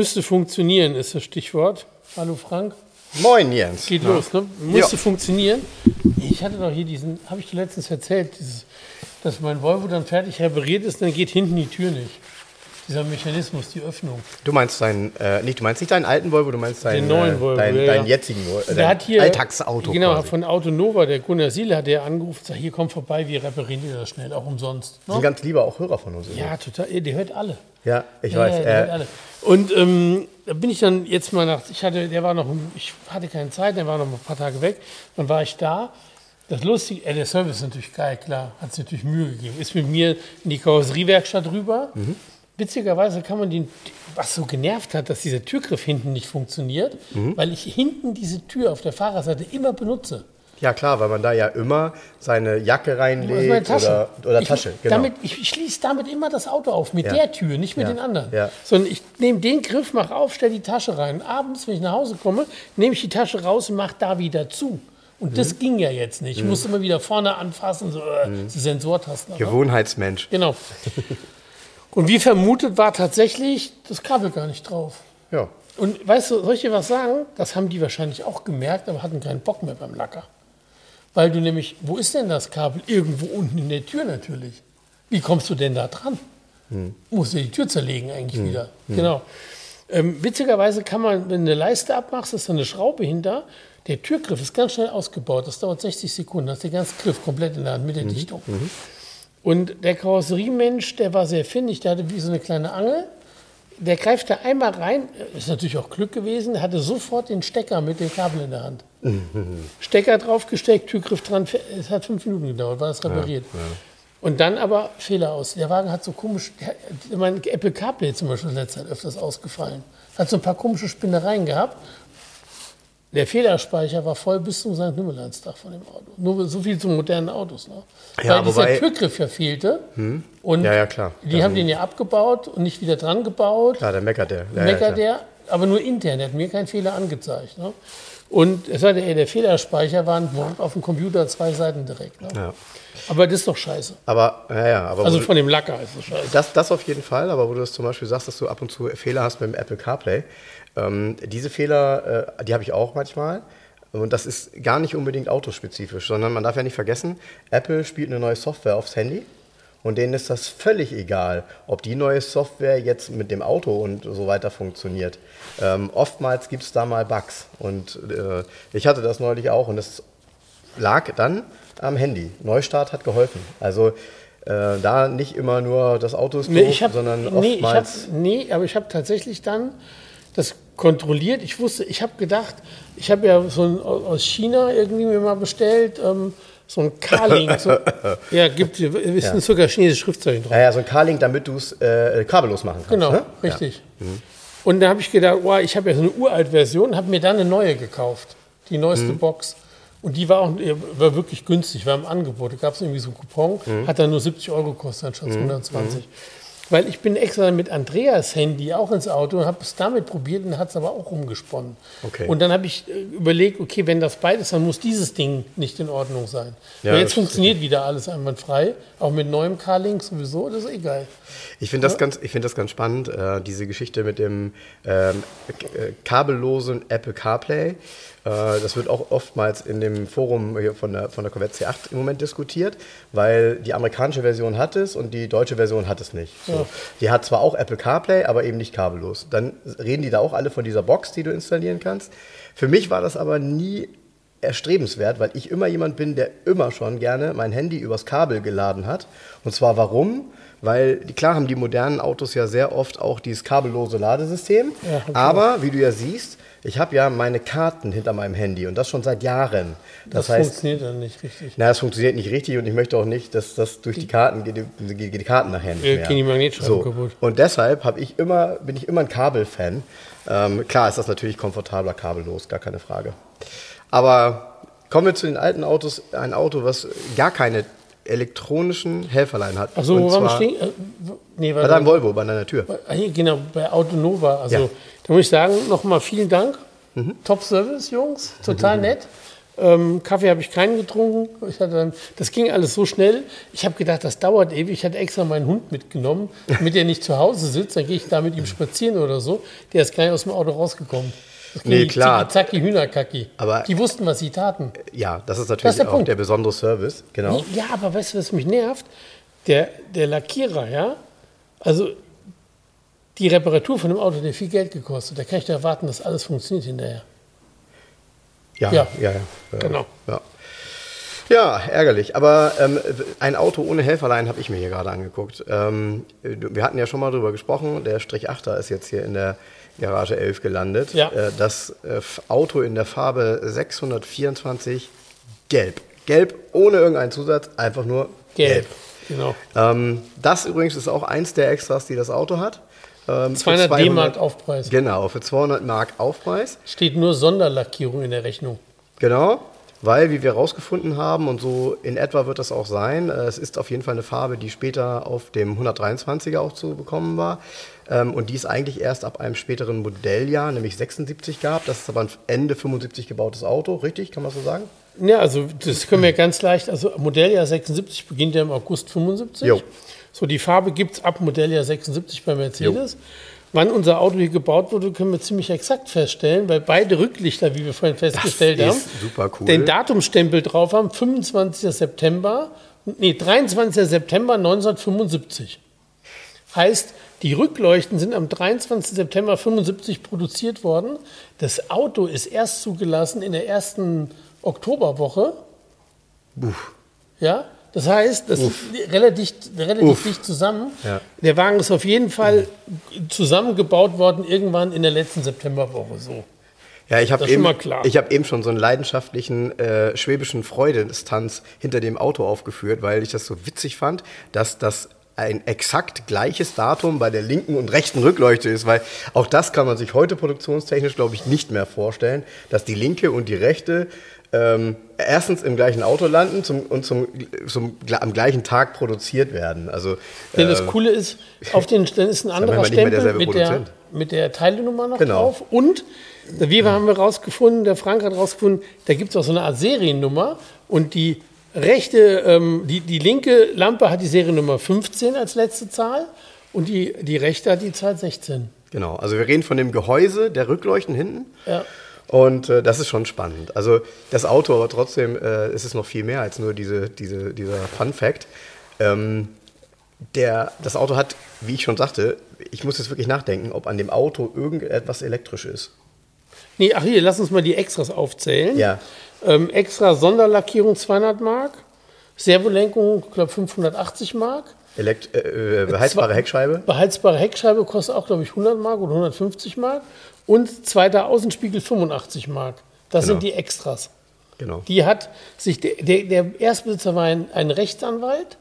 Müsste funktionieren, ist das Stichwort. Hallo Frank. Moin Jens. Geht los, ne? Müsste funktionieren. Ich hatte doch hier diesen, habe ich dir letztens erzählt, dieses, dass mein Volvo dann fertig repariert ist, dann geht hinten die Tür nicht. Dieser Mechanismus, die Öffnung. Du meinst deinen, äh, nicht, du meinst nicht deinen alten Volvo, du meinst deinen, Den neuen äh, Volvo, deinen, ja, deinen ja. jetzigen Volvo, äh, Der hat hier, Alltagsauto Genau, quasi. von Auto Nova, der Gunnar Siele hat der angerufen, sagt, hier komm vorbei, wir reparieren dir das schnell, auch umsonst. Sind Ne? ganz lieber auch Hörer von uns. Ja, total, der hört alle. ja ich Ja, weiß. ja, äh, alle. Und ähm, da bin ich dann jetzt mal nach, ich hatte, der war noch, ich hatte keine Zeit, der war noch ein paar Tage weg. Dann war ich da. Das Lustige, äh, der Service ist natürlich geil, klar, hat sich natürlich Mühe gegeben. Ist mit mir in die Karosseriewerkstatt rüber. Mhm. Witzigerweise kann man den, was so genervt hat, dass dieser Türgriff hinten nicht funktioniert, Mhm. weil ich hinten diese Tür auf der Fahrerseite immer benutze. Ja klar, weil man da ja immer seine Jacke reinlegt Tasche. oder, oder ich, Tasche. Genau. Damit, ich schließe damit immer das Auto auf, mit Ja. der Tür, nicht mit Ja. den anderen. Ja. Sondern ich nehme den Griff, mache auf, stelle die Tasche rein. Abends, wenn ich nach Hause komme, nehme ich die Tasche raus und mache da wieder zu. Und Mhm. das ging ja jetzt nicht. Ich musste immer wieder vorne anfassen, so äh, Mhm. Sensortasten. Gewohnheitsmensch. Genau. Und wie vermutet war tatsächlich das Kabel gar nicht drauf. Ja. Und weißt du, soll ich dir was sagen? Das haben die wahrscheinlich auch gemerkt, aber hatten keinen Bock mehr beim Lacker. Weil du nämlich, wo ist denn das Kabel? Irgendwo unten in der Tür natürlich. Wie kommst du denn da dran? Musst du die Tür zerlegen eigentlich wieder. Genau. Ähm, witzigerweise kann man, wenn du eine Leiste abmachst, ist da eine Schraube hinter. Der Türgriff ist ganz schnell ausgebaut. Das dauert 60 Sekunden. Da hast den ganzen Griff komplett in der Hand mit der Dichtung. Und der Karosseriemensch, der war sehr findig. Der hatte wie so eine kleine Angel. Der greift da einmal rein, ist natürlich auch Glück gewesen, hatte sofort den Stecker mit dem Kabel in der Hand. Stecker draufgesteckt, Türgriff dran, es hat fünf Minuten gedauert, war das repariert. Und dann aber Fehler aus. Der Wagen hat so komisch, mein Apple CarPlay zum Beispiel in letzter Zeit öfters ausgefallen. Hat so ein paar komische Spinnereien gehabt. Der Fehlerspeicher war voll bis zum St. Nimmerleinstag von dem Auto. Nur so viel zu modernen Autos. Ne? Ja, Weil dieser Türgriff ja fehlte. Und Ja, ja, klar. die haben den ja abgebaut und nicht wieder dran gebaut. Klar, der meckert der. Ja, ja, Meckert der, aber nur intern. Der hat mir keinen Fehler angezeigt. Ne? Und es war der, der Fehlerspeicher war ein Wort auf dem Computer zwei Seiten direkt. Ne? Ja. Aber das ist doch scheiße. Aber, ja, ja, aber Also von dem Lacker ist das scheiße. das, das auf jeden Fall, aber wo du das zum Beispiel sagst, dass du ab und zu Fehler hast mit dem Apple CarPlay, ähm, diese Fehler, äh, die habe ich auch manchmal. Und das ist gar nicht unbedingt autospezifisch, sondern man darf ja nicht vergessen, Apple spielt eine neue Software aufs Handy und denen ist das völlig egal, ob die neue Software jetzt mit dem Auto und so weiter funktioniert. Ähm, oftmals gibt es da mal Bugs und äh, ich hatte das neulich auch und es lag dann am Handy. Neustart hat geholfen. Also äh, da nicht immer nur das Auto ist Nee, doof, ich hab, sondern nee, ich hab, oftmals... nee, aber ich habe tatsächlich dann das kontrolliert. Ich wusste, ich habe gedacht, ich habe ja so ein aus China irgendwie mir mal bestellt, ähm, so ein Carling. So, ja, gibt ist Ja. ja. sogar chinesische Schriftzeichen drauf. ja, ja, so ein Carlink, damit du es äh, kabellos machen kannst. Genau, ne? richtig. Und da habe ich gedacht, wow, ich habe ja so eine uralt Version, habe mir dann eine neue gekauft, die neueste Box. Und die war auch war wirklich günstig, war im Angebot. Da gab es irgendwie so einen Coupon, hat dann nur 70 Euro gekostet, anstatt 120. Weil ich bin extra mit Andreas Handy auch ins Auto und habe es damit probiert und hat es aber auch rumgesponnen. Okay. Und dann habe ich äh, überlegt, okay, wenn das beides, dann muss dieses Ding nicht in Ordnung sein. Ja, jetzt funktioniert wieder alles einwandfrei, auch mit neuem Carlink sowieso, das ist egal. Ich finde das, ganz- ich find das ganz spannend, äh, diese Geschichte mit dem ähm, äh, kabellosen Apple CarPlay. Äh, das wird auch oftmals in dem Forum hier von der, von der Corvette C8 im Moment diskutiert, weil die amerikanische Version hat es und die deutsche Version hat es nicht. So. Die hat zwar auch Apple CarPlay, aber eben nicht kabellos. Dann reden die da auch alle von dieser Box, die du installieren kannst. Für mich war das aber nie erstrebenswert, weil ich immer jemand bin, der immer schon gerne mein Handy übers Kabel geladen hat. Und zwar warum? weil klar haben die modernen Autos ja sehr oft auch dieses kabellose Ladesystem. Ja, aber wie du ja siehst, ich habe ja meine Karten hinter meinem Handy und das schon seit Jahren. Das, Das, heißt, funktioniert dann nicht richtig. na, es funktioniert nicht richtig und ich möchte auch nicht, dass das durch die Karten geht, die, die, die Karten nachher nicht mehr. gehen die Magnetscheiben kaputt. Und deshalb habe ich immer, bin ich immer ein Kabelfan. Ähm, klar ist das natürlich komfortabler kabellos, gar keine Frage. Aber kommen wir zu den alten Autos. Ein Auto, was gar keine elektronischen Helferlein hat. Achso, Und wo waren wir zwar stehen? Äh, nee, Bei deinem Volvo, bei deiner Tür. Ah, Hier, genau, bei Autonova. Also, Ja. Da muss ich sagen, nochmal vielen Dank. Mhm. Top Service, Jungs. Total nett. Ähm, Kaffee habe ich keinen getrunken. Ich dann, das ging alles so schnell. Ich habe gedacht, das dauert ewig. Ich hatte extra meinen Hund mitgenommen, damit er nicht zu Hause sitzt. Dann gehe ich da mit ihm spazieren oder so. Der ist gleich aus dem Auto rausgekommen. Das Nee, klar. Zacki, Hühnerkacki. Aber- die wussten, was sie taten. Ja, das ist Das natürlich ist der auch Punkt. der besondere Service. Genau. Nee, Ja, aber weißt du, was mich nervt? Der, der Lackierer, ja? Also die Reparatur von dem Auto, hat viel Geld gekostet. Da kann ich doch erwarten, dass alles funktioniert hinterher. Ja, Ja. ja, ja. Genau. Ja. Ja, ärgerlich. Aber ähm, ein Auto ohne Helferlein habe ich mir hier gerade angeguckt. Ähm, wir hatten ja schon mal drüber gesprochen. Der Strich 8er ist jetzt hier in der Garage 11 gelandet. Ja. Äh, das äh, Auto in der Farbe 624 gelb. Gelb ohne irgendeinen Zusatz, einfach nur gelb. Gelb. Genau. Ähm, das übrigens ist auch eins der Extras, die das Auto hat. Ähm, für 200 D-Mark Aufpreis. Genau, für 200 Mark Aufpreis. Steht nur Sonderlackierung in der Rechnung. Genau, weil, wie wir herausgefunden haben, und so in etwa wird das auch sein, äh, es ist auf jeden Fall eine Farbe, die später auf dem 123er auch zu bekommen war. Ähm, Und die es eigentlich erst ab einem späteren Modelljahr, nämlich 76 gab. Das ist aber ein Ende 75 gebautes Auto, richtig? Kann man so sagen? Ja, also das können wir ganz leicht, also Modelljahr 76 beginnt ja im August 75. Jo. So, die Farbe gibt es ab Modelljahr 76 bei Mercedes. Wann unser Auto hier gebaut wurde, können wir ziemlich exakt feststellen, weil beide Rücklichter, wie wir vorhin festgestellt haben, cool. den Datumstempel drauf haben, 25. September, nee, 23. September 1975. Heißt, die Rückleuchten sind am 23. September 75 produziert worden. Das Auto ist erst zugelassen in der ersten Oktoberwoche. Ja, das heißt, das ist relativ, relativ dicht zusammen. Ja. Der Wagen ist auf jeden Fall zusammengebaut worden irgendwann in der letzten Septemberwoche. So. Ja, ich habe eben, ich hab eben schon so einen leidenschaftlichen äh, schwäbischen Freudestanz hinter dem Auto aufgeführt, weil ich das so witzig fand, dass das ein exakt gleiches Datum bei der linken und rechten Rückleuchte ist, weil auch das kann man sich heute produktionstechnisch, glaube ich, nicht mehr vorstellen, dass die linke und die rechte ähm, erstens im gleichen Auto landen zum, und zum, zum, am gleichen Tag produziert werden. Also Denn das äh, Coole ist, auf den dann ist ein anderer Stempel mit der, mit der Teilenummer noch Genau. drauf. Und wir haben wir rausgefunden, der Frank hat rausgefunden, da gibt es auch so eine Art Seriennummer und die rechte, ähm, die, die linke Lampe hat die Seriennummer 15 als letzte Zahl und die, die rechte hat die Zahl 16. Genau, also wir reden von dem Gehäuse der Rückleuchten hinten. Ja. Und äh, das ist schon spannend. Also das Auto, aber trotzdem äh, ist es noch viel mehr als nur diese, diese, dieser Fun Fact. Ähm, der, das Auto hat, wie ich schon sagte, ich muss jetzt wirklich nachdenken, ob an dem Auto irgendetwas elektrisch ist. Nee, ach hier, lass uns mal die Extras aufzählen. Ja. Ähm, extra Sonderlackierung 200 Mark, Servolenkung, ich glaube 580 Mark. Elekt äh, äh, beheizbare Heckscheibe. Beheizbare Heckscheibe kostet auch, glaube ich, 100 Mark oder 150 Mark. Und zweiter Außenspiegel 85 Mark. Das Genau. sind die Extras. Genau. Die hat sich, der, der, der Erstbesitzer war ein, ein Rechtsanwalt,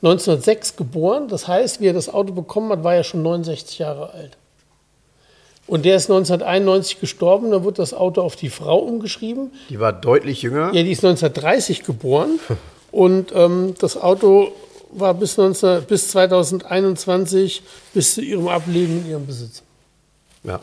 1906 geboren. Das heißt, wie er das Auto bekommen hat, war er schon 69 Jahre alt. Und der ist 1991 gestorben, dann wurde das Auto auf die Frau umgeschrieben. Die war deutlich jünger. Ja, die ist 1930 geboren und ähm, das Auto war bis, 19, bis 2021, bis zu ihrem Ableben in ihrem Besitz. Ja.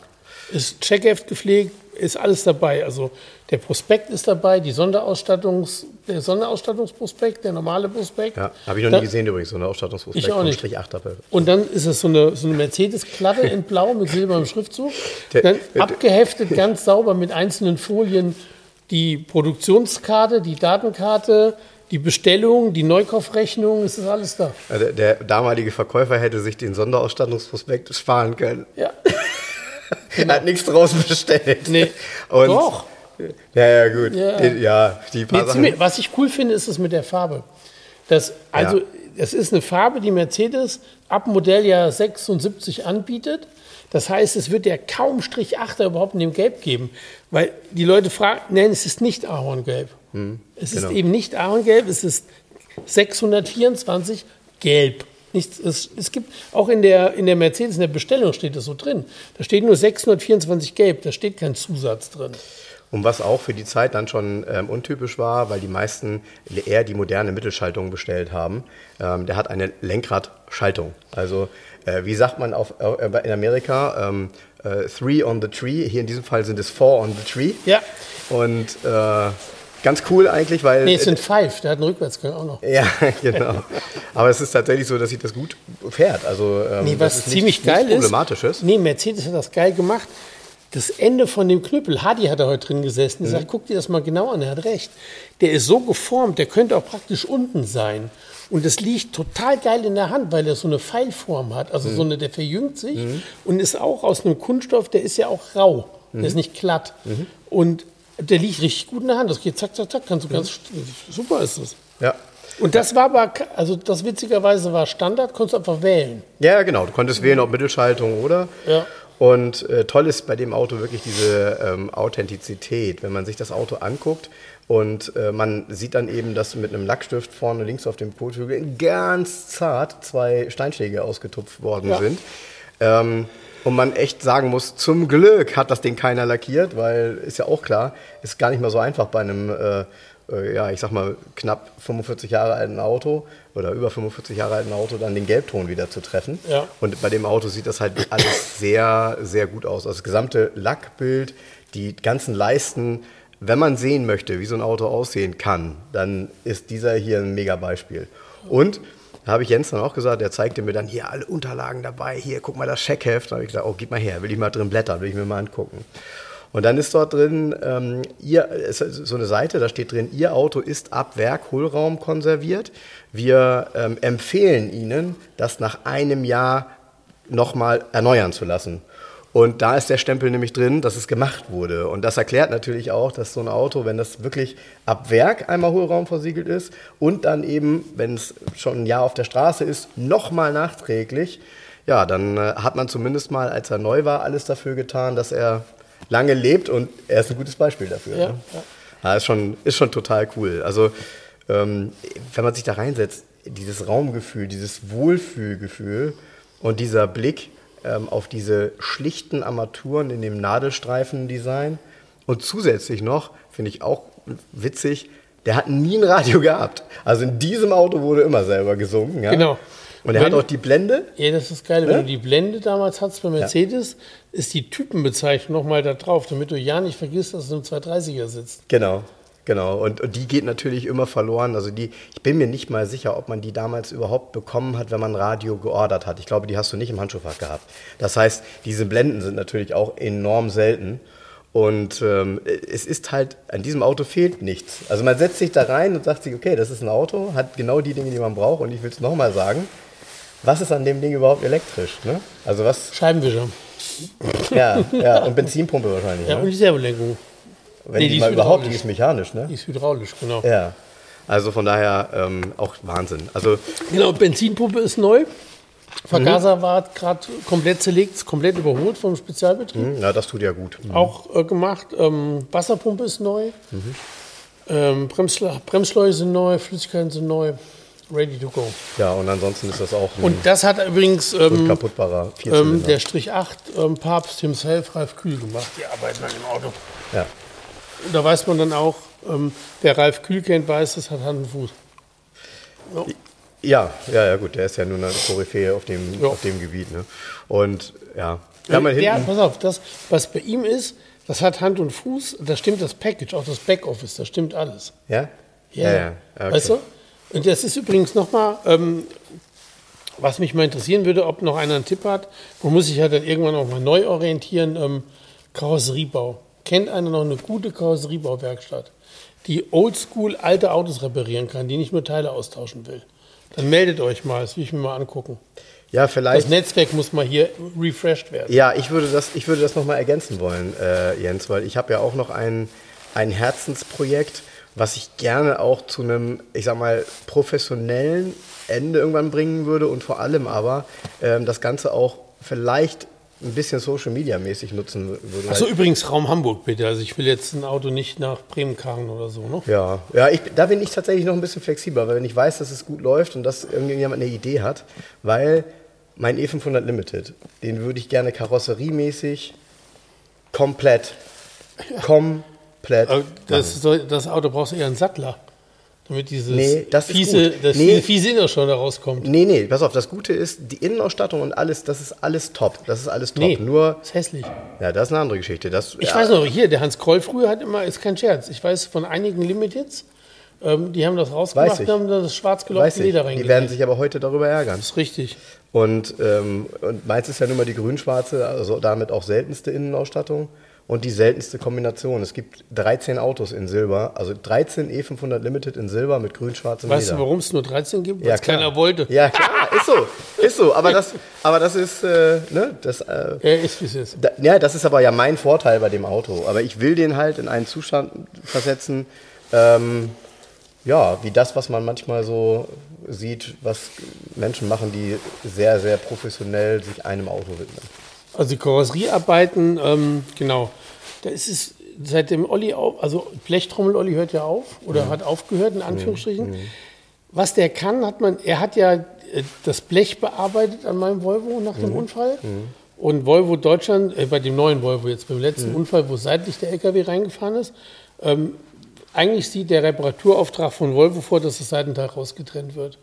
Ist Checkheft gepflegt, ist alles dabei. Also der Prospekt ist dabei, die Sonderausstattungs, der Sonderausstattungsprospekt, der normale Prospekt. Ja, habe ich noch Da- nie gesehen übrigens, so eine Ausstattungsprospekt Ich auch nicht. Strich 8 Apple. Und dann ist es so eine, so eine Mercedes-Klappe in Blau mit silbernem Schriftzug. Der- Dann abgeheftet, ganz sauber mit einzelnen Folien die Produktionskarte, die Datenkarte, die Bestellung, die Neukaufrechnung, es ist alles da. Also der, der damalige Verkäufer hätte sich den Sonderausstattungsprospekt sparen können. Ja. Er hat nichts draus bestellt. Nee. Und, Doch. Ja, ja, gut. Ja. Ja, die paar Nee, ziemlich- was ich cool finde, ist es mit der Farbe. Das, also, es ist eine Farbe, die Mercedes ab Modelljahr 76 anbietet. Das heißt, es wird ja kaum Strich 8 überhaupt in dem Gelb geben, weil die Leute fragen, nein, es ist nicht Ahorngelb. es genau. ist eben nicht Ahorngelb, es ist 624 Gelb. Nichts, es, es gibt auch in der, in der Mercedes, in der Bestellung steht das so drin. Da steht nur 624 Gelb, da steht kein Zusatz drin. Und was auch für die Zeit dann schon ähm, untypisch war, weil die meisten eher die moderne Mittelschaltung bestellt haben, ähm, der hat eine Lenkradschaltung. Also äh, wie sagt man auf, äh, in Amerika, ähm, äh, three on the tree, hier in diesem Fall sind es four on the tree. Ja. Und äh, ganz cool eigentlich, weil... Nee, es sind Five, der hat einen Rückwärtsgang auch noch. ja, genau. Aber es ist tatsächlich so, dass sich das gut fährt. Also ähm, Nee, was ziemlich nichts, geil nichts Problematisches. ist. Nee, Mercedes hat das geil gemacht. Das Ende von dem Knüppel, Hadi hat da heute drin gesessen, der sagt, guck dir das mal genau an, er hat recht. Der ist so geformt, der könnte auch praktisch unten sein. Und das liegt total geil in der Hand, weil er so eine Pfeilform hat. Also so eine, der verjüngt sich und ist auch aus einem Kunststoff, der ist ja auch rau. Der ist nicht glatt. Und der liegt richtig gut in der Hand. Das geht zack, zack, zack. Kannst du ganz, super ist das. Ja. Und das war aber, also das witzigerweise war Standard, konntest du einfach wählen. Ja, genau. Du konntest wählen, ob Mittelschaltung oder. Ja. Und äh, toll ist bei dem Auto wirklich diese ähm, Authentizität, wenn man sich das Auto anguckt und äh, man sieht dann eben, dass mit einem Lackstift vorne links auf dem Kotflügel ganz zart zwei Steinschläge ausgetupft worden Ja. sind. Ähm, und man echt sagen muss, zum Glück hat das Ding keiner lackiert, weil ist ja auch klar, ist gar nicht mal so einfach bei einem, äh, äh, ja, ich sag mal, knapp 45 Jahre alten Auto oder über 45 Jahre alten Auto dann den Gelbton wieder zu treffen. Ja. Und bei dem Auto sieht das halt alles sehr, sehr gut aus. Also das gesamte Lackbild, die ganzen Leisten, wenn man sehen möchte, wie so ein Auto aussehen kann, dann ist dieser hier ein mega Beispiel. Und da habe ich Jens dann auch gesagt, der zeigte mir dann hier alle Unterlagen dabei, hier, guck mal das Scheckheft. Da habe ich gesagt, oh, gib mal her, will ich mal drin blättern, will ich mir mal angucken. Und dann ist dort drin ähm, ihr, so eine Seite, da steht drin, Ihr Auto ist ab Werk Hohlraum konserviert. Wir ähm, empfehlen Ihnen, das nach einem Jahr nochmal erneuern zu lassen. Und da ist der Stempel nämlich drin, dass es gemacht wurde. Und das erklärt natürlich auch, dass so ein Auto, wenn das wirklich ab Werk einmal Hohlraum versiegelt ist und dann eben, wenn es schon ein Jahr auf der Straße ist, nochmal nachträglich, ja, dann äh, hat man zumindest mal, als er neu war, alles dafür getan, dass er lange lebt und er ist ein gutes Beispiel dafür. Ja, ne? ja. Ja, ist, schon, ist schon total cool. Also, ähm, wenn man sich da reinsetzt, dieses Raumgefühl, dieses Wohlfühlgefühl und dieser Blick ähm, auf diese schlichten Armaturen in dem Nadelstreifen-Design und zusätzlich noch, finde ich auch witzig, der hat nie ein Radio gehabt. Also in diesem Auto wurde immer selber gesungen. Ja? Genau. Und er hat auch die Blende. Ja, das ist geil. Ne? Wenn du die Blende damals hattest bei Mercedes, ist die Typenbezeichnung nochmal da drauf, damit du ja nicht vergisst, dass du im 230er sitzt. Genau, genau. Und, und die geht natürlich immer verloren. Also die, ich bin mir nicht mal sicher, ob man die damals überhaupt bekommen hat, wenn man Radio geordert hat. Ich glaube, die hast du nicht im Handschuhfach gehabt. Das heißt, diese Blenden sind natürlich auch enorm selten. Und ähm, es ist halt, an diesem Auto fehlt nichts. Also man setzt sich da rein und sagt sich, okay, das ist ein Auto, hat genau die Dinge, die man braucht. Und ich will es nochmal sagen, was ist an dem Ding überhaupt elektrisch? Ne? Also was, Scheibenwischer. ja, ja, und Benzinpumpe wahrscheinlich. Ja, ne? und die Servolenkung. Wenn nee, die, die mal ist überhaupt, die ist mechanisch, ne? Die ist hydraulisch, genau. Ja, also von daher ähm, auch Wahnsinn. Also Genau, Benzinpumpe ist neu. Vergaser war gerade komplett zerlegt, komplett überholt vom Spezialbetrieb. hm, ja, das tut ja gut. Auch äh, gemacht. Ähm, Wasserpumpe ist neu. Ähm, Bremsle Bremsschläuche sind neu, Flüssigkeiten sind neu. Ready to go. Ja, und ansonsten ist das auch ein Und das hat übrigens ähm, unkaputtbarer ähm, der Strich 8 ähm, Papst himself, Ralf Kühl gemacht. Die arbeiten an dem Auto. ja. Und da weiß man dann auch, ähm, wer Ralf Kühl kennt, weiß, das hat Hand und Fuß. ja, ja, ja, gut, der ist ja nur eine Koryphäe auf dem, Ja. auf dem Gebiet. Ne? Und ja, ja, der, hinten. pass auf, das, was bei ihm ist, das hat Hand und Fuß, da stimmt das Package, auch das Backoffice, da stimmt alles. Ja? Ja, ja. okay. Weißt du? Und das ist übrigens nochmal, ähm, was mich mal interessieren würde, ob noch einer einen Tipp hat. Man muss sich ja dann irgendwann auch mal neu orientieren. Ähm, Karosseriebau. Kennt einer noch eine gute Karosseriebauwerkstatt, die oldschool alte Autos reparieren kann, die nicht nur Teile austauschen will? Dann meldet euch mal, das will ich mir mal angucken. Ja, Das vielleicht. Netzwerk muss mal hier refreshed werden. Ja, ich würde das, ich würde das nochmal ergänzen wollen, äh, Jens, weil ich habe ja auch noch ein, ein Herzensprojekt, was ich gerne auch zu einem, ich sag mal, professionellen Ende irgendwann bringen würde und vor allem aber ähm, das Ganze auch vielleicht ein bisschen Social Media mäßig nutzen würde. Achso, übrigens Raum Hamburg bitte. Also ich will jetzt ein Auto nicht nach Bremen karren oder so, ne? Ja, ja ich, da bin ich tatsächlich noch ein bisschen flexibler, weil wenn ich weiß, dass es gut läuft und dass irgendjemand eine Idee hat, weil mein E500 Limited, den würde ich gerne karosseriemäßig komplett, komplett. Das, soll, das Auto brauchst du eher einen Sattler. Damit dieses Nee, das fiese, das Nee. fiese, da rauskommt. Nee, nee, pass auf, das Gute ist, die Innenausstattung und alles, das ist alles top. Das ist alles top. Nee, Nur, ist hässlich. ja, das ist eine andere Geschichte. Das, Ich ja, weiß noch, hier, der Hans Kroll früher hat immer, ist kein Scherz, ich weiß von einigen Limiteds, ähm, die haben das rausgemacht und haben da das schwarz ich. Leder Die reingelegt. werden sich aber heute darüber ärgern. das ist richtig. Und, ähm, und meins ist ja nun mal die grün-schwarze, also damit auch seltenste Innenausstattung und die seltenste Kombination. Es gibt 13 Autos in Silber, also 13 E500 Limited in Silber mit grün-schwarzem Weißt Leder. du, warum es nur 13 gibt? Weil Ja, keiner wollte. Ja, klar, ist so. Ist so. Aber das, aber das ist, äh, ne, das, äh, Ja, ist wie es ist. da, ja, das ist aber ja mein Vorteil bei dem Auto. Aber ich will den halt in einen Zustand versetzen, ähm, ja, wie das, was man manchmal so sieht, was Menschen machen, die sehr, sehr professionell sich einem Auto widmen. Also die Karosseriearbeiten, ähm, genau. Da ist es seitdem Olli auf, also Blechtrommel Olli hört ja auf oder Mhm. hat aufgehört in Anführungsstrichen. Was der kann, hat man, er hat ja äh, das Blech bearbeitet an meinem Volvo nach Mhm. dem Unfall. Und Volvo Deutschland, äh, bei dem neuen Volvo jetzt, beim letzten Mhm. Unfall, wo seitlich der LKW reingefahren ist, ähm, eigentlich sieht der Reparaturauftrag von Volvo vor, dass das Seitenteil rausgetrennt wird.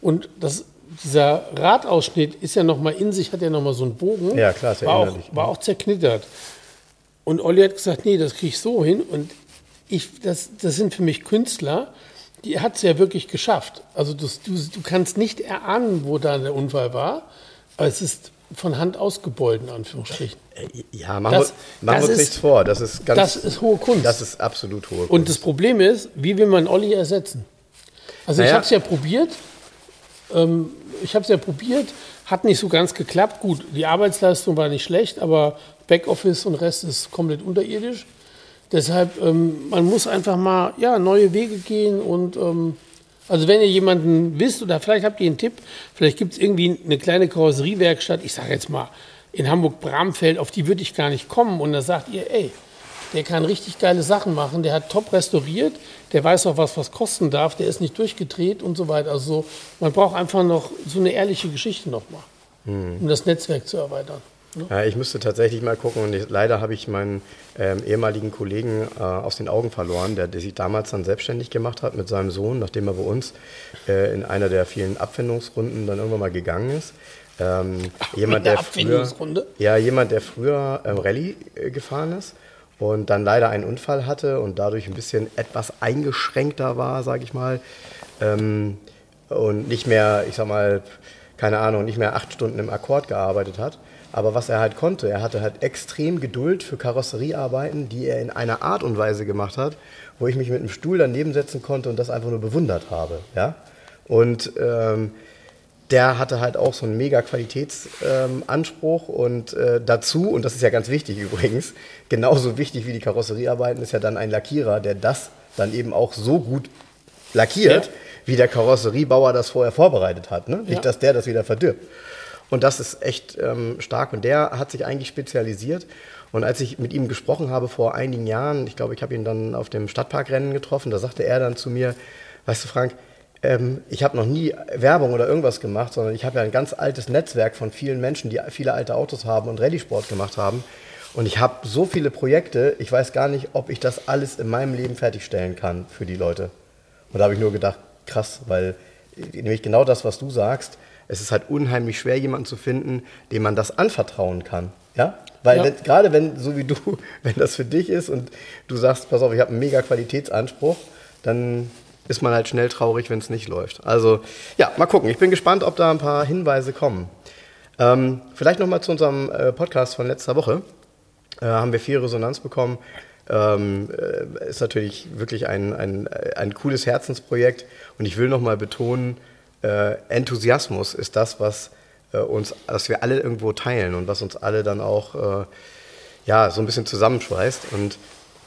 Und das, dieser Radausschnitt ist ja nochmal in sich, hat ja nochmal so einen Bogen. Ja, klar, ist war, auch, innerlich, war auch zerknittert. Und Olli hat gesagt, nee, das kriege ich so hin. Und ich, das, das sind für mich Künstler, die hat es ja wirklich geschafft. Also das, du, du kannst nicht erahnen, wo da der Unfall war, aber es ist von Hand ausgebeult, in Anführungsstrichen. Äh, Ja, machen, Das- wir, machen das wir uns ist- nichts vor. Das ist ganz. Das ist hohe Kunst. das ist absolut hohe Kunst. Und das Problem ist, wie will man Olli ersetzen? Also ich Naja. habe es ja probiert. Ähm, ich habe es ja probiert, hat nicht so ganz geklappt. Gut, die Arbeitsleistung war nicht schlecht, aber Backoffice und Rest ist komplett unterirdisch. Deshalb, ähm, man muss einfach mal ja, neue Wege gehen und ähm, also wenn ihr jemanden wisst oder vielleicht habt ihr einen Tipp, vielleicht gibt es irgendwie eine kleine Karosseriewerkstatt, ich sage jetzt mal in Hamburg-Bramfeld, auf die würde ich gar nicht kommen und da sagt ihr, ey, der kann richtig geile Sachen machen, der hat top restauriert, der weiß auch, was was kosten darf, der ist nicht durchgedreht und so weiter. Also so, man braucht einfach noch so eine ehrliche Geschichte nochmal, um das Netzwerk zu erweitern. ne? Ja, ich müsste tatsächlich mal gucken und ich, leider habe ich meinen ähm, ehemaligen Kollegen äh, aus den Augen verloren, der, der sich damals dann selbstständig gemacht hat mit seinem Sohn, nachdem er bei uns äh, in einer der vielen Abfindungsrunden dann irgendwann mal gegangen ist. Ähm, jemand, der früher, Abfindungsrunde? ja, jemand, der früher ähm, Rallye äh, gefahren ist und dann leider einen Unfall hatte und dadurch ein bisschen etwas eingeschränkter war, sage ich mal. Ähm, und nicht mehr, ich sag mal, keine Ahnung, nicht mehr acht Stunden im Akkord gearbeitet hat. Aber was er halt konnte, er hatte halt extrem Geduld für Karosseriearbeiten, die er in einer Art und Weise gemacht hat, wo ich mich mit einem Stuhl daneben setzen konnte und das einfach nur bewundert habe. Ja? Und ähm, der hatte halt auch so einen mega Qualitätsanspruch und äh, dazu, und das ist ja ganz wichtig übrigens, genauso wichtig wie die Karosseriearbeiten ist ja dann ein Lackierer, der das dann eben auch so gut lackiert, Ja. wie der Karosseriebauer das vorher vorbereitet hat. Ne? Nicht, Ja. dass der das wieder verdirbt. Und das ist echt ähm, stark. Und der hat sich eigentlich spezialisiert. Und als ich mit ihm gesprochen habe vor einigen Jahren, ich glaube, ich habe ihn dann auf dem Stadtparkrennen getroffen, da sagte er dann zu mir, weißt du Frank, ähm, ich habe noch nie Werbung oder irgendwas gemacht, sondern ich habe ja ein ganz altes Netzwerk von vielen Menschen, die viele alte Autos haben und Rallye-Sport gemacht haben. Und ich habe so viele Projekte, ich weiß gar nicht, ob ich das alles in meinem Leben fertigstellen kann für die Leute. Und da habe ich nur gedacht, krass, weil äh, nämlich genau das, was du sagst, es ist halt unheimlich schwer, jemanden zu finden, dem man das anvertrauen kann. Ja? Weil Ja. gerade wenn, so wie du, wenn das für dich ist und du sagst, pass auf, ich habe einen mega Qualitätsanspruch, dann ist man halt schnell traurig, wenn es nicht läuft. Also ja, mal gucken. Ich bin gespannt, ob da ein paar Hinweise kommen. Ähm, vielleicht nochmal zu unserem äh, Podcast von letzter Woche. Äh, haben wir viel Resonanz bekommen. Ähm, äh, ist natürlich wirklich ein, ein, ein cooles Herzensprojekt. Und ich will nochmal betonen, äh, Enthusiasmus ist das, was äh, uns, was wir alle irgendwo teilen und was uns alle dann auch äh, ja, so ein bisschen zusammenschweißt. Und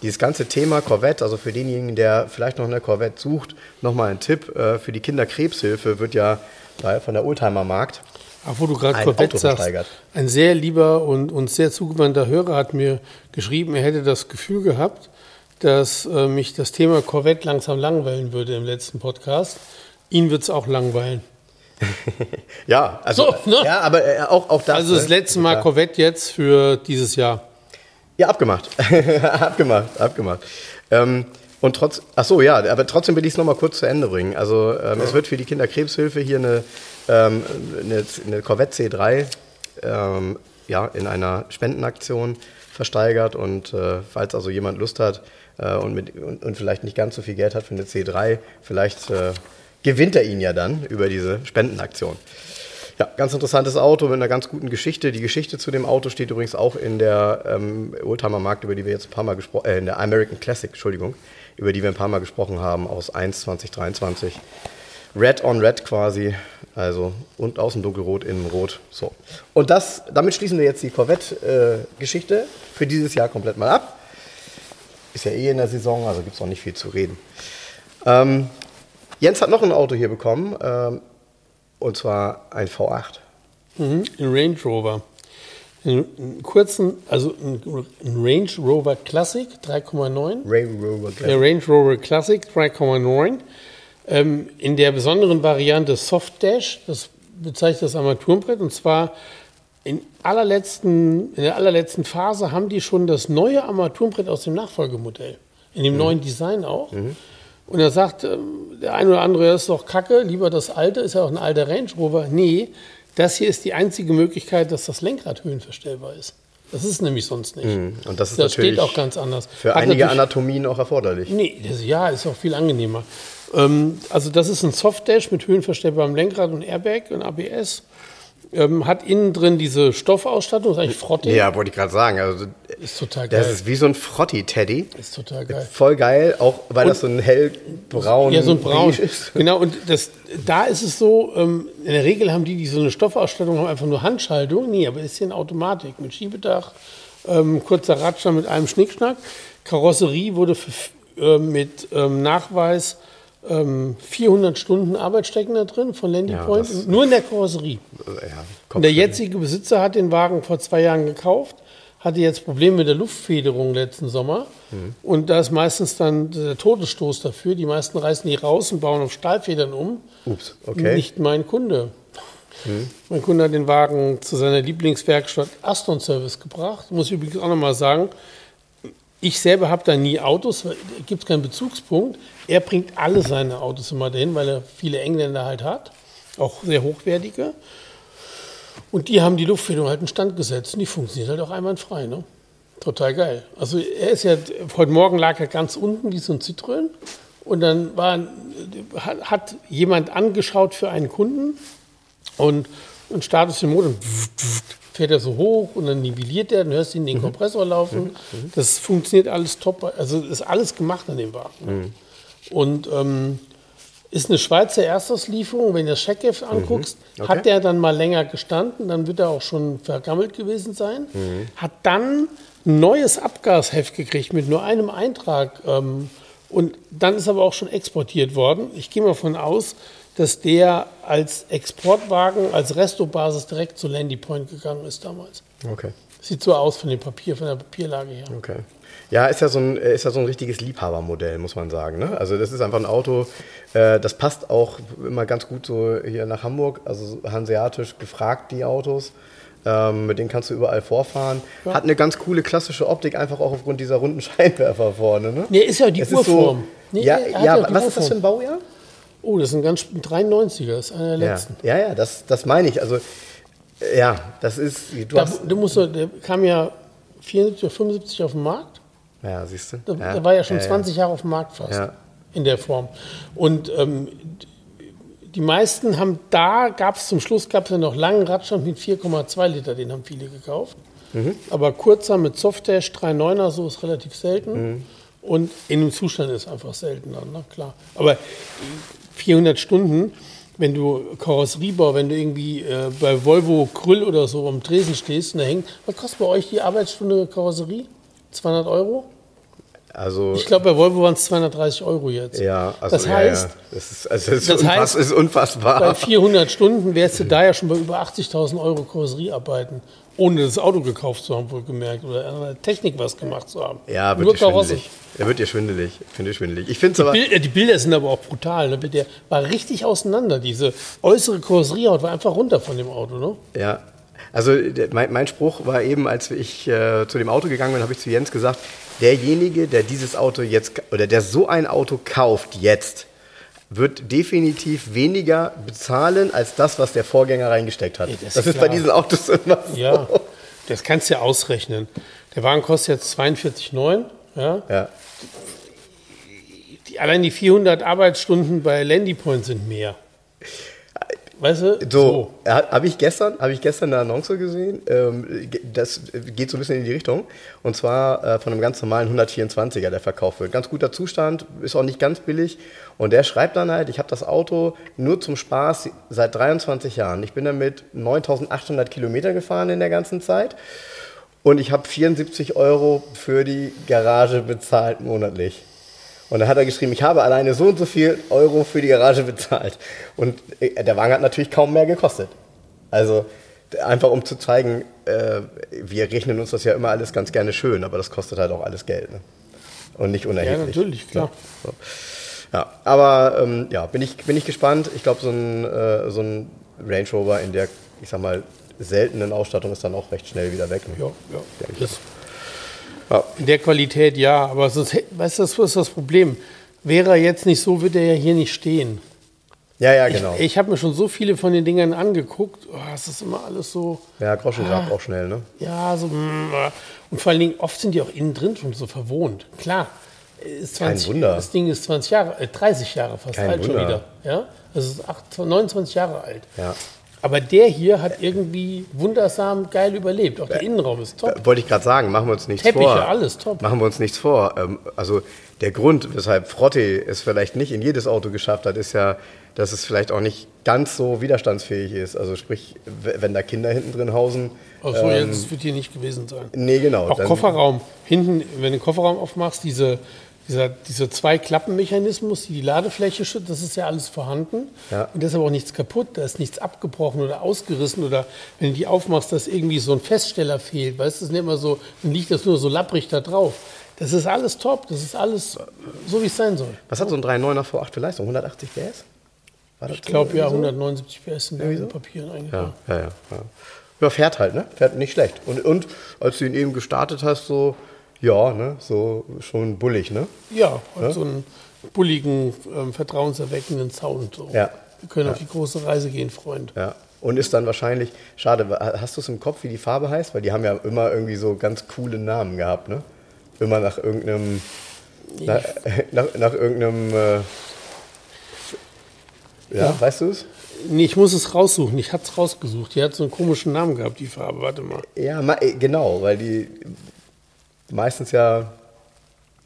dieses ganze Thema Corvette, also für denjenigen, der vielleicht noch eine Corvette sucht, nochmal ein Tipp. Äh, für die Kinderkrebshilfe wird ja bei, von der Oldtimer Markt Ach, wo du gerade Ein Corvette sagst, ein sehr lieber und uns sehr zugewandter Hörer hat mir geschrieben, er hätte das Gefühl gehabt, dass äh, mich das Thema Corvette langsam langweilen würde im letzten Podcast. Ihn wird es auch langweilen. Ja, also, So, ne? ja, aber äh, auch, auch das. Also das ne? letzte Mal. Corvette jetzt für dieses Jahr. Ja, abgemacht. abgemacht, abgemacht. Ähm, und trotz, ach so, ja, aber trotzdem will ich es nochmal kurz zu Ende bringen. Also ähm, es wird für die Kinderkrebshilfe hier eine, ähm, eine, eine Corvette C3 ähm, ja, in einer Spendenaktion versteigert. Und äh, falls also jemand Lust hat äh, und, mit, und, und vielleicht nicht ganz so viel Geld hat für eine C3, vielleicht äh, gewinnt er ihn ja dann über diese Spendenaktion. Ja, ganz interessantes Auto mit einer ganz guten Geschichte. Die Geschichte zu dem Auto steht übrigens auch in der ähm, Oldtimer Markt, über die wir jetzt ein paar Mal gesprochen, äh, in der American Classic, Entschuldigung, über die wir ein paar Mal gesprochen haben, aus 1 2023. Red on Red quasi, also und außen dunkelrot, innen rot. So. Und das, damit schließen wir jetzt die Corvette-Geschichte für dieses Jahr komplett mal ab. Ist ja eh in der Saison, also gibt es noch nicht viel zu reden. Ähm, Jens hat noch ein Auto hier bekommen, ähm, und zwar ein V8. Mhm, ein Range Rover. Einen, kurzen, also ein, Range Rover Classic 3,9. Ray Rover Der Range Rover Classic 3,9. Ähm, in der besonderen Variante Soft Dash, das bezeichnet das Armaturenbrett, und zwar in, allerletzten, in der allerletzten Phase haben die schon das neue Armaturenbrett aus dem Nachfolgemodell, in dem neuen Design auch. Und er sagt, ähm, der eine oder andere, das ist doch kacke, lieber das alte, ist ja auch ein alter Range Rover. Nee, das hier ist die einzige Möglichkeit, dass das Lenkrad höhenverstellbar ist. Das ist nämlich sonst nicht. Und das ist das natürlich steht auch ganz anders. für Hat einige Anatomien auch erforderlich. Nee, das, ja, ist auch viel angenehmer. Ähm, also das ist ein Softdash mit höhenverstellbarem Lenkrad und Airbag und ABS. Ähm, hat innen drin diese Stoffausstattung, ist eigentlich frottig. Ja, wollte ich gerade sagen. Also, Ist total geil. das ist wie so ein Frotti-Teddy. ist total geil. Voll geil, auch weil das so ein hellbraun Ja, so ein Braun. ist. Genau, und das, da ist es so, ähm, in der Regel haben die, die so eine Stoffausstattung haben, einfach nur Handschaltung. Nee, aber ist hier eine Automatik mit Schiebedach, ähm, kurzer Radscher mit einem Schnickschnack. Karosserie wurde für, äh, mit ähm, Nachweis ähm, 400 Stunden Arbeit stecken da drin von Landy Ja, Point, nur in der Karosserie. Ja, der jetzige Besitzer hat den Wagen vor zwei Jahren gekauft, hatte jetzt Probleme mit der Luftfederung letzten Sommer. Mhm. Und da ist meistens dann der Todesstoß dafür. Die meisten reißen die raus und bauen auf Stahlfedern um. Ups, okay. Nicht mein Kunde. Mein Kunde hat den Wagen zu seiner Lieblingswerkstatt Aston Service gebracht. Muss ich übrigens auch nochmal sagen, ich selber habe da nie Autos, gibt es keinen Bezugspunkt. Er bringt alle seine Autos immer dahin, weil er viele Engländer halt hat, auch sehr hochwertige. Und die haben die Luftfederung halt in Stand gesetzt und die funktioniert halt auch einwandfrei. Ne? Total geil. Also er ist ja, heute Morgen lag er ganz unten wie so ein Citroën und dann war, hat, hat jemand angeschaut für einen Kunden und, und startet den Motor und fährt er so hoch und dann nivelliert er, dann hörst du ihn den Kompressor laufen. Das funktioniert alles top. Also ist alles gemacht an dem Wagen. Und ähm, ist eine Schweizer Erstauslieferung. Wenn du das Checkheft anguckst, Okay. hat der dann mal länger gestanden, dann wird er auch schon vergammelt gewesen sein. Hat dann ein neues Abgasheft gekriegt mit nur einem Eintrag. Ähm, und dann ist aber auch schon exportiert worden. Ich gehe mal davon aus, dass der als Exportwagen, als Restobasis direkt zu Landy Point gegangen ist damals. Okay, Sieht so aus von dem Papier, von der Papierlage her. okay. Ja, ist ja so ein, ist ja so ein richtiges Liebhabermodell, muss man sagen. Ne? Also das ist einfach ein Auto, äh, das passt auch immer ganz gut so hier nach Hamburg, also so hanseatisch gefragt, die Autos. Ähm, mit denen kannst du überall vorfahren. Hat eine ganz coole klassische Optik, einfach auch aufgrund dieser runden Scheinwerfer vorne. Ne? Nee, ist ja die Es Urform. So, Nee, ja, ja, ja was ist das Urform. für ein Baujahr? Oh, das ist ein ganz ein 93er, das ist einer der Ja, letzten. ja, ja das, das meine ich. Also, äh, ja, das ist. Du Da, hast, du musst, der kam ja 74 oder 75 auf den Markt. Ja, siehst du. Da, der war ja schon ja, 20 Jahre auf dem Markt fast. Ja. In der Form. Und ähm, die meisten haben da, gab es zum Schluss, gab es ja noch langen Radstand mit 4,2 Liter, den haben viele gekauft. Mhm. Aber kurzer mit Softdash 3,9er, so ist relativ selten. Mhm. Und in dem Zustand ist einfach seltener, na klar. Aber 400 Stunden, wenn du Karosseriebau, wenn du irgendwie äh, bei Volvo Krüll oder so am Tresen stehst und da hängt, was kostet bei euch die Arbeitsstunde Karosserie? 200 Euro? Also, Ich glaube, bei Volvo waren es 230 Euro jetzt. ja, also, das ja, heißt, ja. Das ist, also das ist, das heißt, ist unfassbar. bei 400 Stunden wärst du da ja schon bei über 80.000 Euro Karosseriearbeiten, ohne das Auto gekauft zu haben, wohlgemerkt, oder an der Technik was gemacht zu haben. ja, wird Nur dir schwindelig. Er wird dir schwindelig. Finde ich schwindelig. Ich es aber. Bild, äh, die Bilder sind aber auch brutal. Ne? Der war richtig auseinander. Diese äußere Karosseriehaut war einfach runter von dem Auto. Ne? Ja, also mein, mein Spruch war eben, als ich äh, zu dem Auto gegangen bin, habe ich zu Jens gesagt, derjenige, der dieses Auto jetzt oder der so ein Auto kauft jetzt, wird definitiv weniger bezahlen als das, was der Vorgänger reingesteckt hat. Ja, das das ist ist bei diesen Autos immer so. Ja, das kannst du ja ausrechnen. Der Wagen kostet jetzt 42,9. Ja? Ja. Die, allein die 400 Arbeitsstunden bei Landy Point sind mehr. Weißt du? So, habe ich gestern, habe ich gestern eine Annonce gesehen. Ähm, das geht so ein bisschen in die Richtung. Und zwar äh, von einem ganz normalen 124er, der verkauft wird. Ganz guter Zustand, ist auch nicht ganz billig. Und der schreibt dann halt, ich habe das Auto nur zum Spaß seit 23 Jahren. Ich bin damit 9800 Kilometer gefahren in der ganzen Zeit. Und ich habe 74 Euro für die Garage bezahlt monatlich. Und dann hat er geschrieben, ich habe alleine so und so viel Euro für die Garage bezahlt. Und äh, der Wagen hat natürlich kaum mehr gekostet. Also einfach um zu zeigen, äh, wir rechnen uns das ja immer alles ganz gerne schön, aber das kostet halt auch alles Geld. Ne? Und nicht Ja, unerheblich. natürlich, klar. So. Ja, aber ähm, ja, bin ich, bin ich gespannt. Ich glaube, so ein, äh, so ein Range Rover in der, ich sag mal, seltenen Ausstattung ist dann auch recht schnell wieder weg. Ne? Ja, ja. Das, Ja. in der Qualität ja, aber sonst, weißt du, das ist das Problem. Wäre er jetzt nicht so, würde er ja hier nicht stehen. Ja, ja, genau. Ich, ich habe mir schon so viele von den Dingern angeguckt. Oh, es ist immer alles so, ja, Groschengrab Ah. auch schnell, ne? ja, so. mm, äh. Und vor allen Dingen, oft sind die auch innen drin schon so verwohnt. Klar, ist 20, Wunder. das Ding ist 20 Jahre, äh, 30 Jahre fast Kein alt schon Wunder. wieder. Ja? Also es ist 8, 29 Jahre alt. Ja. Aber der hier hat irgendwie wundersam geil überlebt. Auch der Innenraum ist top. Äh, Wollte ich gerade sagen, machen wir uns nichts Teppiche, vor. alles top. Machen wir uns nichts vor. Ähm, also der Grund, weshalb Frotte es vielleicht nicht in jedes Auto geschafft hat, ist ja, dass es vielleicht auch nicht ganz so widerstandsfähig ist. Also sprich, wenn da Kinder hinten drin hausen. Achso, ähm, jetzt wird hier nicht gewesen sein. Nee, genau. Auch Kofferraum. Hinten, wenn du den Kofferraum aufmachst, diese, dieser, dieser Zwei-Klappen-Mechanismus, die Ladefläche schützt, das ist ja alles vorhanden. Ja. Und da ist aber auch nichts kaputt, da ist nichts abgebrochen oder ausgerissen oder wenn du die aufmachst, dass irgendwie so ein Feststeller fehlt. Weißt du, das ist nicht immer so, dann liegt das nur so lapprig da drauf. Das ist alles top, das ist alles so, wie es sein soll. Was hat so ein 3.9er V8 für Leistung? 180 PS? Ich glaube ja, irgendwie so? 179 PS sind in den Papieren eigentlich. Ja, ja, ja, ja. Ja, fährt halt, ne? Fährt nicht schlecht. Und, und als du ihn eben gestartet hast, so, ja, ne? So schon bullig, ne? Ja, hat so einen bulligen, ähm, vertrauenserweckenden Sound. So. Ja. Wir können auf die große Reise gehen, Freund. Ja. Und ist dann wahrscheinlich, schade, hast du es im Kopf, wie die Farbe heißt? Weil die haben ja immer irgendwie so ganz coole Namen gehabt, ne? Immer nach irgendeinem, nach, nach, nach irgendeinem, äh, ja, weißt du es? Nee, ich muss es raussuchen. Ich es rausgesucht. Die hat so einen komischen Namen gehabt, die Farbe. Warte mal. Ja, äh, genau, weil die meistens ja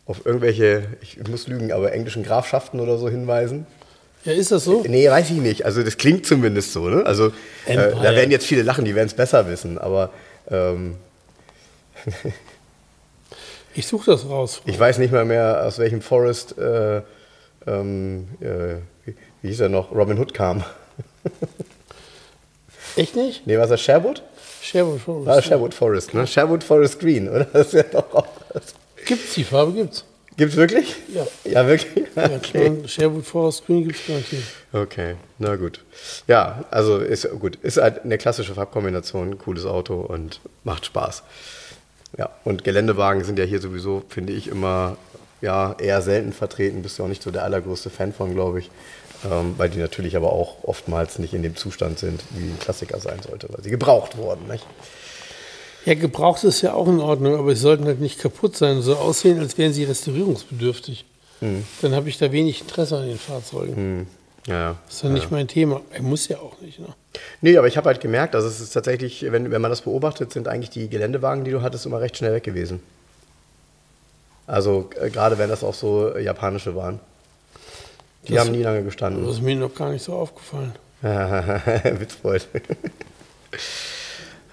auf irgendwelche, ich muss lügen, aber englischen Grafschaften oder so hinweisen. Ja, ist das so? Nee, weiß ich nicht. Also das klingt zumindest so, ne? Also äh, da werden jetzt viele lachen, die werden es besser wissen, aber ähm, Ich suche das raus. ich weiß nicht mal mehr, aus welchem Forest, äh, ähm, äh, wie, hieß er noch, Robin Hood kam. Echt nicht? Nee, was ist das, Sherwood? Sherwood Forest. Ah, Sherwood Forest, ne? Sherwood Forest Green, oder? Das ist ja doch auch was. Gibt's die Farbe? Gibt's. Gibt's wirklich? Ja. Ja, wirklich? Ja, Okay. Sherwood Forest Green gibt's garantiert. Okay, na gut. Ja, also ist gut. Ist halt eine klassische Farbkombination, cooles Auto und macht Spaß. Ja, und Geländewagen sind ja hier sowieso, finde ich, immer ja, eher selten vertreten. Bist du auch nicht so der allergrößte Fan von, glaube ich. Ähm, weil die natürlich aber auch oftmals nicht in dem Zustand sind, wie ein Klassiker sein sollte, weil sie gebraucht wurden. Nicht? Ja, gebraucht ist ja auch in Ordnung, aber sie sollten halt nicht kaputt sein, so aussehen, als wären sie restaurierungsbedürftig. Dann habe ich da wenig Interesse an den Fahrzeugen. Hm, ja. Das ist ja nicht mein Thema. Er muss ja auch nicht. Ne? Nee, aber ich habe halt gemerkt, also es ist tatsächlich, wenn, wenn man das beobachtet, sind eigentlich die Geländewagen, die du hattest, immer recht schnell weg gewesen. Also äh, gerade wenn das auch so japanische waren. Die Das- haben nie lange gestanden. Das ist mir noch gar nicht so aufgefallen. Witzbold.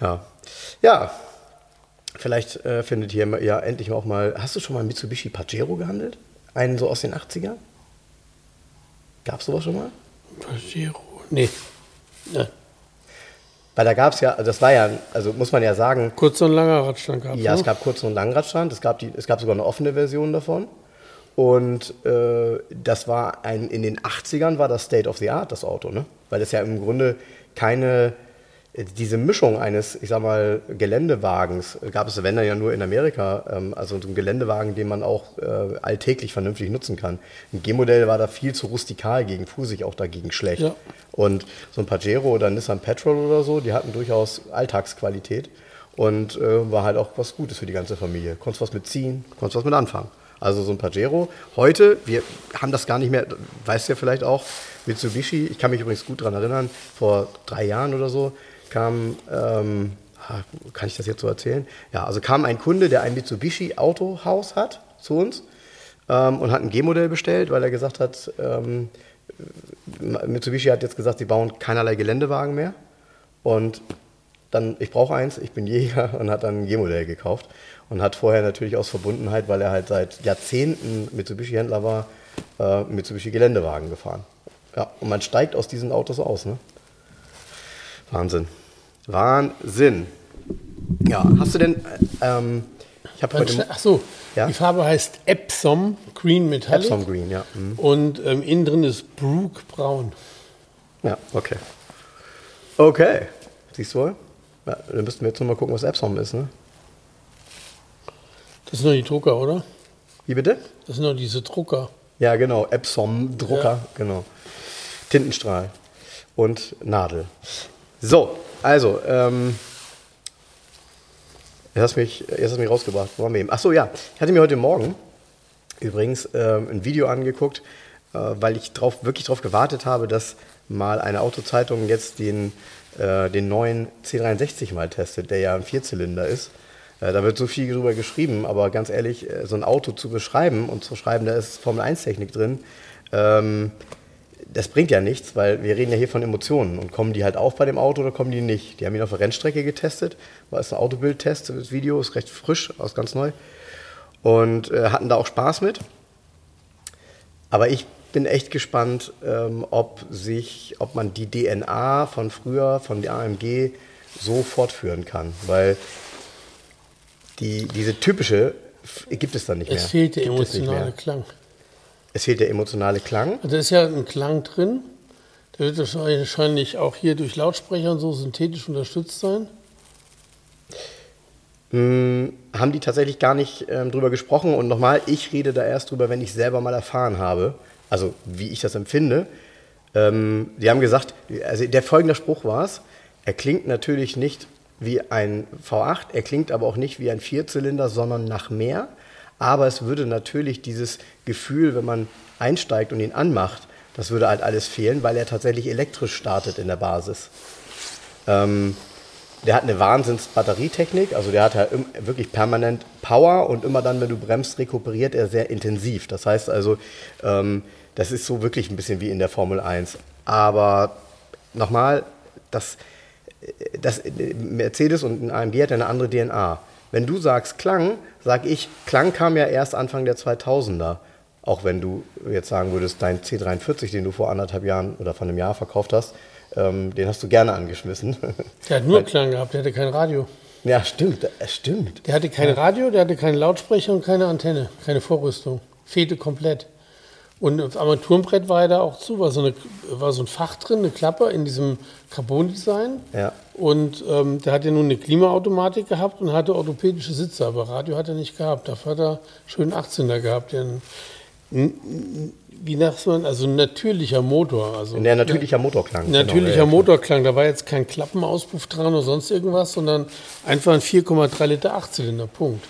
ja. Ja. vielleicht äh, findet hier mal- ja endlich auch mal. Hast du schon mal Mitsubishi Pajero gehandelt? Einen so aus den 80ern? Gab es sowas schon mal? Pajero. Nee. Ja. Weil da gab es ja, das war ja, also muss man ja sagen, Kurzer und langer Radstand gehabt. ja, ne? es gab kurzen und langen Radstand, es gab, die, es gab sogar eine offene Version davon. Und äh, das war ein, in den 80ern war das State of the Art, das Auto, ne? Weil es ja im Grunde keine, äh, diese Mischung eines, ich sag mal, Geländewagens, äh, gab es wenn dann ja nur in Amerika, ähm, also so ein Geländewagen, den man auch äh, alltäglich vernünftig nutzen kann. Ein G-Modell war da viel zu rustikal gegen, fuhr sich auch dagegen schlecht. Ja. Und so ein Pajero oder ein Nissan Petrol oder so, die hatten durchaus Alltagsqualität und äh, war halt auch was Gutes für die ganze Familie. Konntest was mitziehen, konntest was mit anfangen. Also so ein Pajero. Heute, wir haben das gar nicht mehr, weißt ja vielleicht auch, Mitsubishi, ich kann mich übrigens gut daran erinnern, vor drei Jahren oder so kam, ähm, ah, kann ich das jetzt so erzählen? Ja, also kam ein Kunde, der ein Mitsubishi Autohaus hat zu uns ähm, und hat ein G-Modell bestellt, weil er gesagt hat, ähm, Mitsubishi hat jetzt gesagt, sie bauen keinerlei Geländewagen mehr. Und dann, ich brauche eins, ich bin Jäger und hat dann ein G-Modell gekauft. Und hat vorher natürlich aus Verbundenheit, weil er halt seit Jahrzehnten Mitsubishi-Händler war, äh, Mitsubishi-Geländewagen gefahren. Ja, und man steigt aus diesen Autos aus, ne? Wahnsinn. Wahnsinn. Ja, hast du denn, äh, ähm, ich habe heute Ach so, Ja? die Farbe heißt Epsom Green Metallic. Epsom Green, ja. Mhm. Und ähm, innen drin ist Brook Braun. Ja, okay. Okay, siehst du wohl? Ja, dann müssten wir jetzt noch mal gucken, was Epsom ist, ne? Das sind nur die Drucker, oder? Wie bitte? Das sind nur diese Drucker. Ja, genau, Epsom Drucker, genau. Tintenstrahl und Nadel. So, also, ähm, jetzt hast du mich, jetzt hast mich rausgebracht. Wo waren wir eben? Ach so, ja. Ich hatte mir heute Morgen übrigens ähm, ein Video angeguckt, äh, weil ich drauf, wirklich darauf gewartet habe, dass mal eine Autozeitung jetzt den, äh, den neuen C63 mal testet, der ja ein Vierzylinder ist. Äh, da wird so viel drüber geschrieben, aber ganz ehrlich, äh, so ein Auto zu beschreiben und zu schreiben, da ist Formel-1-Technik drin, ähm, das bringt ja nichts, weil wir reden ja hier von Emotionen und kommen die halt auf bei dem Auto oder kommen die nicht? Die haben ihn auf der Rennstrecke getestet, war es ein Autobildtest, das Video ist recht frisch, aus ganz neu und äh, hatten da auch Spaß mit. Aber ich bin echt gespannt, ähm, ob sich, ob man die DNA von früher, von der AMG so fortführen kann, weil die, diese typische gibt es dann nicht mehr. Es fehlt der Gibt emotionale. Klang. Es fehlt der emotionale Klang. Also Da ist ja ein Klang drin. Der wird wahrscheinlich auch hier durch Lautsprecher und so synthetisch unterstützt sein. Hm, haben die tatsächlich gar nicht ähm, drüber gesprochen. Und nochmal, ich rede da erst drüber, wenn ich selber mal erfahren habe, also wie ich das empfinde. Ähm, die haben gesagt, also der folgende Spruch war es, er klingt natürlich nicht wie ein V8, er klingt aber auch nicht wie ein Vierzylinder, sondern nach mehr. Aber es würde natürlich dieses Gefühl, wenn man einsteigt und ihn anmacht, das würde halt alles fehlen, weil er tatsächlich elektrisch startet in der Basis. Ähm, der hat eine Wahnsinns-Batterietechnik, also der hat halt wirklich permanent Power und immer dann, wenn du bremst, rekuperiert er sehr intensiv. Das heißt also, ähm, das ist so wirklich ein bisschen wie in der Formel 1. Aber nochmal, das, das Mercedes und ein AMG hat ja eine andere DNA. Wenn du sagst Klang, sag ich, Klang kam ja erst Anfang der 2000er. Auch wenn du jetzt sagen würdest, dein C43, den du vor anderthalb Jahren oder vor einem Jahr verkauft hast, ähm, den hast du gerne angeschmissen. Der hat nur Klang gehabt, der hatte kein Radio. ja, stimmt, es stimmt. Der hatte kein Radio, der hatte keinen Lautsprecher und keine Antenne, keine Vorrüstung. Fehlte komplett. Und das Armaturenbrett war ja da auch zu, war so, eine, war so ein Fach drin, eine Klappe in diesem Carbon-Design. Ja. Und ähm, der hat ja nun eine Klimaautomatik gehabt und hatte orthopädische Sitze, aber Radio hat er nicht gehabt. Dafür hat er schön 18er gehabt. Der, ein- n- n- wie sagt man, also ein natürlicher Motor. Also Der natürlicher Motorklang. Natürlicher genau, ja. Motorklang, da war jetzt kein Klappenauspuff dran oder sonst irgendwas, sondern einfach ein 4,3 Liter Achtzylinder, Punkt.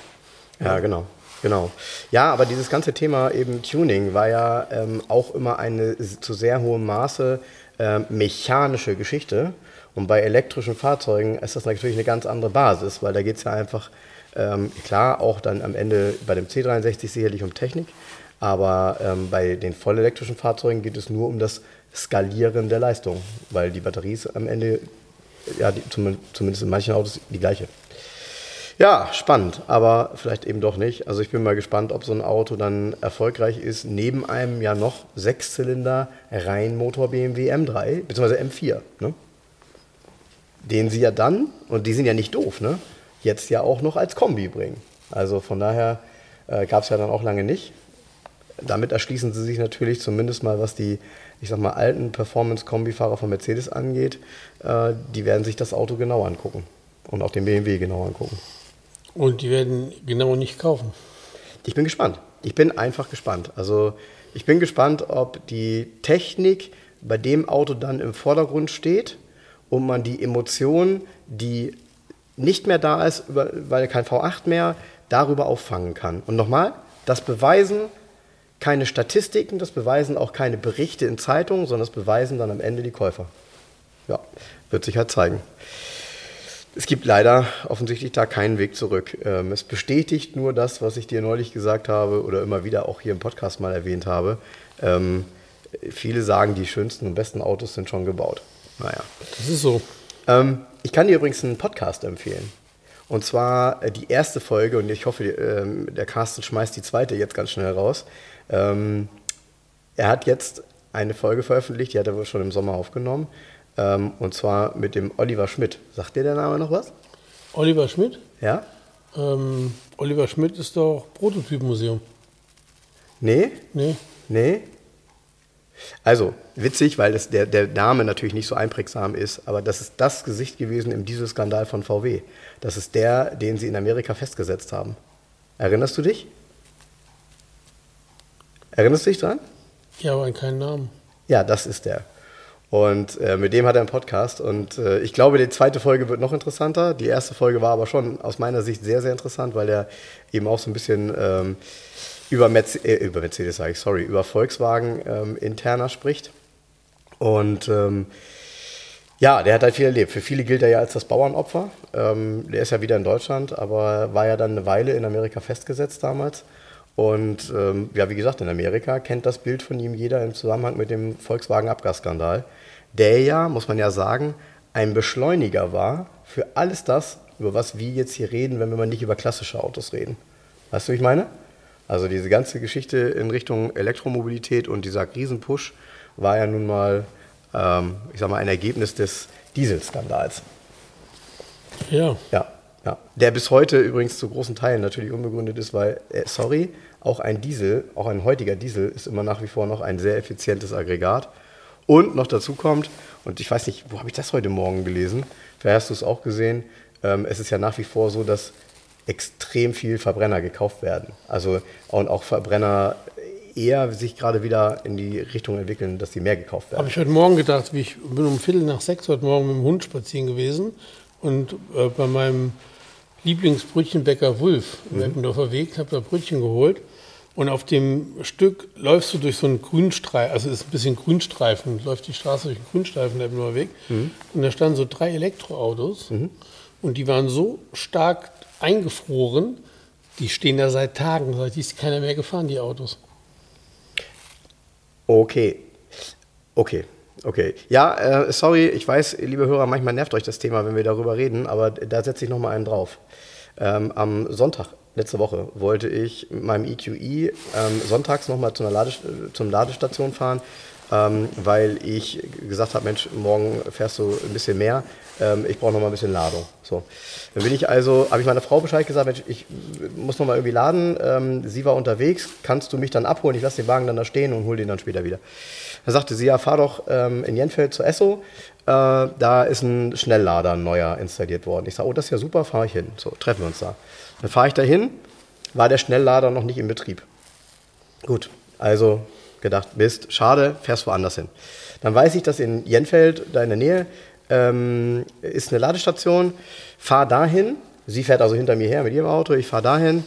Ja, genau. Genau. Ja, aber dieses ganze Thema eben Tuning war ja ähm, auch immer eine zu sehr hohem Maße ähm, mechanische Geschichte. Und bei elektrischen Fahrzeugen ist das natürlich eine ganz andere Basis, weil da geht es ja einfach, ähm, klar, auch dann am Ende bei dem C63 sicherlich um Technik, aber ähm, bei den vollelektrischen Fahrzeugen geht es nur um das Skalieren der Leistung, weil die Batterie ist am Ende, ja, die, zum- zumindest in manchen Autos, die gleiche. Ja, spannend, aber vielleicht eben doch nicht. Also ich bin mal gespannt, ob so ein Auto dann erfolgreich ist, neben einem ja noch Sechszylinder Reihenmotor BMW M3 bzw. M4. Ne? Den sie ja dann, und die sind ja nicht doof, ne? jetzt ja auch noch als Kombi bringen. Also von daher äh, gab es ja dann auch lange nicht. Damit erschließen sie sich natürlich zumindest mal, was die, ich sag mal, alten Performance-Kombi-Fahrer von Mercedes angeht, äh, die werden sich das Auto genau angucken und auch den BMW genau angucken. Und die werden genau nicht kaufen. Ich bin gespannt. Ich bin einfach gespannt. Also ich bin gespannt, ob die Technik bei dem Auto dann im Vordergrund steht und man die Emotion, die nicht mehr da ist, weil kein V8 mehr, darüber auffangen kann. Und nochmal, das beweisen keine Statistiken, das beweisen auch keine Berichte in Zeitungen, sondern das beweisen dann am Ende die Käufer. Ja, wird sich halt zeigen. Es gibt leider offensichtlich da keinen Weg zurück. Ähm, es bestätigt nur das, was ich dir neulich gesagt habe oder immer wieder auch hier im Podcast mal erwähnt habe. Ähm, viele sagen, die schönsten und besten Autos sind schon gebaut. Naja. Das ist so. Ähm, ich kann dir übrigens einen Podcast empfehlen. Und zwar äh, die erste Folge, und ich hoffe, der Carsten schmeißt die zweite jetzt ganz schnell raus. Er hat jetzt eine Folge veröffentlicht, die hat er wohl schon im Sommer aufgenommen. Ähm, und zwar mit dem Oliver Schmidt. Sagt dir der Name noch was? Oliver Schmidt? Ja? Ähm, Oliver Schmidt ist doch Prototypmuseum. Nee? Nee. Nee? Also, witzig, weil das, der, der Name natürlich nicht so einprägsam ist, aber das ist das Gesicht gewesen im Dieselskandal von VW. Das ist der, den sie in Amerika festgesetzt haben. Erinnerst du dich? Erinnerst du dich dran? Ja, aber an keinen Namen. Ja, das ist der. Und äh, mit dem hat er einen Podcast. Und äh, ich glaube, die zweite Folge wird noch interessanter. Die erste Folge war aber schon aus meiner Sicht sehr, sehr interessant, weil er eben auch so ein bisschen ähm, über, Merce äh, über Mercedes, sage ich, sorry, über Volkswagen ähm, interner spricht. Und ähm, ja, der hat halt viel erlebt. Für viele gilt er ja als das Bauernopfer. Ähm, der ist ja wieder in Deutschland, aber war ja dann eine Weile in Amerika festgesetzt damals. Und ähm, ja, wie gesagt, in Amerika kennt das Bild von ihm jeder im Zusammenhang mit dem Volkswagen-Abgasskandal der ja, muss man ja sagen, ein Beschleuniger war für alles das, über was wir jetzt hier reden, wenn wir mal nicht über klassische Autos reden. Weißt du, wie ich meine? Also diese ganze Geschichte in Richtung Elektromobilität und dieser Riesenpush war ja nun mal, ähm, ich sag mal, ein Ergebnis des Dieselskandals. Ja. Ja, ja. Der bis heute übrigens zu großen Teilen natürlich unbegründet ist, weil, äh, sorry, auch ein Diesel, auch ein heutiger Diesel ist immer nach wie vor noch ein sehr effizientes Aggregat. Und noch dazu kommt, und ich weiß nicht, wo habe ich das heute Morgen gelesen? Vielleicht hast du es auch gesehen. Ähm, es ist ja nach wie vor so, dass extrem viel Verbrenner gekauft werden. Also und auch Verbrenner eher sich gerade wieder in die Richtung entwickeln, dass sie mehr gekauft werden. Habe ich heute Morgen gedacht, wie ich bin um Viertel nach sechs heute Morgen mit dem Hund spazieren gewesen und äh, bei meinem Lieblingsbrötchenbäcker Wulf im mhm. Eppendorfer Weg habe da Brötchen geholt und auf dem Stück läufst du durch so einen Grünstreifen, also ist ein bisschen Grünstreifen, läuft die Straße durch einen Grünstreifen, der nur Weg. Mhm. Und da standen so drei Elektroautos mhm. und die waren so stark eingefroren, die stehen da seit Tagen, seit ist keiner mehr gefahren, die Autos. Okay. Okay. Okay. Ja, äh, sorry, ich weiß, liebe Hörer, manchmal nervt euch das Thema, wenn wir darüber reden, aber da setze ich nochmal einen drauf. Ähm, am Sonntag letzte Woche wollte ich mit meinem EQE ähm, sonntags nochmal zu Ladest zum Ladestation fahren, ähm, weil ich gesagt habe, Mensch, morgen fährst du ein bisschen mehr, ähm, ich brauche nochmal ein bisschen Ladung. So. Dann bin ich also, habe ich meiner Frau Bescheid gesagt, Mensch, ich muss nochmal irgendwie laden, ähm, sie war unterwegs, kannst du mich dann abholen, ich lasse den Wagen dann da stehen und hole den dann später wieder. Da sagte sie, ja, fahr doch ähm, in Jenfeld zur Esso, äh, da ist ein Schnelllader ein neuer installiert worden. Ich sage, oh, das ist ja super, fahre ich hin. So, treffen wir uns da. Dann fahre ich dahin, war der Schnelllader noch nicht in Betrieb. Gut, also gedacht, Mist, schade, fährst woanders hin. Dann weiß ich, dass in Jenfeld, da in der Nähe, ähm, ist eine Ladestation, fahr dahin. Sie fährt also hinter mir her mit ihrem Auto, ich fahre dahin.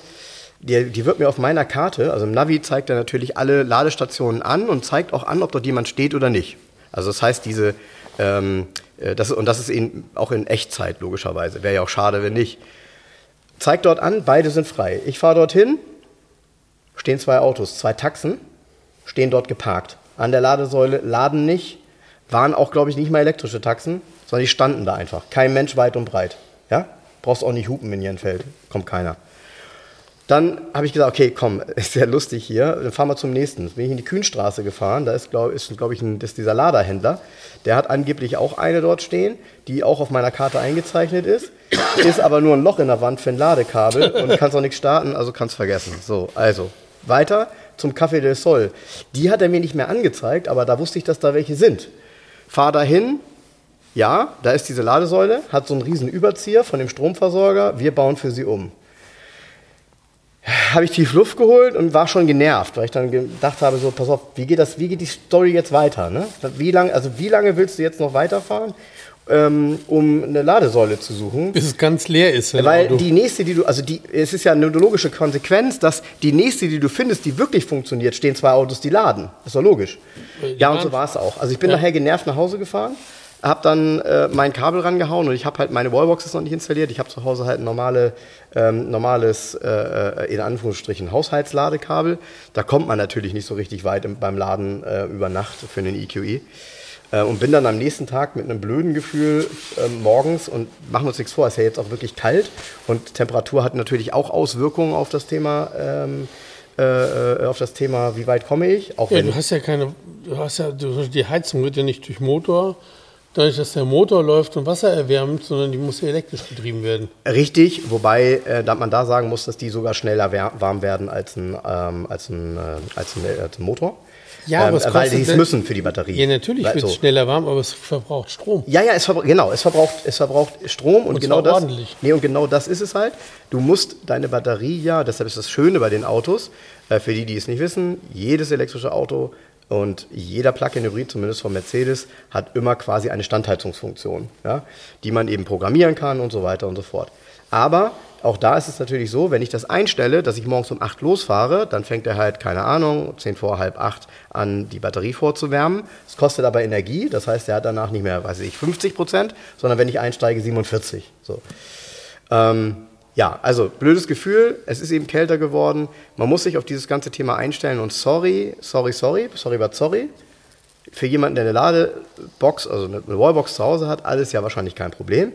Die, die wird mir auf meiner Karte, also im Navi zeigt er natürlich alle Ladestationen an und zeigt auch an, ob dort jemand steht oder nicht. Also das heißt, diese, ähm, äh, das, und das ist in, auch in Echtzeit logischerweise. Wäre ja auch schade, wenn nicht zeigt dort an, beide sind frei. Ich fahre dorthin, stehen zwei Autos, zwei Taxen, stehen dort geparkt. An der Ladesäule laden nicht, waren auch, glaube ich, nicht mal elektrische Taxen, sondern die standen da einfach. Kein Mensch weit und breit. Ja? Brauchst auch nicht hupen in Jenfeld. Kommt keiner. Dann habe ich gesagt, okay, komm, ist ja lustig hier, dann fahren wir zum nächsten. Dann bin ich in die Kühnstraße gefahren, da ist, glaube glaub ich, ein, ist dieser Laderhändler. Der hat angeblich auch eine dort stehen, die auch auf meiner Karte eingezeichnet ist. Ist aber nur ein Loch in der Wand für ein Ladekabel und kannst auch nichts starten, also kannst vergessen. So, also weiter zum Café del Sol. Die hat er mir nicht mehr angezeigt, aber da wusste ich, dass da welche sind. Fahr dahin, ja, da ist diese Ladesäule, hat so einen riesen Überzieher von dem Stromversorger, wir bauen für sie um habe ich tief Luft geholt und war schon genervt, weil ich dann gedacht habe, so, pass auf, wie geht, das, wie geht die Story jetzt weiter? Ne? Wie, lang, also wie lange willst du jetzt noch weiterfahren, ähm, um eine Ladesäule zu suchen? Bis es ganz leer ist. Weil Auto. die nächste, die du, also die, es ist ja eine logische Konsequenz, dass die nächste, die du findest, die wirklich funktioniert, stehen zwei Autos, die laden. Das ist doch logisch. Die ja, und so war es auch. Also ich bin ja. nachher genervt nach Hause gefahren habe dann äh, mein Kabel rangehauen und ich habe halt meine Wallboxes noch nicht installiert. Ich habe zu Hause halt ein normale, ähm, normales, äh, äh, in Anführungsstrichen, Haushaltsladekabel. Da kommt man natürlich nicht so richtig weit im, beim Laden äh, über Nacht für einen EQE. Äh, und bin dann am nächsten Tag mit einem blöden Gefühl ähm, morgens und machen wir uns nichts vor, es ist ja jetzt auch wirklich kalt und Temperatur hat natürlich auch Auswirkungen auf das Thema. Ähm, äh, auf das Thema, wie weit komme ich? Auch ja, du hast ja keine, du hast ja, die Heizung wird ja nicht durch Motor, dadurch, dass der Motor läuft und Wasser erwärmt, sondern die muss elektrisch betrieben werden. Richtig, wobei äh, man da sagen muss, dass die sogar schneller warm werden als ein, ähm, als ein, äh, als ein, äh, als ein Motor. Ja, aber ähm, es weil die es müssen für die Batterie. Ja, natürlich wird es so. schneller warm, aber es verbraucht Strom. Ja, ja, es verbraucht, genau, es verbraucht, es verbraucht Strom und, und genau das. Ordentlich. Nee, und genau das ist es halt. Du musst deine Batterie ja, deshalb ist das Schöne bei den Autos, äh, für die, die es nicht wissen, jedes elektrische Auto und jeder Plug-in-Hybrid, zumindest von Mercedes, hat immer quasi eine Standheizungsfunktion, ja, die man eben programmieren kann und so weiter und so fort. Aber auch da ist es natürlich so, wenn ich das einstelle, dass ich morgens um 8 losfahre, dann fängt er halt, keine Ahnung, 10 vor halb 8 an, die Batterie vorzuwärmen. Es kostet aber Energie, das heißt, er hat danach nicht mehr, weiß ich, 50 Prozent, sondern wenn ich einsteige, 47. So. Ähm, ja, also blödes Gefühl, es ist eben kälter geworden. Man muss sich auf dieses ganze Thema einstellen und sorry, sorry, sorry, sorry, but sorry. Für jemanden, der eine Ladebox, also eine Wallbox zu Hause hat, alles ja wahrscheinlich kein Problem.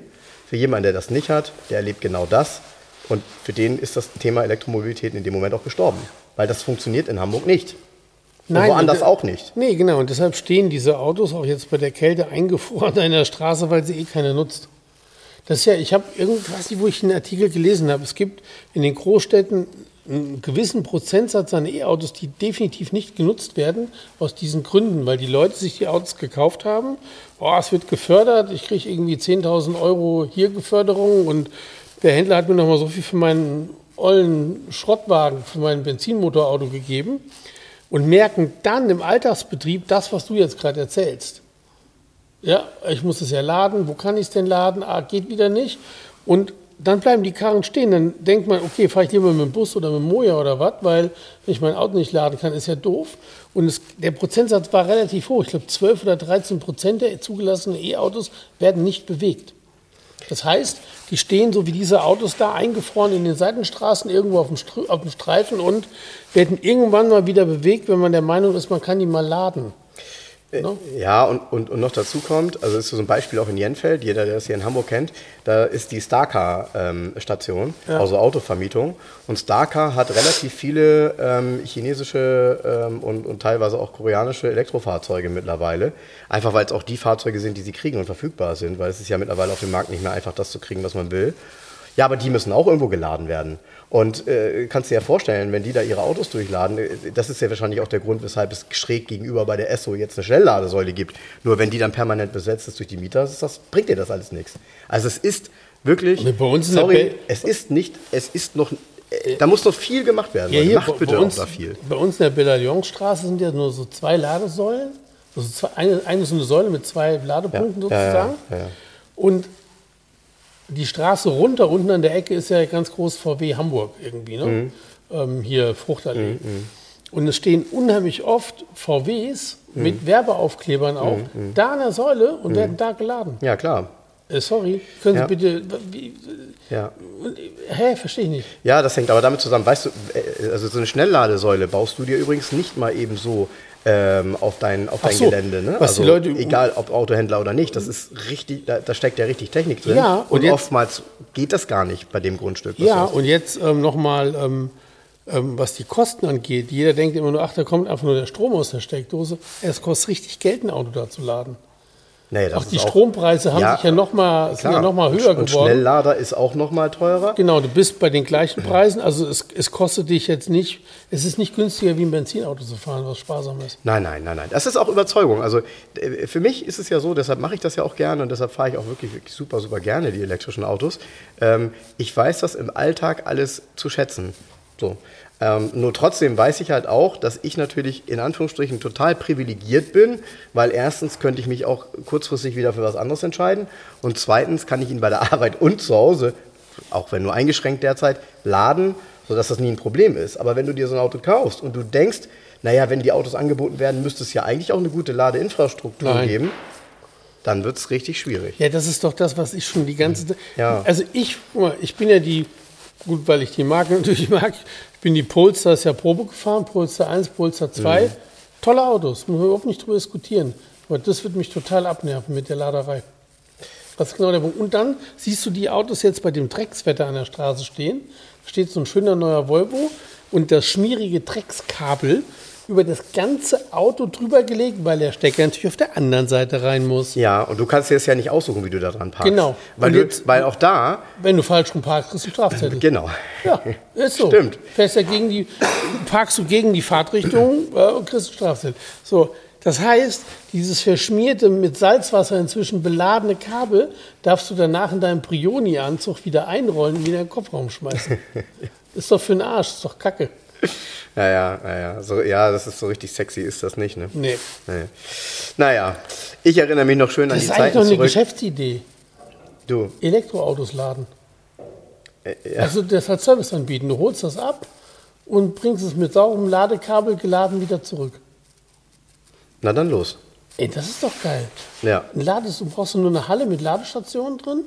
Für jemanden, der das nicht hat, der erlebt genau das. Und für den ist das Thema Elektromobilität in dem Moment auch gestorben. Weil das funktioniert in Hamburg nicht. Nein, und woanders und, auch nicht. Nee, genau. Und deshalb stehen diese Autos auch jetzt bei der Kälte eingefroren an der Straße, weil sie eh keiner nutzt. Das ist ja, ich habe irgendwas, wo ich einen Artikel gelesen habe. Es gibt in den Großstädten einen gewissen Prozentsatz an E-Autos, die definitiv nicht genutzt werden, aus diesen Gründen, weil die Leute sich die Autos gekauft haben. Oh, es wird gefördert, ich kriege irgendwie 10.000 Euro hier Geförderung und der Händler hat mir noch mal so viel für meinen ollen Schrottwagen, für mein Benzinmotorauto gegeben und merken dann im Alltagsbetrieb das, was du jetzt gerade erzählst. Ja, ich muss es ja laden. Wo kann ich es denn laden? Ah, geht wieder nicht. Und dann bleiben die Karren stehen. Dann denkt man, okay, fahre ich lieber mit dem Bus oder mit dem Moja oder was, weil wenn ich mein Auto nicht laden kann, ist ja doof. Und es, der Prozentsatz war relativ hoch. Ich glaube, 12 oder 13 Prozent der zugelassenen E-Autos werden nicht bewegt. Das heißt, die stehen so wie diese Autos da eingefroren in den Seitenstraßen irgendwo auf dem, auf dem Streifen und werden irgendwann mal wieder bewegt, wenn man der Meinung ist, man kann die mal laden. No? Ja, und, und, und noch dazu kommt, also ist so ein Beispiel auch in Jenfeld, jeder, der das hier in Hamburg kennt, da ist die Starcar-Station, ähm, ja. also Autovermietung. Und Starcar hat relativ viele ähm, chinesische ähm, und, und teilweise auch koreanische Elektrofahrzeuge mittlerweile. Einfach weil es auch die Fahrzeuge sind, die sie kriegen und verfügbar sind, weil es ist ja mittlerweile auf dem Markt nicht mehr einfach, das zu kriegen, was man will. Ja, aber die müssen auch irgendwo geladen werden. Und äh, kannst dir ja vorstellen, wenn die da ihre Autos durchladen, äh, das ist ja wahrscheinlich auch der Grund, weshalb es schräg gegenüber bei der Esso jetzt eine Schnellladesäule gibt. Nur wenn die dann permanent besetzt ist durch die Mieter, das, bringt dir das alles nichts. Also es ist wirklich, bei uns sorry, es ist nicht, es ist noch, äh, da muss noch viel gemacht werden. Ja, hier, Macht bitte uns, auch da viel. Bei uns in der Bellagionstraße sind ja nur so zwei Ladesäulen. Also zwei, eine, eine so eine Säule mit zwei Ladepunkten ja, sozusagen. Ja, Und die Straße runter, unten an der Ecke ist ja ganz groß VW Hamburg irgendwie, ne? Mhm. Ähm, hier Fruchtallee. Mhm, mhm. Und es stehen unheimlich oft VWs mhm. mit Werbeaufklebern auf, mhm, mhm. da an der Säule und werden da geladen. Ja, klar. Äh, sorry, können Sie bitte. Wie, ja. Hä, verstehe ich nicht. Ja, das hängt aber damit zusammen. Weißt du, äh, also so eine Schnellladesäule baust du dir übrigens nicht mal eben so ähm, auf dein, auf dein so, Gelände. Ne? also, Leute, egal ob Autohändler oder nicht, das ist richtig, da, da steckt ja richtig Technik drin. Ja, und, und oftmals geht das gar nicht bei dem Grundstück. Ja, und jetzt ähm, nochmal, ähm, ähm, was die Kosten angeht. Jeder denkt immer nur, ach, da kommt einfach nur der Strom aus der Steckdose. Es kostet richtig Geld, ein Auto da zu laden. Nee, Auch die Strompreise haben Ja, sich ja nochmal ja noch mal höher und geworden. Schnelllader ist auch noch mal teurer. Genau, du bist bei den gleichen Preisen. Also es, es kostet dich jetzt nicht, es ist nicht günstiger wie ein Benzinauto zu fahren, was sparsam ist. Nein, nein, nein, nein. Das ist auch Überzeugung. Also äh, für mich ist es ja so, deshalb mache ich das ja auch gerne und deshalb fahre ich auch wirklich, wirklich super, super gerne die elektrischen Autos. Ähm, ich weiß das im Alltag alles zu schätzen. So. Ähm, nur trotzdem weiß ich halt auch, dass ich natürlich in Anführungsstrichen total privilegiert bin, weil erstens könnte ich mich auch kurzfristig wieder für was anderes entscheiden und zweitens kann ich ihn bei der Arbeit und zu Hause, auch wenn nur eingeschränkt derzeit, laden, sodass das nie ein Problem ist. Aber wenn du dir so ein Auto kaufst und du denkst, naja, wenn die Autos angeboten werden, müsste es ja eigentlich auch eine gute Ladeinfrastruktur Nein. geben, dann wird es richtig schwierig. Ja, das ist doch das, was ich schon die ganze Zeit. Ja. Also ich, ich bin ja die, gut, weil ich die Marke natürlich mag, ich bin die Polestar, ist ja Probe gefahren, Polestar 1, Polestar 2. Tolle Autos, muss man überhaupt nicht drüber diskutieren. Aber das wird mich total abnerven mit der Laderei. Das ist genau der Punkt. Und dann siehst du die Autos jetzt bei dem Dreckswetter an der Straße stehen. Da steht so ein schöner neuer Volvo und das schmierige Dreckskabel über das ganze Auto drüber gelegt, weil der Stecker natürlich auf der anderen Seite rein muss. Ja, und du kannst dir das ja nicht aussuchen, wie du da dran parkst. Genau. Weil, Und du, jetzt- weil auch da, Wenn du falsch rum parkst, kriegst du Strafzettel. genau. Ja, ist so. Stimmt. Fährst ja gegen die, parkst du gegen die Fahrtrichtung äh, und kriegst einen Strafzettel. So, das heißt, dieses verschmierte, mit Salzwasser inzwischen beladene Kabel darfst du danach in deinem Prioni-Anzug wieder einrollen und wieder in den Kofferraum schmeißen. ist doch für den Arsch, ist doch kacke. Naja, naja, so, ja, das ist so richtig sexy, ist das nicht, ne? Nee. Nee. Naja, ich erinnere mich noch schön an Das die ist eigentlich Zeiten noch eine zurück. Geschäftsidee. Du, Elektroautos laden. äh, ja, Also das hat Service anbieten. Du holst das ab und bringst es mit saurem Ladekabel geladen wieder zurück. na dann los. Ey, das ist doch geil. Ja, Ein Lades, du brauchst du nur eine Halle mit Ladestationen drin.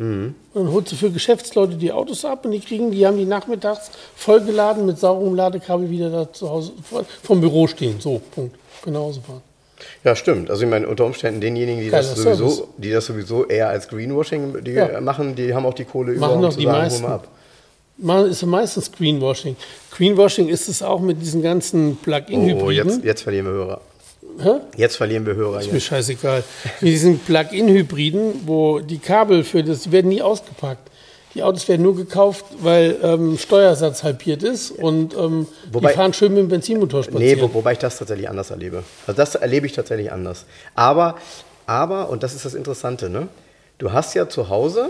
Mhm. Dann holst du für Geschäftsleute die Autos ab und die kriegen, die haben die nachmittags vollgeladen mit saurem Ladekabel wieder da zu Hause vom Büro stehen. So, Punkt. Genau so fahren. ja, stimmt. Also ich meine, unter Umständen denjenigen, die das, sowieso, Service. die das sowieso eher als Greenwashing die Ja. machen, die haben auch die Kohle über, Machen um doch zu die sagen, hol meisten. mal ab. Man ist ja meistens Greenwashing. Greenwashing ist es auch mit diesen ganzen Oh, Plug-in-Hybriden. jetzt, jetzt verlieren wir Hörer. Hä? Jetzt verlieren wir Hörer. Ist mir scheißegal. Mit diesen Plug-in-Hybriden, wo die Kabel für das, die werden nie ausgepackt. Die Autos werden nur gekauft, weil ähm, Steuersatz halbiert ist und ähm, Wobei- die fahren schön mit dem Benzinmotor Nee, spazieren. wo, wobei ich das tatsächlich anders erlebe. Also das erlebe ich tatsächlich anders. Aber, aber, und das ist das Interessante, ne? Du hast ja zu Hause,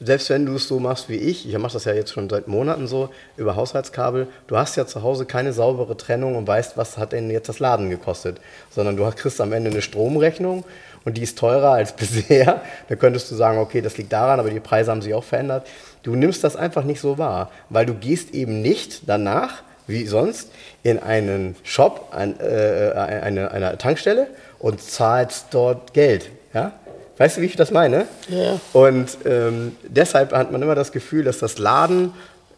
selbst wenn du es so machst wie ich, ich mache das ja jetzt schon seit Monaten so, über Haushaltskabel, du hast ja zu Hause keine saubere Trennung und weißt, was hat denn jetzt das Laden gekostet. Sondern du kriegst am Ende eine Stromrechnung und die ist teurer als bisher. Da könntest du sagen, okay, das liegt daran, aber die Preise haben sich auch verändert. Du nimmst das einfach nicht so wahr, weil du gehst eben nicht danach, wie sonst, in einen Shop, ein, äh, eine, eine Tankstelle und zahlst dort Geld. Ja? Weißt du, wie ich das meine? Ja. Und ähm, deshalb hat man immer das Gefühl, dass das Laden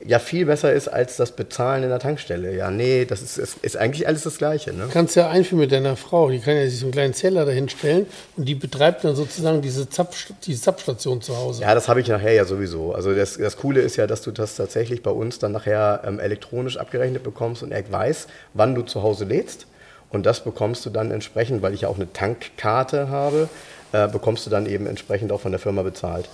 ja viel besser ist als das Bezahlen in der Tankstelle. Ja, nee, das ist, ist, ist eigentlich alles das Gleiche. Ne? Du kannst ja einführen mit deiner Frau. Die kann ja sich so einen kleinen Zeller dahin stellen und die betreibt dann sozusagen diese, Zapf, diese Zapfstation zu Hause. Ja, das habe ich nachher ja sowieso. Also das, das Coole ist ja, dass du das tatsächlich bei uns dann nachher ähm, elektronisch abgerechnet bekommst und er weiß, wann du zu Hause lädst. Und das bekommst du dann entsprechend, weil ich ja auch eine Tankkarte habe, äh, bekommst du dann eben entsprechend auch von der Firma bezahlt.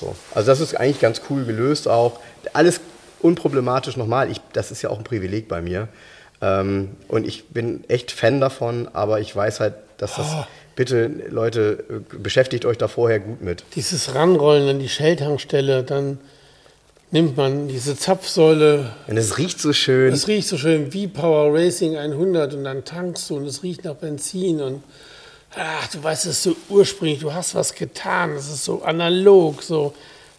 So. Also das ist eigentlich ganz cool gelöst auch. Alles unproblematisch nochmal. Ich, das ist ja auch ein Privileg bei mir. Ähm, und ich bin echt Fan davon, aber ich weiß halt, dass das... Ah. Bitte, Leute, äh, beschäftigt euch da vorher gut mit. Dieses Ranrollen an die Shell-Tankstelle, dann nimmt man diese Zapfsäule. Und es riecht so schön. Es riecht so schön wie Power Racing 100 und dann tankst du und es riecht nach Benzin und ach, du weißt, es ist so ursprünglich, du hast was getan, es ist so analog, so,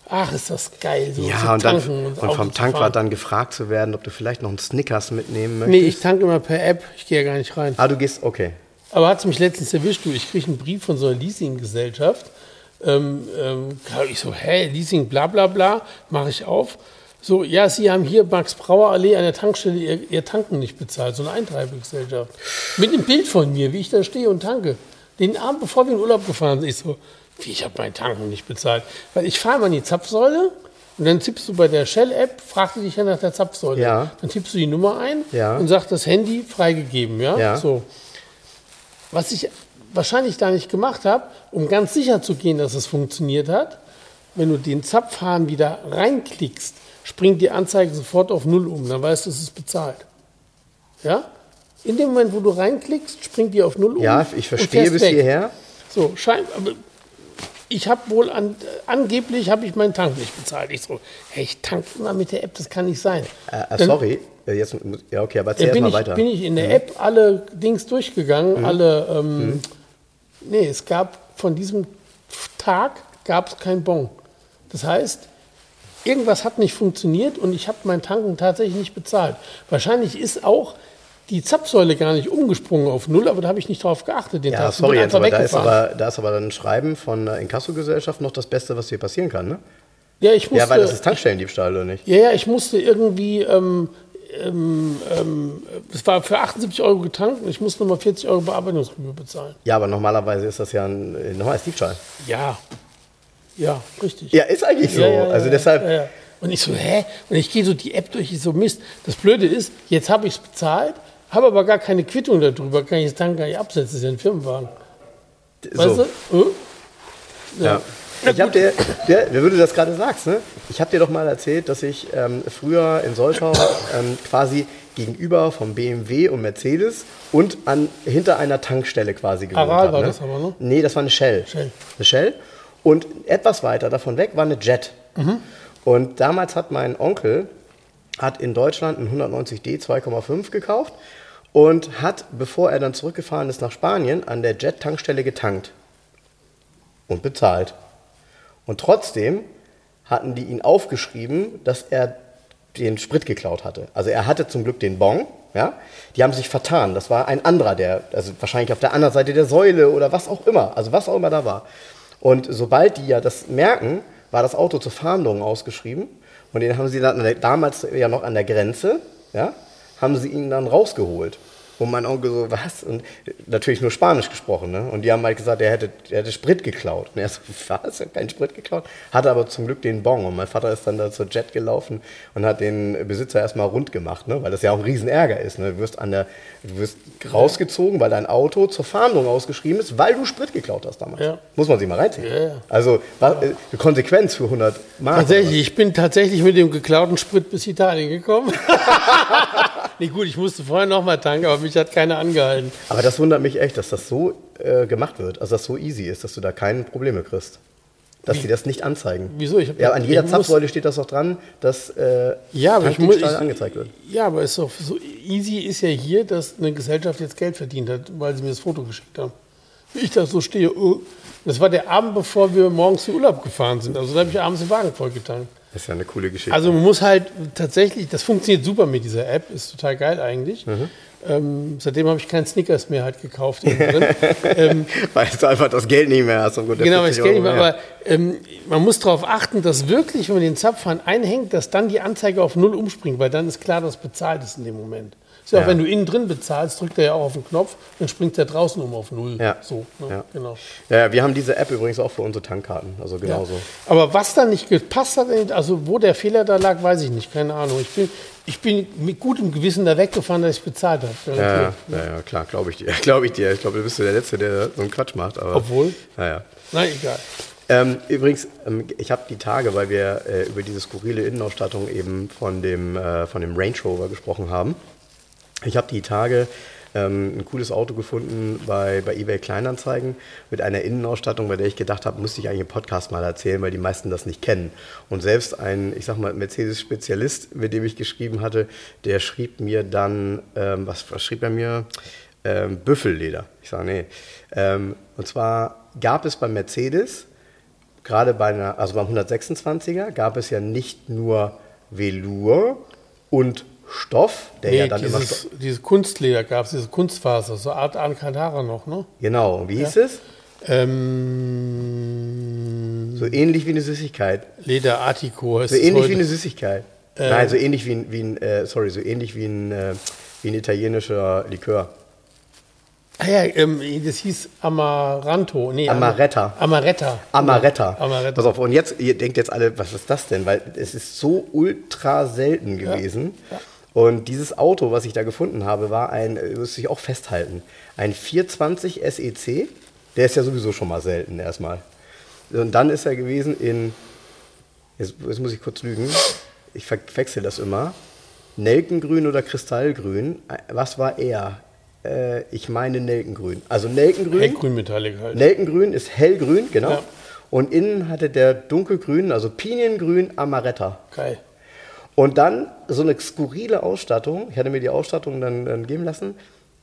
ach, ist das geil. So Ja, zu und, dann, tanken und Auto vom Tankwart dann gefragt zu werden, ob du vielleicht noch einen Snickers mitnehmen Nee, möchtest. ich tanke immer per App, ich gehe ja gar nicht rein. ah, du gehst, okay. Aber hat es mich letztens erwischt, du, ich kriege einen Brief von so einer Leasinggesellschaft. Ähm, ähm, ich so, hä, Leasing, bla bla bla, mache ich auf. So, ja, Sie haben hier Max-Brauer-Allee an der Tankstelle ihr, ihr Tanken nicht bezahlt, so eine Eintreibegesellschaft. Mit einem Bild von mir, wie ich da stehe und tanke. Den Abend, bevor wir in Urlaub gefahren sind, ich so, Wie, ich habe meinen Tanken nicht bezahlt. Weil ich fahre mal in die Zapfsäule und dann tippst du bei der Shell-App, fragt die dich ja nach der Zapfsäule. Ja. Dann tippst du die Nummer ein Ja. und sagt das Handy freigegeben. Ja? Ja. So. Was ich wahrscheinlich da nicht gemacht habe, um ganz sicher zu gehen, dass es funktioniert hat, wenn du den Zapfhahn wieder reinklickst, springt die Anzeige sofort auf Null um. Dann weißt du, es ist bezahlt. Ja? In dem Moment, wo du reinklickst, springt die auf Null um. Ja, ich verstehe bis weg. hierher. So, schein, aber ich habe wohl an, angeblich habe ich meinen Tank nicht bezahlt. Ich so, hey, ich tank immer mit der App, das kann nicht sein. Äh, äh, sorry, äh, jetzt, ja okay, aber erzähl mal ich, weiter. Mhm. bin ich in der App alle Dings durchgegangen, alle, ähm, nee, es gab von diesem Tag gab es kein Bon. Das heißt, irgendwas hat nicht funktioniert und ich habe mein Tanken tatsächlich nicht bezahlt. Wahrscheinlich ist auch die Zapfsäule gar nicht umgesprungen auf Null, aber da habe ich nicht drauf geachtet. Den ja, Tag. sorry, jetzt, aber da, ist aber da ist aber dann ein Schreiben von der Inkassogesellschaft noch das Beste, was dir passieren kann, ne? ja, ich musste, Ja, weil das ist Tankstellendiebstahl, oder nicht? Ja, ja, ich musste irgendwie, ähm, ähm, ähm, es war für 78 Euro getankt und ich musste nochmal 40 Euro Bearbeitungsgebühr bezahlen. Ja, aber normalerweise ist das ja ein normales Diebstahl. Ja, ja, richtig. Ja, ist eigentlich so. Ja, ja, also deshalb. Und ich so, hä? Und ich gehe so die App durch, ich so, Mist. Das Blöde ist, jetzt habe ich es bezahlt, habe aber gar keine Quittung darüber, kann ich das Tank gar nicht absetzen, das ist ja ein Firmenwagen. Weißt so. du? Hm? Ja. Ich habe dir, der, wer würde das gerade sagst, ne? Ich habe dir doch mal erzählt, dass ich ähm, früher in Soltau ähm, quasi gegenüber vom BMW und Mercedes und an, hinter einer Tankstelle quasi gewohnt Aral habe. war ne? das aber, ne? Nee, das war eine Shell. Shell. Eine Shell. Und etwas weiter davon weg war eine Jet. Mhm. Und damals hat mein Onkel hat in Deutschland einen 190D 2,5 gekauft und hat, bevor er dann zurückgefahren ist nach Spanien, an der Jet-Tankstelle getankt und bezahlt. Und trotzdem hatten die ihn aufgeschrieben, dass er den Sprit geklaut hatte. Also er hatte zum Glück den Bon, ja. Die haben sich vertan. Das war ein anderer, der, also wahrscheinlich auf der anderen Seite der Säule oder was auch immer, also was auch immer da war. Und sobald die ja das merken, war das Auto zur Fahndung ausgeschrieben. Und den haben sie dann damals ja noch an der Grenze, ja, haben sie ihn dann rausgeholt. Und mein Onkel so, was? Und natürlich nur Spanisch gesprochen, ne? Und die haben halt gesagt, er hätte, er hätte Sprit geklaut. Und er so, was? Er hat keinen Sprit geklaut? Hatte aber zum Glück den Bon. Und mein Vater ist dann da zur Jet gelaufen und hat den Besitzer erstmal rund gemacht, ne? Weil das ja auch ein Riesenärger ist, ne? Du wirst an der, du wirst rausgezogen, weil dein Auto zur Fahndung ausgeschrieben ist, weil du Sprit geklaut hast damals. Ja. Muss man sich mal reinziehen. Ja, ja. Also, war, äh, eine Konsequenz für 100 Mark. Tatsächlich, ich bin tatsächlich mit dem geklauten Sprit bis Italien gekommen. nee, gut, ich musste vorher nochmal tanken, aber mich hat keiner angehalten. Aber das wundert mich echt, dass das so äh, gemacht wird, also dass das so easy ist, dass du da keine Probleme kriegst. Dass die das nicht anzeigen. Wieso? Ich hab- ja, an jeder Zapfsäule steht das auch dran, dass äh, Ja, aber ich muss. Ich, angezeigt wird. ja, aber ist doch so easy ist ja hier, dass eine Gesellschaft jetzt Geld verdient hat, weil sie mir das Foto geschickt haben. Wie ich da so stehe. oh. Das war der Abend, bevor wir morgens in Urlaub gefahren sind. Also da habe ich abends den Wagen vollgetankt. Das ist ja eine coole Geschichte. Also man muss halt tatsächlich, das funktioniert super mit dieser App, ist total geil eigentlich. Mhm. Ähm, seitdem habe ich keinen Snickers mehr halt gekauft. ähm, Weil du einfach das Geld nicht mehr hast. Gut, Genau, 40 kenne nicht mehr. aber ähm, man muss darauf achten, dass wirklich, wenn man den Zapfhahn einhängt, dass dann die Anzeige auf Null umspringt, weil dann ist klar, dass bezahlt ist in dem Moment. Ist ja auch, Ja. wenn du innen drin bezahlst, drückt er ja auch auf den Knopf, dann springt er draußen um auf Null. Ja. So, ne? Ja. genau. Ja, ja, wir haben diese App übrigens auch für unsere Tankkarten. Also Ja. genauso. Aber was da nicht gepasst hat, also wo der Fehler da lag, weiß ich nicht, keine Ahnung. Ich bin, ich bin mit gutem Gewissen da weggefahren, dass ich bezahlt habe. Ja, ja, garantiert. ja, ja, klar, glaube ich dir. Glaube ich dir. Ich glaube, du bist der Letzte, der so einen Quatsch macht. Aber, Obwohl? Naja. Na egal. Ähm, übrigens, ähm, ich habe die Tage, weil wir äh, über diese skurrile Innenausstattung eben von dem, äh, von dem Range Rover gesprochen haben. Ich habe die Tage ähm, ein cooles Auto gefunden bei, bei eBay Kleinanzeigen mit einer Innenausstattung, bei der ich gedacht habe, müsste ich eigentlich im Podcast mal erzählen, weil die meisten das nicht kennen. Und selbst ein, ich sag mal, Mercedes-Spezialist, mit dem ich geschrieben hatte, der schrieb mir dann, ähm, was, was schrieb er mir? Ähm, Büffelleder. Ich sage, nee. Ähm, und zwar gab es bei Mercedes gerade bei einer, also beim 126er gab es ja nicht nur Velour und Stoff, der ja Nee, dann immer dieses, Stoff, dieses Kunstleder gab es, diese Kunstfaser, so Art Alcantara noch, ne? genau, wie hieß es? Ähm, So ähnlich wie eine Süßigkeit. Leder Artico ist So ähnlich heute. wie eine Süßigkeit. Ähm. Nein, so ähnlich wie ein, wie ein äh, sorry, so ähnlich wie ein, äh, wie ein italienischer Likör. Ah ja, ähm, das hieß Amaranto. Nee, Amaretta. Amaretta. Amaretta. Amaretta. Pass auf, und jetzt, ihr denkt jetzt alle, was ist das denn? Weil es ist so ultra selten gewesen. Und dieses Auto, was ich da gefunden habe, war ein, äh, müsste ich auch festhalten, ein 420 SEC. Der ist ja sowieso schon mal selten erstmal. Und dann ist er gewesen in, jetzt, jetzt muss ich kurz lügen, ich verwechsel das immer, Nelkengrün oder Kristallgrün. Was war er? Äh, ich meine Nelkengrün. Also Nelkengrün. Hellgrünmetallic halt. Nelkengrün ist hellgrün, genau. Ja. Und innen hatte der dunkelgrün, also Piniengrün Amaretta. Geil. Und dann so eine skurrile Ausstattung. Ich hatte mir die Ausstattung dann, dann geben lassen.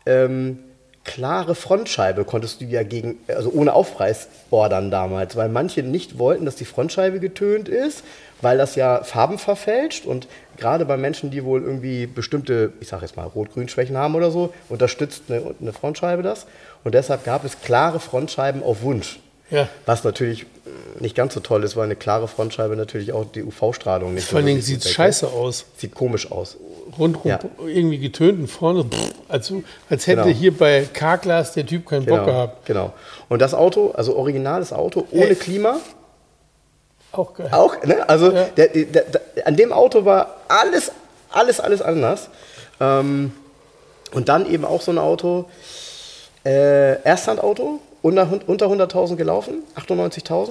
Ähm, klare Frontscheibe konntest du ja gegen, also ohne Aufpreis ordern damals, weil manche nicht wollten, dass die Frontscheibe getönt ist, weil das ja Farben verfälscht und gerade bei Menschen, die wohl irgendwie bestimmte, ich sage jetzt mal Rot-Grün-Schwächen haben oder so, unterstützt eine, eine Frontscheibe das und deshalb gab es klare Frontscheiben auf Wunsch. Ja. Was natürlich nicht ganz so toll ist, weil eine klare Frontscheibe natürlich auch die UV-Strahlung nicht Vor allen Dingen sieht es scheiße aus. Sieht komisch aus. Rundrum Ja. irgendwie getönt und vorne, pff, als, als hätte Genau. hier bei Carglass der Typ keinen Bock Genau, gehabt. genau. Und das Auto, also originales Auto, ohne Hey. Klima, Auch geil. auch, ne? Also Ja. der, der, der, an dem Auto war alles, alles, alles anders. Ähm, und dann eben auch so ein Auto, äh, Ersthandauto, unter, unter 100.000 gelaufen, 98.000.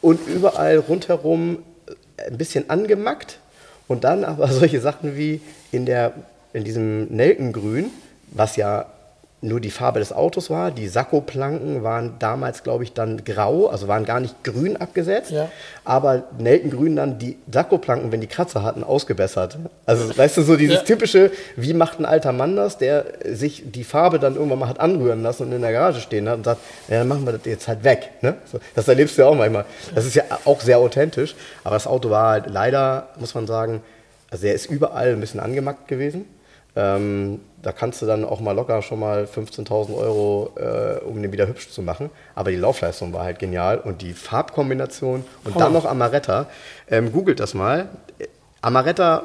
Und überall rundherum äh, ein bisschen angemackt. Und dann aber solche Sachen wie in, der, in diesem Nelkengrün, was ja nur die Farbe des Autos war. Die Sakko-Planken waren damals, glaube ich, dann grau, also waren gar nicht grün abgesetzt. Ja. Aber Nelkengrün dann die Sakko-Planken, wenn die Kratzer hatten, ausgebessert. Also, weißt du, so dieses Ja. typische, wie macht ein alter Mann das, der sich die Farbe dann irgendwann mal hat anrühren lassen und in der Garage stehen hat und sagt, ja, dann machen wir das jetzt halt weg. Ne? Das erlebst du ja auch manchmal. Das ist ja auch sehr authentisch, aber das Auto war halt leider, muss man sagen, also er ist überall ein bisschen angemackt gewesen. Ähm, da kannst du dann auch mal locker schon mal 15.000 Euro, äh, um den wieder hübsch zu machen. Aber die Laufleistung war halt genial und die Farbkombination und dann noch Amaretta. Ähm, googelt das mal. Amaretta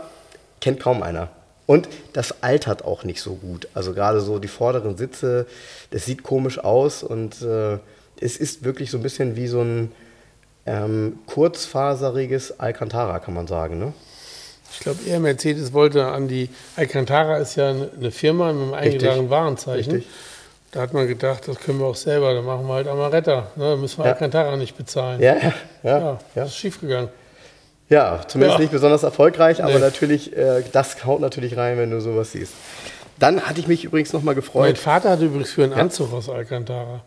kennt kaum einer. Und das altert auch nicht so gut. Also gerade so die vorderen Sitze, das sieht komisch aus und äh, es ist wirklich so ein bisschen wie so ein ähm, kurzfaseriges Alcantara, kann man sagen. Ne? Ich glaube, eher Mercedes wollte an die Alcantara ist ja eine Firma mit einem eingetragenen Warenzeichen. Richtig. Da hat man gedacht, das können wir auch selber, dann machen wir halt Amaretta. Ne? Dann müssen wir Ja. Alcantara nicht bezahlen. Ja, ja, ja. Ja, das ist schiefgegangen. Ja, zumindest Ja. nicht besonders erfolgreich, aber Nee. natürlich, äh, das haut natürlich rein, wenn du sowas siehst. Dann hatte ich mich übrigens nochmal Mein gefreut. Vater hatte übrigens für einen Anzug aus Alcantara.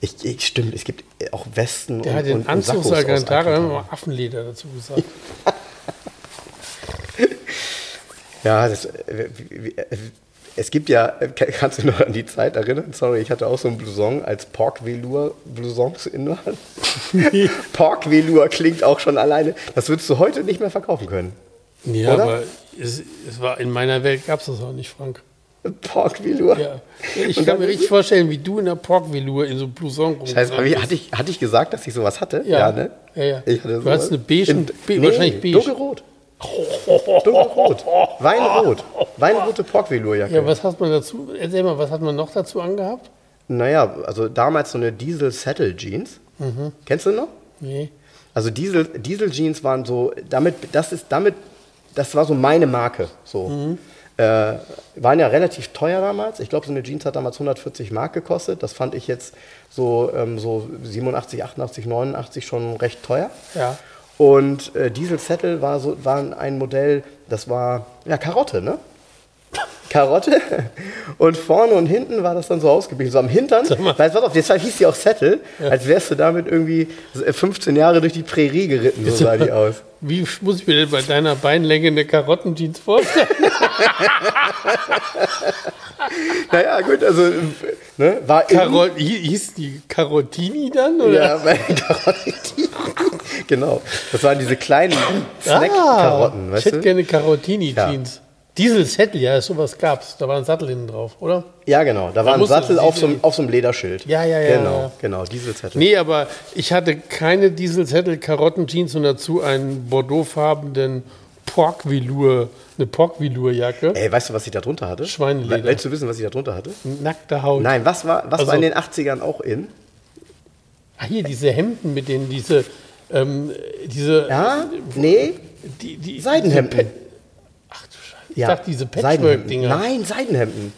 Ich, ich, stimmt, es gibt auch Westen Der und, hat den und, Anzug aus Alcantara, da haben wir mal Affenleder dazu gesagt. Ja, das, äh, es gibt ja, kannst du noch an die Zeit erinnern? Sorry, ich hatte auch so ein Blouson als Pork Velour Blousons in. Pork Velour klingt auch schon alleine. Das würdest du heute nicht mehr verkaufen können. Ja, Oder? aber es, es war, in meiner Welt gab es das auch nicht, Frank. Pork Velour. Ja. Ich Und kann mir richtig vorstellen, wie du in der Pork-Velour in so einem Blouson rum. Scheiße, ich, hatte, ich, hatte ich gesagt, dass ich sowas hatte? Ja. ne? Ja, ja. Du sowas. hattest eine beige- In- be- wahrscheinlich beige. Dunkelrot. Dunkelrot. Weinrot. Weinrote Pork-Velour-Jacke. Ja, was hat man dazu? Erzähl mal, was hat man noch dazu angehabt? Naja, also damals so eine Diesel-Settle-Jeans. Mhm. Kennst du noch? Nee. Also Diesel, Diesel Jeans waren so, damit, das ist damit, das war so meine Marke. So. Mhm. Äh, waren ja relativ teuer damals. Ich glaube, so eine Jeans hat damals 140 Mark gekostet. Das fand ich jetzt so, ähm, so 87, 88, 89 schon recht teuer. Ja. Und äh, Diesel Settle war so, war ein Modell, das war ja Karotte, ne? Karotte und vorne und hinten war das dann so ausgebildet, so am Hintern. Weißt du, was auf, deshalb hieß die auch Settle, als wärst du damit irgendwie 15 Jahre durch die Prärie geritten, so sah die aus. Wie muss ich mir denn bei deiner Beinlänge eine Karottenjeans vorstellen? Naja, gut, also ne, war Karol hi- hieß die Carottini dann? Oder? Ja, bei Karotten. genau. Das waren diese kleinen Snack-Karotten, Ah, ich hätte gerne Carottini-Jeans. Diesel-Settle, ja, sowas gab's. Da war ein Sattel hinten drauf, oder? Ja, genau. Da war ein Sattel auf so, einem- auf so einem Lederschild. Ja, ja, ja, Genau, ja. genau, Dieselzettel. Nee, aber ich hatte keine Diesel-Settle-Karottenjeans und dazu einen bordeauxfarbenen Pork-Velour, eine Pork-Velour-Jacke. Ey, weißt du, was ich da drunter hatte? Schweineleder. Willst du wissen, was ich da drunter hatte? Nackte Haut. Nein, was war, was Also- war in den 80ern auch in? Ah, hier diese Hemden mit denen, diese, ähm, diese, Ja? Nee? die, die, Seidenhemden. Diese Ach du Scheiße. Ich dachte, diese. Patchwork-Dinger. Nein, Seidenhemden.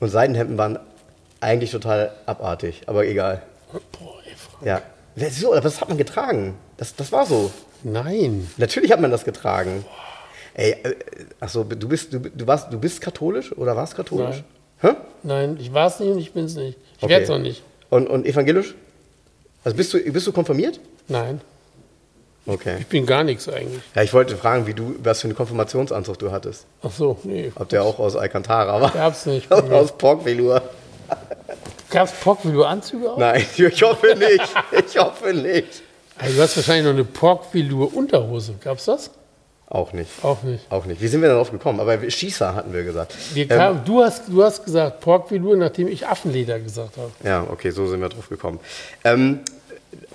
Und Seidenhemden waren eigentlich total abartig, aber egal. Boah, ey, Frank. Ja. Wieso? Aber das hat man getragen. Das, das war so. Nein. Natürlich hat man das getragen. Ey, äh, achso, du bist, du, du, warst, du bist katholisch oder warst katholisch? Hä? Nein, ich war es nicht und ich bin es nicht. Ich Okay. werde es auch nicht. Und, und evangelisch? Also bist du, bist du konfirmiert? Nein, Okay. ich bin gar nichts eigentlich. Ja, ich wollte fragen, wie du, was für einen Konfirmationsanzug du hattest. Ach so, nee. Ob der auch aus Alcantara war? Gab's nicht aus Porkvelour. Gab es Pork-Velour-Anzüge auch? Nein, ich hoffe nicht. Ich hoffe nicht. Also du hast wahrscheinlich noch eine Pork-Velour-Unterhose. Gab es das? Auch nicht. Auch nicht. Auch nicht. Wie sind wir darauf gekommen? Aber Schießer hatten wir gesagt. Wir Ähm, kam, du, hast, du hast gesagt Pork-Velour, nachdem ich Affenleder gesagt habe. Ja, okay, so sind wir drauf gekommen. Ähm,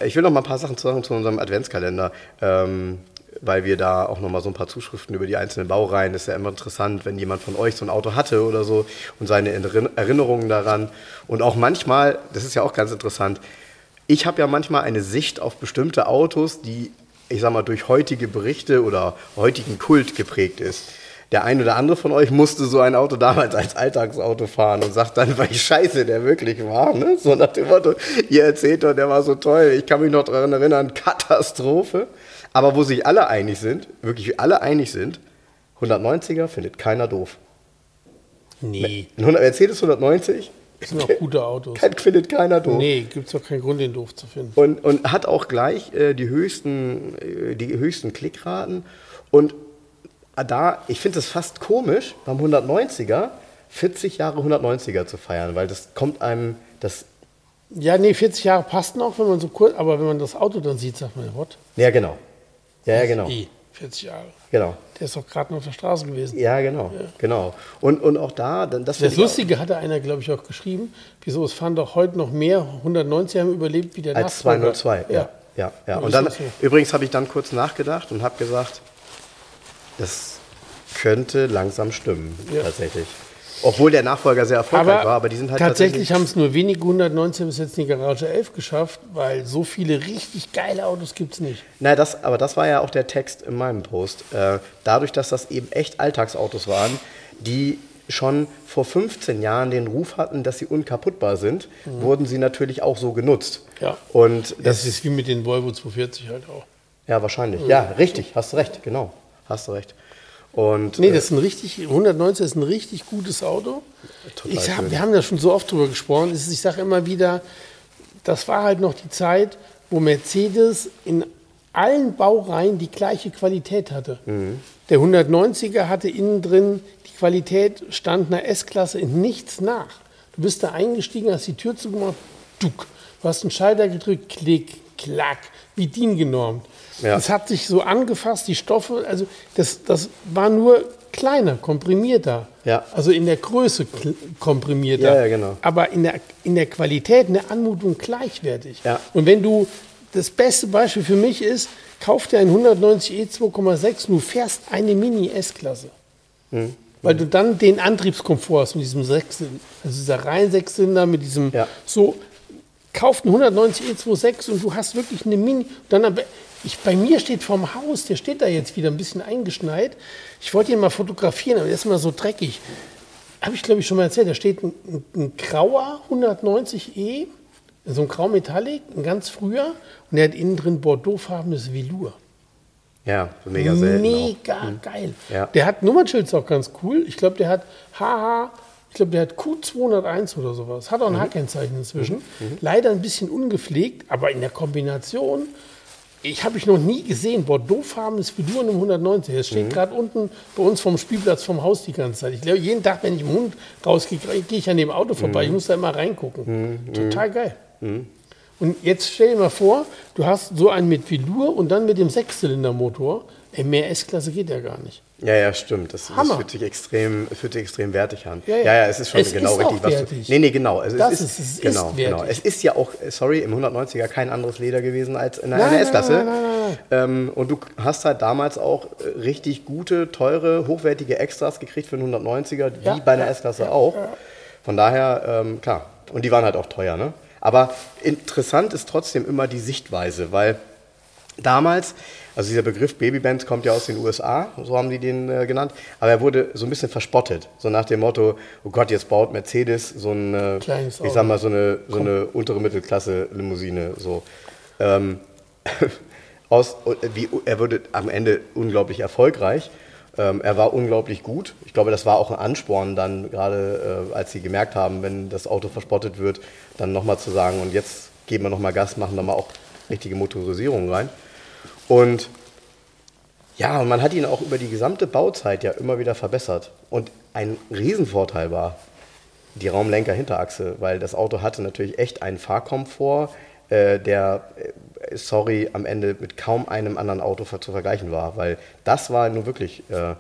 ich will noch mal ein paar Sachen sagen zu unserem Adventskalender, ähm, weil wir da auch noch mal so ein paar Zuschriften über die einzelnen Baureihen. Das ist ja immer interessant, wenn jemand von euch so ein Auto hatte oder so und seine Erinner- Erinnerungen daran. Und auch manchmal, das ist ja auch ganz interessant, ich habe ja manchmal eine Sicht auf bestimmte Autos, die, ich sag mal, durch heutige Berichte oder heutigen Kult geprägt ist. Der ein oder andere von euch musste so ein Auto damals als Alltagsauto fahren und sagt dann, weil scheiße der wirklich war. Ne? So nach dem Motto, ihr erzählt doch, der war so toll. Ich kann mich noch daran erinnern, Katastrophe. Aber wo sich alle einig sind, wirklich alle einig sind, 190er findet keiner doof. Nee, Ein 100 Mercedes 190 das sind auch gute Autos. kein- findet keiner doof. Nee, gibt es doch keinen Grund, den doof zu finden. Und, und hat auch gleich äh, die, höchsten, äh, die höchsten Klickraten. Und da, ich finde es fast komisch, beim 190er 40 Jahre 190er zu feiern, weil das kommt einem, das, Ja, nee, 40 Jahre passten auch, wenn man so kurz, aber wenn man das Auto dann sieht, sagt man, what? ja genau. Ja, ja, genau. Eh, 40 Jahre. Genau. Der ist doch gerade noch auf der Straße gewesen. Ja, genau. genau. Und, und auch da, dann das Das auch- Lustige hatte einer, glaube ich, auch geschrieben. Wieso, es fahren doch heute noch mehr 190 haben überlebt wie der Als Nachfolger. 202, ja. ja, ja, Ja, Und ist dann, übrigens habe ich dann kurz nachgedacht und habe gesagt, das könnte langsam stimmen, Ja. tatsächlich. Obwohl der Nachfolger sehr erfolgreich Aber, war, aber die sind halt tatsächlich haben es nur wenige 119 bis jetzt in die Garage 11 geschafft, weil so viele richtig geile Autos gibt es nicht. Na, das, aber das war ja auch der Text in meinem Post. Äh, dadurch, dass das eben echt Alltagsautos waren, die schon vor 15 Jahren den Ruf hatten, dass sie unkaputtbar sind, wurden sie natürlich auch so genutzt. Mhm. Ja. Und Das ist wie mit den Volvo 240 halt auch. ja, wahrscheinlich. Ja, richtig, hast du recht, genau. Hast du recht. Und, Nee, äh, das ist ein richtig, 119 ist ein richtig gutes Auto. Total ich schön. wir haben da schon so oft drüber gesprochen. Ich sage immer wieder, das war halt noch die Zeit, wo Mercedes in allen Baureihen die gleiche Qualität hatte. Mhm. Der 190er hatte innen drin die Qualität, stand einer S-Klasse in nichts nach. Du bist da eingestiegen, hast die Tür zugemacht, duck. Du hast einen Schalter gedrückt, klick, klack, wie DIN genormt. Ja. Das hat sich so angefasst, die Stoffe, also das, das war nur kleiner, komprimierter. Ja. Also in der Größe komprimierter. Ja, ja, genau. Aber in der, in der Qualität, in der Anmutung gleichwertig. Ja. Und wenn du, das beste Beispiel für mich ist, kauf dir einen 190e 2,6 und du fährst eine Mini-S-Klasse. Hm. Weil du dann den Antriebskomfort hast mit diesem Sechszylinder, also dieser rein Sechszylinder mit diesem Ja. so kauft einen 190 E26 und du hast wirklich eine Mini. Dann aber, ich, bei mir steht vorm Haus, der steht da jetzt wieder ein bisschen eingeschneit. Ich wollte ihn mal fotografieren, aber der ist immer so dreckig. Habe ich glaube ich schon mal erzählt. Da steht ein, ein, ein grauer 190e, so ein grau Metallic, ein ganz früher, und der hat innen drin bordeauxfarbenes Velour. ja, mega selten. auch. Mega geil. Ja. Der hat Nummernschilds auch ganz cool. Ich glaube, der hat HH, ich glaube, der hat Q201 oder sowas. Hat auch ein Mhm. H-Kennzeichen inzwischen. Leider ein bisschen ungepflegt, aber in der Kombination, ich habe ich noch nie gesehen, Bordeauxfarbenes Velour in einem 190. Das Mhm. steht gerade unten bei uns vom Spielplatz vom Haus die ganze Zeit. Ich glaube, jeden Tag, wenn ich dem Hund rausgehe, gehe ich an dem Auto vorbei. Mhm. Ich muss da immer reingucken. Total geil. Und jetzt stell dir mal vor, du hast so einen mit Velour und dann mit dem Sechszylindermotor. Ey, mehr S-Klasse geht ja gar nicht. Ja, ja, stimmt. Das, das fühlt sich extrem, fühlt sich extrem wertig an. Ja, ja. ja, es ist schon Es genau ist richtig, auch was wertig. du. Nee, nee, genau. Also Das es ist- es ist genau, genau. Es ist ja auch, sorry, im 190er kein anderes Leder gewesen als in einer S-Klasse. Ähm, und du hast halt damals auch äh, richtig gute, teure, hochwertige Extras gekriegt für einen 190er, wie Ja, bei einer ja, S-Klasse auch. Von daher, ähm, klar. Und die waren halt auch teuer, ne? Aber interessant ist trotzdem immer die Sichtweise, weil damals, also dieser Begriff Babybands kommt ja aus den USA, so haben die den äh, genannt, aber er wurde so ein bisschen verspottet, so nach dem Motto, oh Gott, jetzt baut Mercedes so ein, äh, Kleines ich sag mal, so eine, so eine untere Mittelklasse Limousine, so. Ähm, aus, wie, er wurde am Ende unglaublich erfolgreich. Ähm, er war unglaublich gut. Ich glaube, das war auch ein Ansporn dann, gerade äh, als sie gemerkt haben, wenn das Auto verspottet wird, dann nochmal zu sagen, und jetzt geben wir nochmal Gas, machen da mal auch richtige Motorisierung rein. Und ja, man hat ihn auch über die gesamte Bauzeit ja immer wieder verbessert. Und ein Riesenvorteil war die Raumlenker-Hinterachse, weil das Auto hatte natürlich echt einen Fahrkomfort, äh, der, äh, sorry, am Ende mit kaum einem anderen Auto zu vergleichen war, weil das war nun wirklich äh,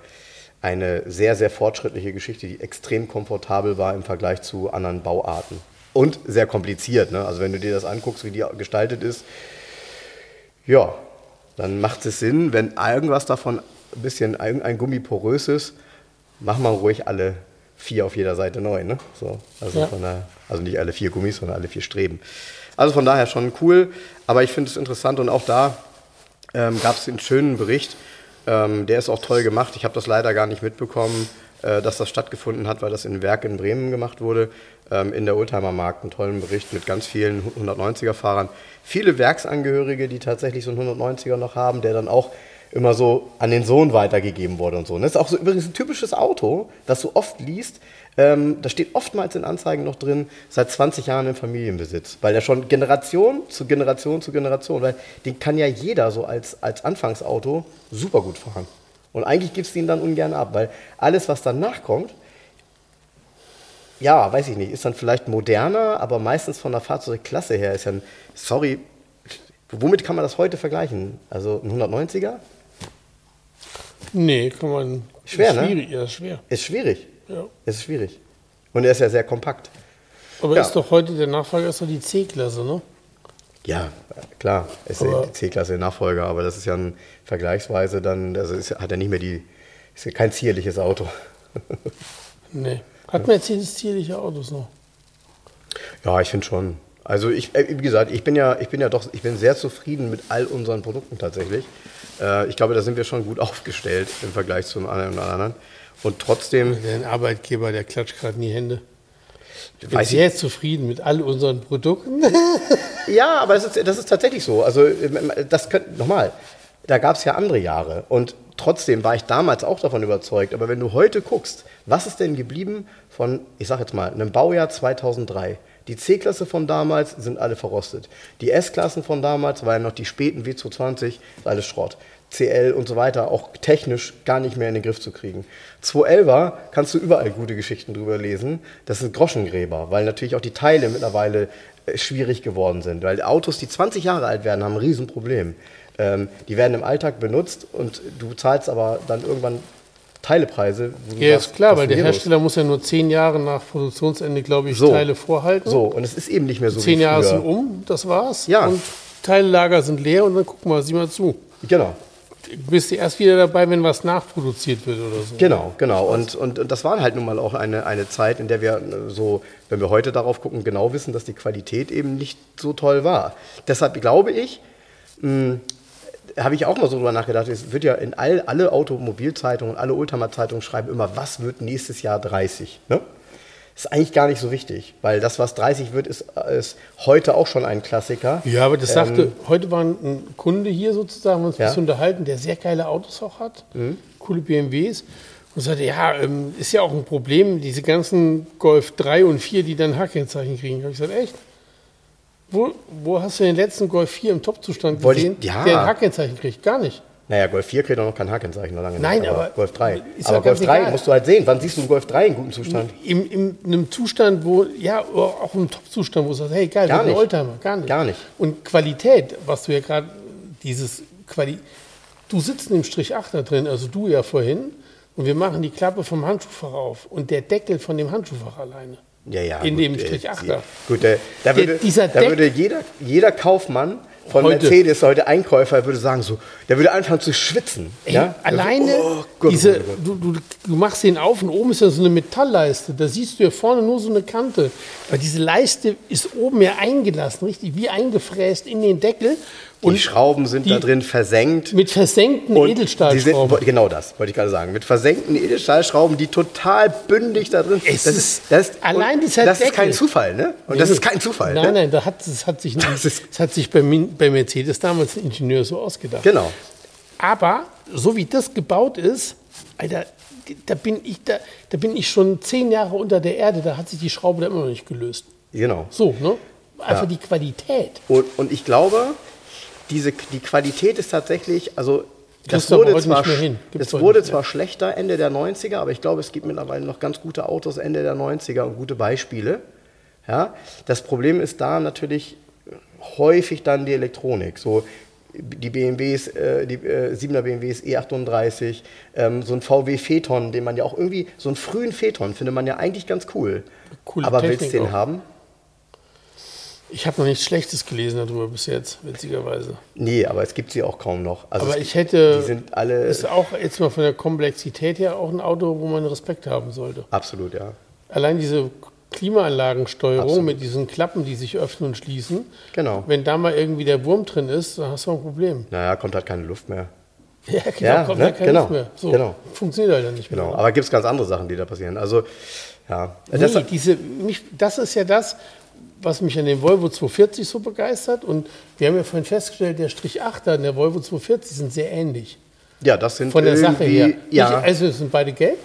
eine sehr, sehr fortschrittliche Geschichte, die extrem komfortabel war im Vergleich zu anderen Bauarten. Und sehr kompliziert, ne? also wenn du dir das anguckst, wie die gestaltet ist, ja, dann macht es Sinn, wenn irgendwas davon ein bisschen ein, ein Gummi porös ist, mach mal ruhig alle vier auf jeder Seite neu. Ne? So, also, Ja. daher, also nicht alle vier Gummis, sondern alle vier Streben. Also von daher schon cool, aber ich finde es interessant und auch da ähm, gab es einen schönen Bericht. Ähm, der ist auch toll gemacht. Ich habe das leider gar nicht mitbekommen, dass das stattgefunden hat, weil das in Werk in Bremen gemacht wurde. Ähm, in der Oldtimer Markt einen tollen Bericht mit ganz vielen 190er-Fahrern. Viele Werksangehörige, die tatsächlich so einen 190er noch haben, der dann auch immer so an den Sohn weitergegeben wurde und so. Das ist auch so übrigens ein typisches Auto, das du oft liest. Ähm, da steht oftmals in Anzeigen noch drin, seit 20 Jahren im Familienbesitz, weil der schon Generation zu Generation zu Generation, weil den kann ja jeder so als, als Anfangsauto super gut fahren. Und eigentlich gibst du ihn dann ungern ab, weil alles, was danach kommt, ja, weiß ich nicht, ist dann vielleicht moderner, aber meistens von der Fahrzeugklasse her ist ja ein, sorry, womit kann man das heute vergleichen? Also ein 190er? Nee, kann man. Schwer, ist ne? schwierig, Ja, ist schwer. Ist schwierig. Ja. Ist schwierig. Und er ist ja sehr kompakt. Aber Ja. ist doch heute der Nachfolger ist doch die C-Klasse, ne? Ja, klar, ist Aber- die C-Klasse Nachfolger, aber das ist ja ein vergleichsweise dann, also ist, hat er nicht mehr die, ist ja kein zierliches Auto. Nee. Hat Mercedes zierliche Autos noch? Ja, ich finde schon. Also ich, äh, wie gesagt, ich bin ja, ich bin ja doch, ich bin sehr zufrieden mit all unseren Produkten tatsächlich. Äh, ich glaube, da sind wir schon gut aufgestellt im Vergleich zum anderen und anderen. Und trotzdem, Der Arbeitgeber, der klatscht gerade in die Hände. Ich bin sehr zufrieden mit all unseren Produkten. ja, aber das ist, das ist tatsächlich so. Also das könnte, nochmal, da gab es ja andere Jahre. Und trotzdem war ich damals auch davon überzeugt. Aber wenn du heute guckst, was ist denn geblieben von, ich sag jetzt mal, einem Baujahr 2003? Die C-Klasse von damals sind alle verrostet. Die S-Klassen von damals waren noch die späten W220, ist alles Schrott. CL und so weiter, auch technisch gar nicht mehr in den Griff zu kriegen. 211er kannst du überall gute Geschichten drüber lesen. Das sind Groschengräber, weil natürlich auch die Teile mittlerweile äh, schwierig geworden sind. Weil Autos, die 20 Jahre alt werden, haben ein Riesenproblem. Ähm, die werden im Alltag benutzt und du zahlst aber dann irgendwann Teilepreise. wo du Ja, sagst, ist klar, weil der? Hersteller muss ja nur zehn Jahre nach Produktionsende, glaube ich, So. Teile vorhalten. So, und es ist eben nicht mehr so Zehn Jahre sind um, das war's. Ja. Und Teillager sind leer und dann guck mal, sieh mal zu. Genau. Bist du erst wieder dabei, wenn was nachproduziert wird oder so. Genau, genau. Und, und, und das war halt nun mal auch eine, eine Zeit, in der wir so, wenn wir heute darauf gucken, genau wissen, dass die Qualität eben nicht so toll war. Deshalb glaube ich, mh, habe ich auch mal so drüber nachgedacht, es wird ja in all, alle Automobilzeitungen, alle Ultramar-Zeitungen schreiben immer, was wird nächstes Jahr 30. Ne? Ist eigentlich gar nicht so wichtig, weil das, was 30 wird, ist, ist heute auch schon ein Klassiker. Ja, aber das sagte, heute war ein Kunde hier sozusagen, wir uns ein Ähm. Ja. Mhm. bisschen unterhalten, der sehr geile Autos auch hat, coole BMWs. Und sagte, ja, ähm, ist ja auch ein Problem, diese ganzen Golf 3 und 4, die dann H-Kennzeichen kriegen. Habe ich gesagt, echt? Wo, wo hast du den letzten Golf 4 im Top-Zustand Wollte ich- gesehen, ja. der ein H-Kennzeichen kriegt? Gar nicht. Naja, Golf 4 kriegt auch noch kein Hakenzeichen, noch lange Nein, nicht. aber Golf 3. ist Aber Golf ganz 3 egal. musst du halt sehen. Wann siehst du einen Golf 3 in gutem Zustand? In, in einem Zustand, wo, ja, auch im Top-Zustand, wo du sagst, hey, geil, Gar nicht. Oldtimer. Gar nicht. Gar nicht. Und Qualität, was du ja gerade, dieses Quali Du sitzt im Strich 8 da drin, also du ja vorhin, und wir machen die Klappe vom Handschuhfach auf und der Deckel von dem Handschuhfach alleine. Ja, ja. In gut, dem äh, Strich 8 ja. Gut, äh, da würde, dieser da würde jeder, jeder Kaufmann von Heute. Mercedes, heute Einkäufer, würde sagen so, der würde anfangen zu schwitzen. Ey, ja? Alleine, Oh Gott, diese, oh Gott. Du, du, du machst den auf und oben ist ja so eine Metallleiste. Da siehst du ja vorne nur so eine Kante. Aber diese Leiste ist oben ja eingelassen, richtig wie eingefräst in den Deckel. Die Schrauben sind die- da drin versenkt. mit versenkten Und Edelstahlschrauben. Sind, genau das, wollte ich gerade sagen. Mit versenkten Edelstahlschrauben, die total bündig da drin Es das ist- das ist, allein und dieser Das ist Deckel. kein Zufall, ne? Und das Nee, ist kein Zufall. Nein, ne? nein, da hat, das hat sich, Das ist- das hat sich bei, bei Mercedes damals ein Ingenieur so ausgedacht. Genau. Aber so wie das gebaut ist, Alter, da bin ich, da, da bin ich schon zehn Jahre unter der Erde, da hat sich die Schraube da immer noch nicht gelöst. Genau. So, ne? Einfach Ja. die Qualität. Und, und ich glaube, diese, die Qualität ist tatsächlich, also das wurde zwar, heute wurde zwar schlechter Ende der 90er, aber ich glaube, es gibt mittlerweile noch ganz gute Autos Ende der 90er und gute Beispiele. Ja? Das Problem ist da natürlich häufig dann die Elektronik. So die BMWs, äh, die äh, 7er BMWs E38, ähm, so ein VW Phaeton, den man ja auch irgendwie, so einen frühen Phaeton findet man ja eigentlich ganz cool. Coole aber Technik willst du den auch. haben? Ich habe noch nichts Schlechtes gelesen darüber bis jetzt, witzigerweise. Nee, aber es gibt sie auch kaum noch. Also Aber ich hätte, Die sind alle. ist auch jetzt mal von der Komplexität her auch ein Auto, wo man Respekt haben sollte. Absolut, ja. Allein diese Klimaanlagensteuerung Absolut. mit diesen Klappen, die sich öffnen und schließen. Genau. Wenn da mal irgendwie der Wurm drin ist, dann hast du ein Problem. Naja, kommt halt keine Luft mehr. Ja, genau, Ja, kommt ne? da keine Genau, Luft mehr. So, genau. Funktioniert halt dann nicht mehr. Genau. Aber gibt es ganz andere Sachen, die da passieren. Also, ja. Nee, Das, diese, mich, das ist ja das, was mich an dem Volvo 240 so begeistert. Und wir haben ja vorhin festgestellt, der Strich 8er und der Volvo 240 sind sehr ähnlich. ja, das sind Von der Sache her. Ja, Nicht, also es sind beide gelb.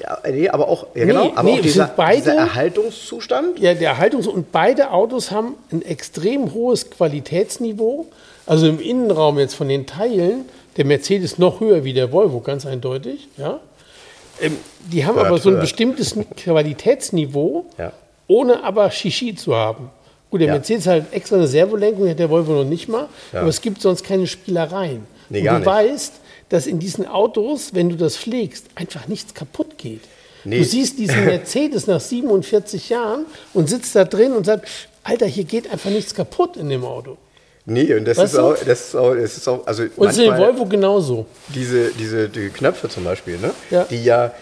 ja, nee, aber auch, ja, Nee, genau, aber nee, auch es dieser, beide- dieser Erhaltungszustand. Ja, der Erhaltungs- und beide Autos haben ein extrem hohes Qualitätsniveau. Also im Innenraum jetzt von den Teilen, der Mercedes noch höher wie der Volvo, ganz eindeutig. Ja. Ähm, die haben Hört, aber so ein hört. bestimmtes Qualitätsniveau, Ja. Ohne aber Shishi zu haben. Gut, der Ja. Mercedes hat extra eine Servolenkung, hat der Volvo noch nicht mal, Ja. aber es gibt sonst keine Spielereien. Nee, du nicht. weißt, dass in diesen Autos, wenn du das pflegst, einfach nichts kaputt geht. Nee. Du siehst diesen Mercedes nach 47 Jahren und sitzt da drin und sagt, Alter, hier geht einfach nichts kaputt in dem Auto. Nee, und das Weißt ist auch, das ist auch, das ist auch, also Und es ist in manchmal Volvo genauso. diese, diese die Knöpfe zum Beispiel, ne? Ja. die ja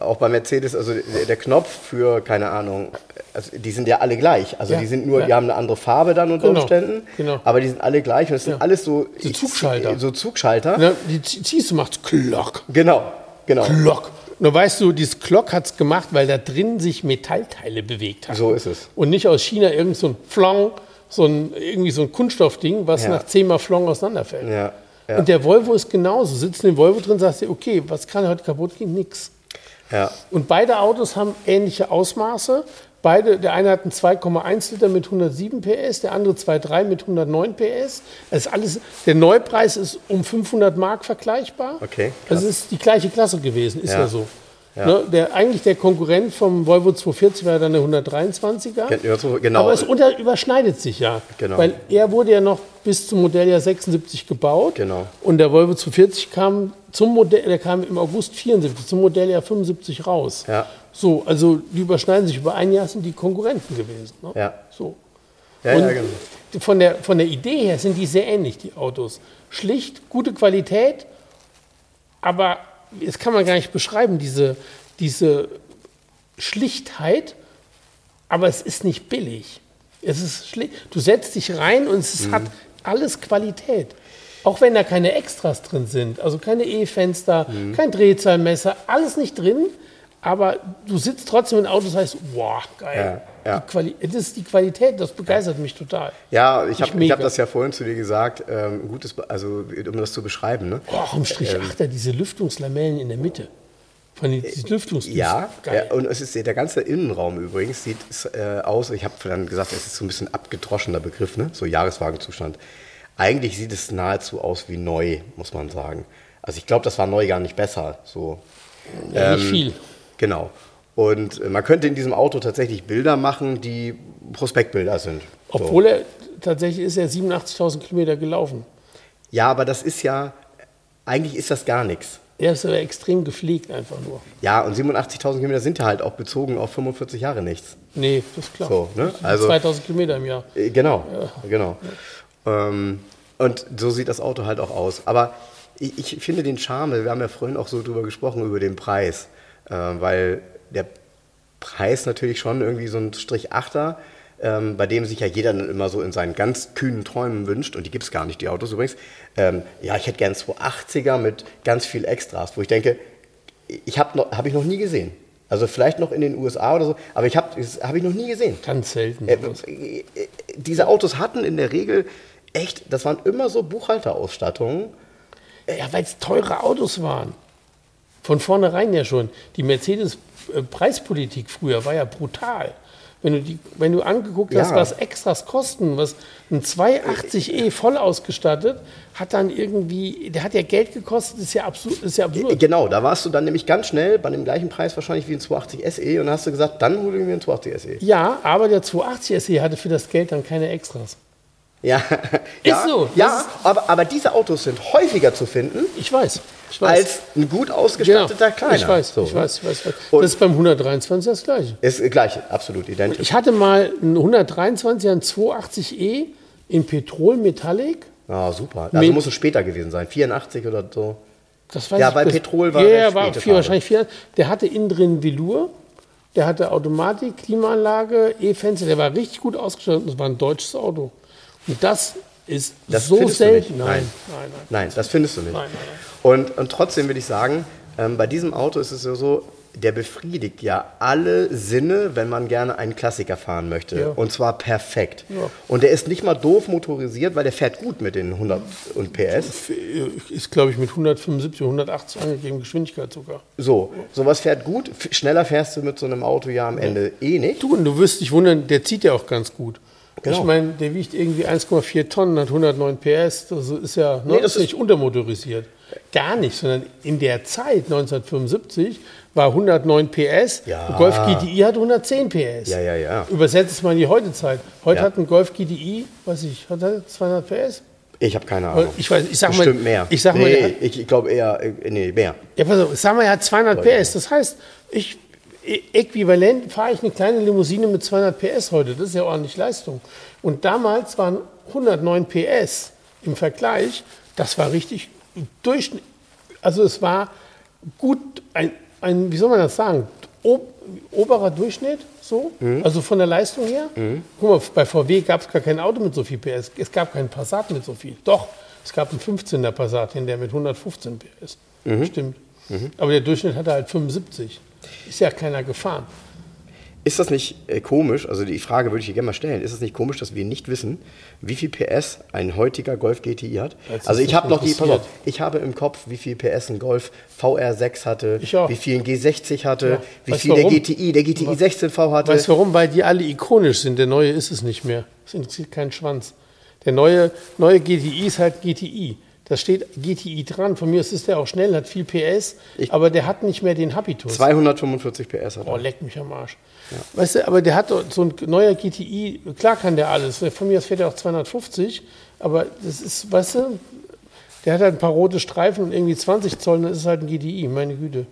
auch bei Mercedes, also der, Knopf für, keine Ahnung, also die sind ja alle gleich. Also Ja, die sind nur, ja. die haben eine andere Farbe dann unter Genau, Umständen, genau. aber die sind alle gleich und es sind Ja. alles so, So Zugschalter. so Zugschalter. Die zie- ziehst du, macht's Klock, Genau, genau. Klock. Und dann weißt du, dieses Klock hat's gemacht, weil da drin sich Metallteile bewegt haben. So ist es. Und nicht aus China irgend so ein Flong, so ein, irgendwie so ein Kunststoffding, was Ja. nach zehnmal Flong auseinanderfällt. Ja, ja. Und der Volvo ist genauso. Sitzt in dem Volvo drin, sagst du, okay, was kann heute kaputt gehen? Nix. Ja, Und beide Autos haben ähnliche Ausmaße. Beide, der eine hat einen 2,1 Liter mit 107 PS, der andere 2,3 mit 109 PS. Das ist alles, der Neupreis ist um 500 Mark vergleichbar. Okay, Also es ist die gleiche Klasse gewesen, ist ja, Ja. so. Ja. Ne, der, eigentlich der Konkurrent vom Volvo 240 war dann der 123er. Gen- ja, so- genau. Aber es unter, überschneidet sich ja. Genau. Weil er wurde ja noch bis zum Modelljahr 76 gebaut. Genau. Und der Volvo 240 kam zum Modell, der kam im August 74 zum Modelljahr 75 raus. Ja. So, also die überschneiden sich. Über ein Jahr sind die Konkurrenten gewesen. Ne? Ja. So. ja, ja, genau. von, der, von der Idee her sind die sehr ähnlich, die Autos. Schlicht, gute Qualität, aber das kann man gar nicht beschreiben, diese, diese Schlichtheit, aber es ist nicht billig. Es ist schlicht. Du setzt dich rein und es Mhm. hat alles Qualität. Auch wenn da keine Extras drin sind, also keine E-Fenster, Mhm. kein Drehzahlmesser, alles nicht drin, aber du sitzt trotzdem im Auto und sagst, wow, geil. Ja, das ist die Qualität, das begeistert mich total. Ja, ich habe hab das ja vorhin zu dir gesagt, ähm, gutes, also um das zu beschreiben. Ne? Auch im Strich 8 diese Lüftungslamellen in der Mitte. Von den diese Lüftungsdüsen. Ja, ja, und es ist der ganze Innenraum übrigens sieht äh, aus. Ich habe dann gesagt, es ist so ein bisschen abgedroschener Begriff, ne? so Jahreswagenzustand. Eigentlich sieht es nahezu aus wie neu, muss man sagen. Also ich glaube, das war neu gar nicht besser. So. ja, nicht ähm, viel. Genau. Und äh, man könnte in diesem Auto tatsächlich Bilder machen, die Prospektbilder sind. So. Obwohl er tatsächlich ist er 87.000 Kilometer gelaufen. Ja, aber das ist ja, eigentlich ist das gar nichts. Er ist aber extrem gepflegt einfach nur. Ja, und 87.000 Kilometer sind ja halt auch bezogen auf 45 Jahre nichts. Nee, das ist klar. So, ne? Also- 2000 Kilometer im Jahr. Äh, Genau, genau. Ähm, und so sieht das Auto halt auch aus. Aber ich, ich finde den Charme, wir haben ja vorhin auch so drüber gesprochen, über den Preis, äh, weil der Preis natürlich schon irgendwie so ein Strich Achter, ähm, bei dem sich ja jeder dann immer so in seinen ganz kühnen Träumen wünscht, und die gibt es gar nicht, die Autos übrigens, ähm, ja, ich hätte gern 280er mit ganz viel Extras, wo ich denke, ich habe hab ich noch nie gesehen. Also vielleicht noch in den USA oder so, aber ich habe hab ich noch nie gesehen. Ganz selten. Äh, äh, äh, diese Autos hatten in der Regel echt, das waren immer so Buchhalterausstattungen. Ja, weil es teure Autos waren. Von vornherein ja schon. Die Mercedes-Preispolitik früher war ja brutal. Wenn du, die, wenn du angeguckt hast, Ja. was Extras kosten, was ein 280e voll ausgestattet, hat dann irgendwie, der hat ja Geld gekostet, ist ja absurd. Ist ja Äh, absurd. Genau, da warst du dann nämlich ganz schnell bei dem gleichen Preis wahrscheinlich wie ein 280 SE und dann hast du gesagt, dann hole ich mir einen 280 SE. Ja, aber der 280 SE hatte für das Geld dann keine Extras. Ja, ja, so, das Ja, ist- aber, aber diese Autos sind häufiger zu finden Ich weiß. Ich weiß. als ein gut ausgestatteter kleiner. Ich weiß, So, ich weiß, ich weiß. ich weiß. Und- das ist beim 123 das Gleiche. Ist gleich, absolut identisch. Ich hatte mal einen 123er, einen 280e in Petrol Metallic. Ah, super. Also muss es später gewesen sein, 84 oder so. Das weiß Ja, ich, weil das- Petrol war Ja, war vier, wahrscheinlich vier. Der hatte innen drin Velour, der hatte Automatik, Klimaanlage, E-Fenster, der war richtig gut ausgestattet. Das war ein deutsches Auto. Und das ist Das so findest du selten. nicht. Nein, Nein. nein, nein. Nein, das findest du nicht. Nein, nein, Und, und trotzdem würde ich sagen, ähm, bei diesem Auto ist es ja so, der befriedigt ja alle Sinne, wenn man gerne einen Klassiker fahren möchte. Ja. Und zwar perfekt. Ja. Und der ist nicht mal doof motorisiert, weil der fährt gut mit den 100 und PS. Ist, glaube ich, mit 175, 180 angegeben, Geschwindigkeit sogar. So, sowas fährt gut. Schneller fährst du mit so einem Auto ja am Ende eh nicht. Du, und du wirst dich wundern, der zieht ja auch ganz gut. Genau. Ich meine, der wiegt irgendwie 1,4 Tonnen, hat 109 PS. Das ist ja ne, Nee, das ist nicht untermotorisiert. Gar nicht, sondern in der Zeit, 1975, war 109 PS. Ja. Ein Golf GTI hat 110 PS. Ja, ja, ja. Übersetzt es mal in die heute Zeit. Heute Ja. hat ein Golf GTI, weiß ich, hat er 200 PS? Ich habe keine Ahnung. Ich weiß, ich sag mal, Bestimmt mehr. ich sag mal, nee, ich, ich glaube eher, äh, nee, mehr. Ja, pass auf, sagen wir, er hat 200 PS. Das heißt, ich, äquivalent fahre ich eine kleine Limousine mit 200 PS heute. Das ist ja ordentlich Leistung. Und damals waren 109 PS im Vergleich, das war richtig Durchschnitt. Also es war gut, ein, ein wie soll man das sagen, Ob, oberer Durchschnitt, so, also von der Leistung her. Guck mal, bei VW gab es gar kein Auto mit so viel PS. Es gab keinen Passat mit so viel. Doch, es gab einen 15er Passat, der mit 115 PS. Stimmt. Aber der Durchschnitt hatte halt 75. Ist ja keiner gefahren. Ist das nicht äh, komisch, also die Frage würde ich hier gerne mal stellen, ist es nicht komisch, dass wir nicht wissen, wie viel PS ein heutiger Golf GTI hat? Als Also das ich habe noch die, pass auf, ich habe im Kopf, wie viel PS ein Golf VR6 hatte, wie viel ein G60 hatte, Ja. wie Weißt viel der warum? GTI, der GTI 16V hatte. Weißt du warum? Weil die alle ikonisch sind. Der neue ist es nicht mehr. Es interessiert keinen Schwanz. Der neue, neue GTI ist halt GTI. Da steht GTI dran. Von mir aus ist der auch schnell, hat viel PS, Ich- aber der hat nicht mehr den Habitus. 245 PS hat Oh, er. leck mich am Arsch. Weißt du, aber der hat so ein neuer GTI, klar kann der alles. Von mir aus fährt er auch 250, aber das ist, weißt du, der hat halt ein paar rote Streifen und irgendwie 20 Zoll, dann ist es halt ein GTI, meine Güte.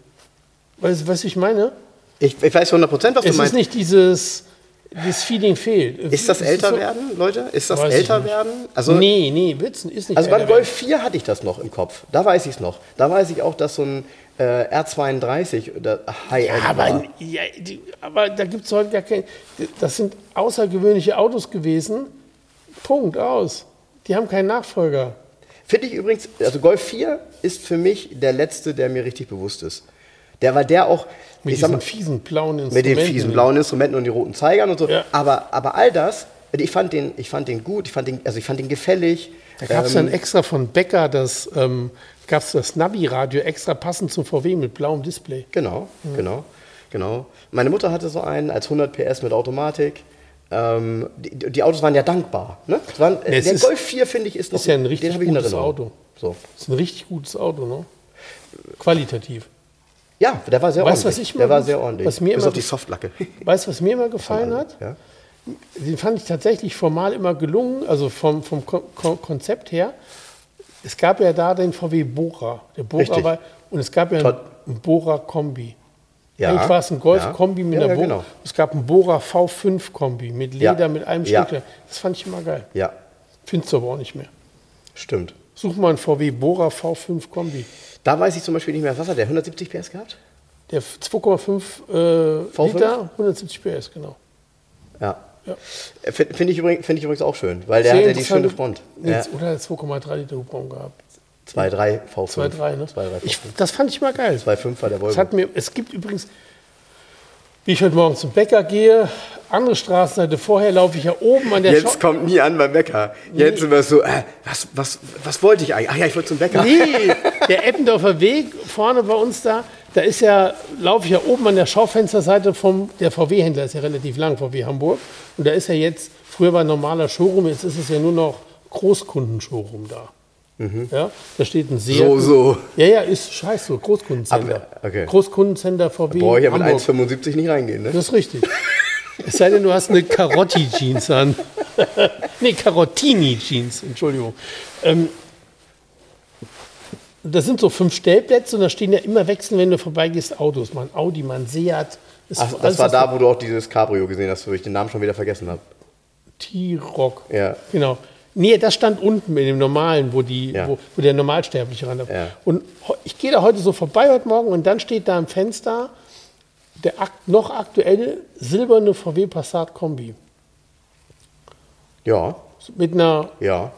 Weißt du, was ich meine? Ich, ich weiß 100 Prozent, was du Es ist meinst. nicht dieses, dieses Feeling fehlt. ist das Es älter so- werden, Leute? Ist das Weiß älter werden? Also, nee, nee, Witzen ist nicht also beim Golf 4 hatte ich das noch im Kopf. Da weiß ich es noch. Da weiß ich auch, dass so ein äh, R32 oder High-End Ja, aber, ja, die, aber da gibt es heute gar kein. Das sind außergewöhnliche Autos gewesen. Punkt, aus. Die haben keinen Nachfolger. Finde ich übrigens, also Golf 4 ist für mich der letzte, der mir richtig bewusst ist. Der war der auch, Mit ich diesen mal, fiesen blauen mit Instrumenten. den fiesen blauen Instrumenten und die roten Zeigern und so. Ja. Aber, aber all das, ich fand den, ich fand den gut, ich fand den, also ich fand den gefällig. Da gab es Ähm, dann extra von Becker das, ähm, gab's das Navi-Radio extra passend zum VW mit blauem Display. Genau, genau, genau. Meine Mutter hatte so einen als 100 PS mit Automatik. Ähm, die, die Autos waren ja dankbar. Ne? Waren, Es der Golf 4, finde ich, ist noch ist ja ein richtig den gutes. Auto. So. Ist ein richtig gutes Auto, ne? Qualitativ. Ja, der war sehr Weißt ordentlich. was ich der war sehr ordentlich. was mir Bis immer auf die Softlacke. Weißt du, was mir immer gefallen hat? Ja? Den fand ich tatsächlich formal immer gelungen, also vom, vom Ko Ko Konzept her. es gab ja da den VW Bora. Der Bora Richtig. war, und es gab ja Todd. einen, einen Bora Kombi. Ja. Eigentlich war es ein Golf Ja. Kombi mit einer ja, Bora. genau. Es gab einen Bora V5 Kombi mit Ja. Leder, mit einem. Stück. Das fand ich immer geil. Ja, Findest du aber auch nicht mehr. stimmt. Such mal einen VW Bora V5 Kombi. Da weiß ich zum Beispiel nicht mehr, was hat der? 170 PS gehabt? Der 2,5 äh, V5? Liter, 170 PS, genau. Ja. Ja. Äh, Finde find ich, übrigens- find ich übrigens auch schön, weil der Sehr hat ja die schöne Front. Ja. Oder 2,3 Liter Hubraum gehabt. 2,3 V5. 2,3, ne? 2,3 Ich, V5. das fand ich mal geil. 2,5 war der Es, Volvo. hat mir, es gibt übrigens, wie ich heute Morgen zum Bäcker gehe, andere Straßenseite vorher laufe ich ja oben an der Jetzt Schau- kommt nie an beim Bäcker. Jetzt immer so, äh, was, was, was wollte ich eigentlich? Ach ja, ich wollte zum Bäcker. Nee, der Eppendorfer Weg vorne bei uns da, da ist ja, laufe ich ja oben an der Schaufensterseite vom, der VW-Händler ist ja relativ lang, VW Hamburg. Und da ist ja jetzt, früher war ein normaler Showroom, jetzt ist es ja nur noch Großkundenshowroom da. Ja, da steht ein sehr. Mhm. So, so. Ja, ja, ist scheiße, so Großkundencenter. Okay. Großkundencenter VW Boah, ich ja mit Hamburg. 1,75 nicht reingehen, ne? Das ist richtig. Es sei denn, du hast eine Carotti-Jeans an. nee, Carottini-Jeans, Entschuldigung. Ähm, das sind so fünf Stellplätze und da stehen ja immer wechselnd, wenn du vorbeigehst, Autos. Mal ein Audi, mal ein Seat. Ist Ach, das war da, wo du auch dieses Cabrio gesehen hast, wo ich den Namen schon wieder vergessen habe. T-Rock. Ja. Genau. Nee, das stand unten in dem normalen, wo, die, Ja. wo, wo der Normalsterbliche ran. Ja. Und ich gehe da heute so vorbei heute Morgen und dann steht da im Fenster der ak noch aktuelle silberne VW Passat Kombi. Ja, Mit einer ja.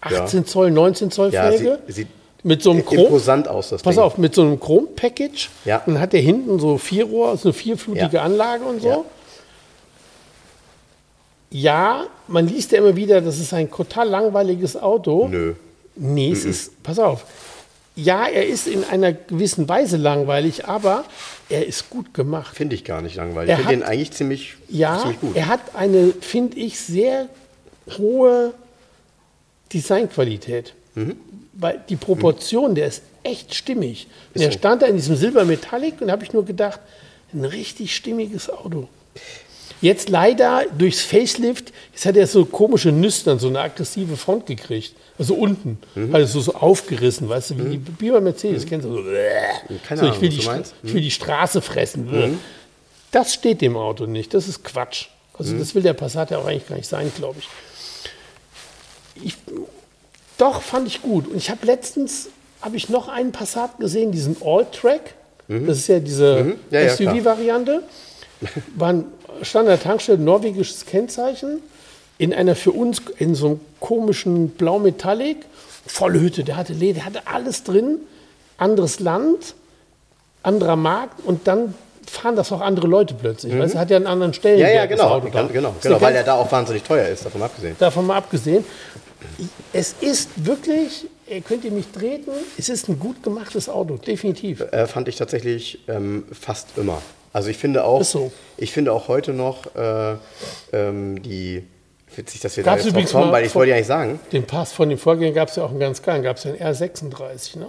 18 Zoll, 19 Zoll Felge. sieht, sieht mit so einem Chrom. imposant aus, das Pass Ding. auf, mit so einem Chrom-Package. Ja. Und dann hat der hinten so vier Rohr, so eine vierflutige Ja. Anlage und so. Ja. Man liest ja immer wieder, das ist ein total langweiliges Auto. Nö. Nee, es ist, pass auf. Ja, er ist in einer gewissen Weise langweilig, aber er ist gut gemacht. Finde ich gar nicht langweilig. Er Ich finde den eigentlich ziemlich, Ja, ziemlich gut. er hat eine, finde ich, sehr hohe Designqualität. Mhm. Weil die Proportion, der ist echt stimmig. Und er stand da in diesem Silbermetallic und habe ich nur gedacht, ein richtig stimmiges Auto. Jetzt leider durchs Facelift, jetzt hat er so komische Nüstern, so eine aggressive Front gekriegt. Also unten, Mhm. also so, so aufgerissen, weißt du, wie, die, wie bei Mercedes, kennst du so. Keine so ich, Ahnung, will was die, du Stra- meinst. Mhm. ich will die Straße fressen. Das steht dem Auto nicht, das ist Quatsch. Also Mhm. das will der Passat ja auch eigentlich gar nicht sein, glaube ich. ich. Doch, fand ich gut. Und ich habe letztens, habe ich noch einen Passat gesehen, diesen All-Track. Das ist ja diese Mhm. SUV-Variante. War ein stand an der Tankstelle, norwegisches Kennzeichen, in einer für uns, in so einem komischen Blau-Metallic, volle Hütte, der hatte Leder, der hatte alles drin, anderes Land, anderer Markt und dann fahren das auch andere Leute plötzlich. Weißt du, hat ja einen anderen Mhm. Ja, ja, genau. Auto da. Genau, genau, genau weil ganz- der da auch wahnsinnig teuer ist, davon abgesehen. davon mal abgesehen, es ist wirklich, könnt ihr mich treten, es ist ein gut gemachtes Auto, definitiv. Äh, fand ich tatsächlich ähm, fast immer. Also ich finde auch, so. ich finde auch heute noch äh, ähm, die, witzig, dass wir Gab's da jetzt kommen, weil ich wollte ja nicht sagen, Den Pass von den Vorgängern gab es ja auch einen ganz geilen, gab es ja einen R36, ne?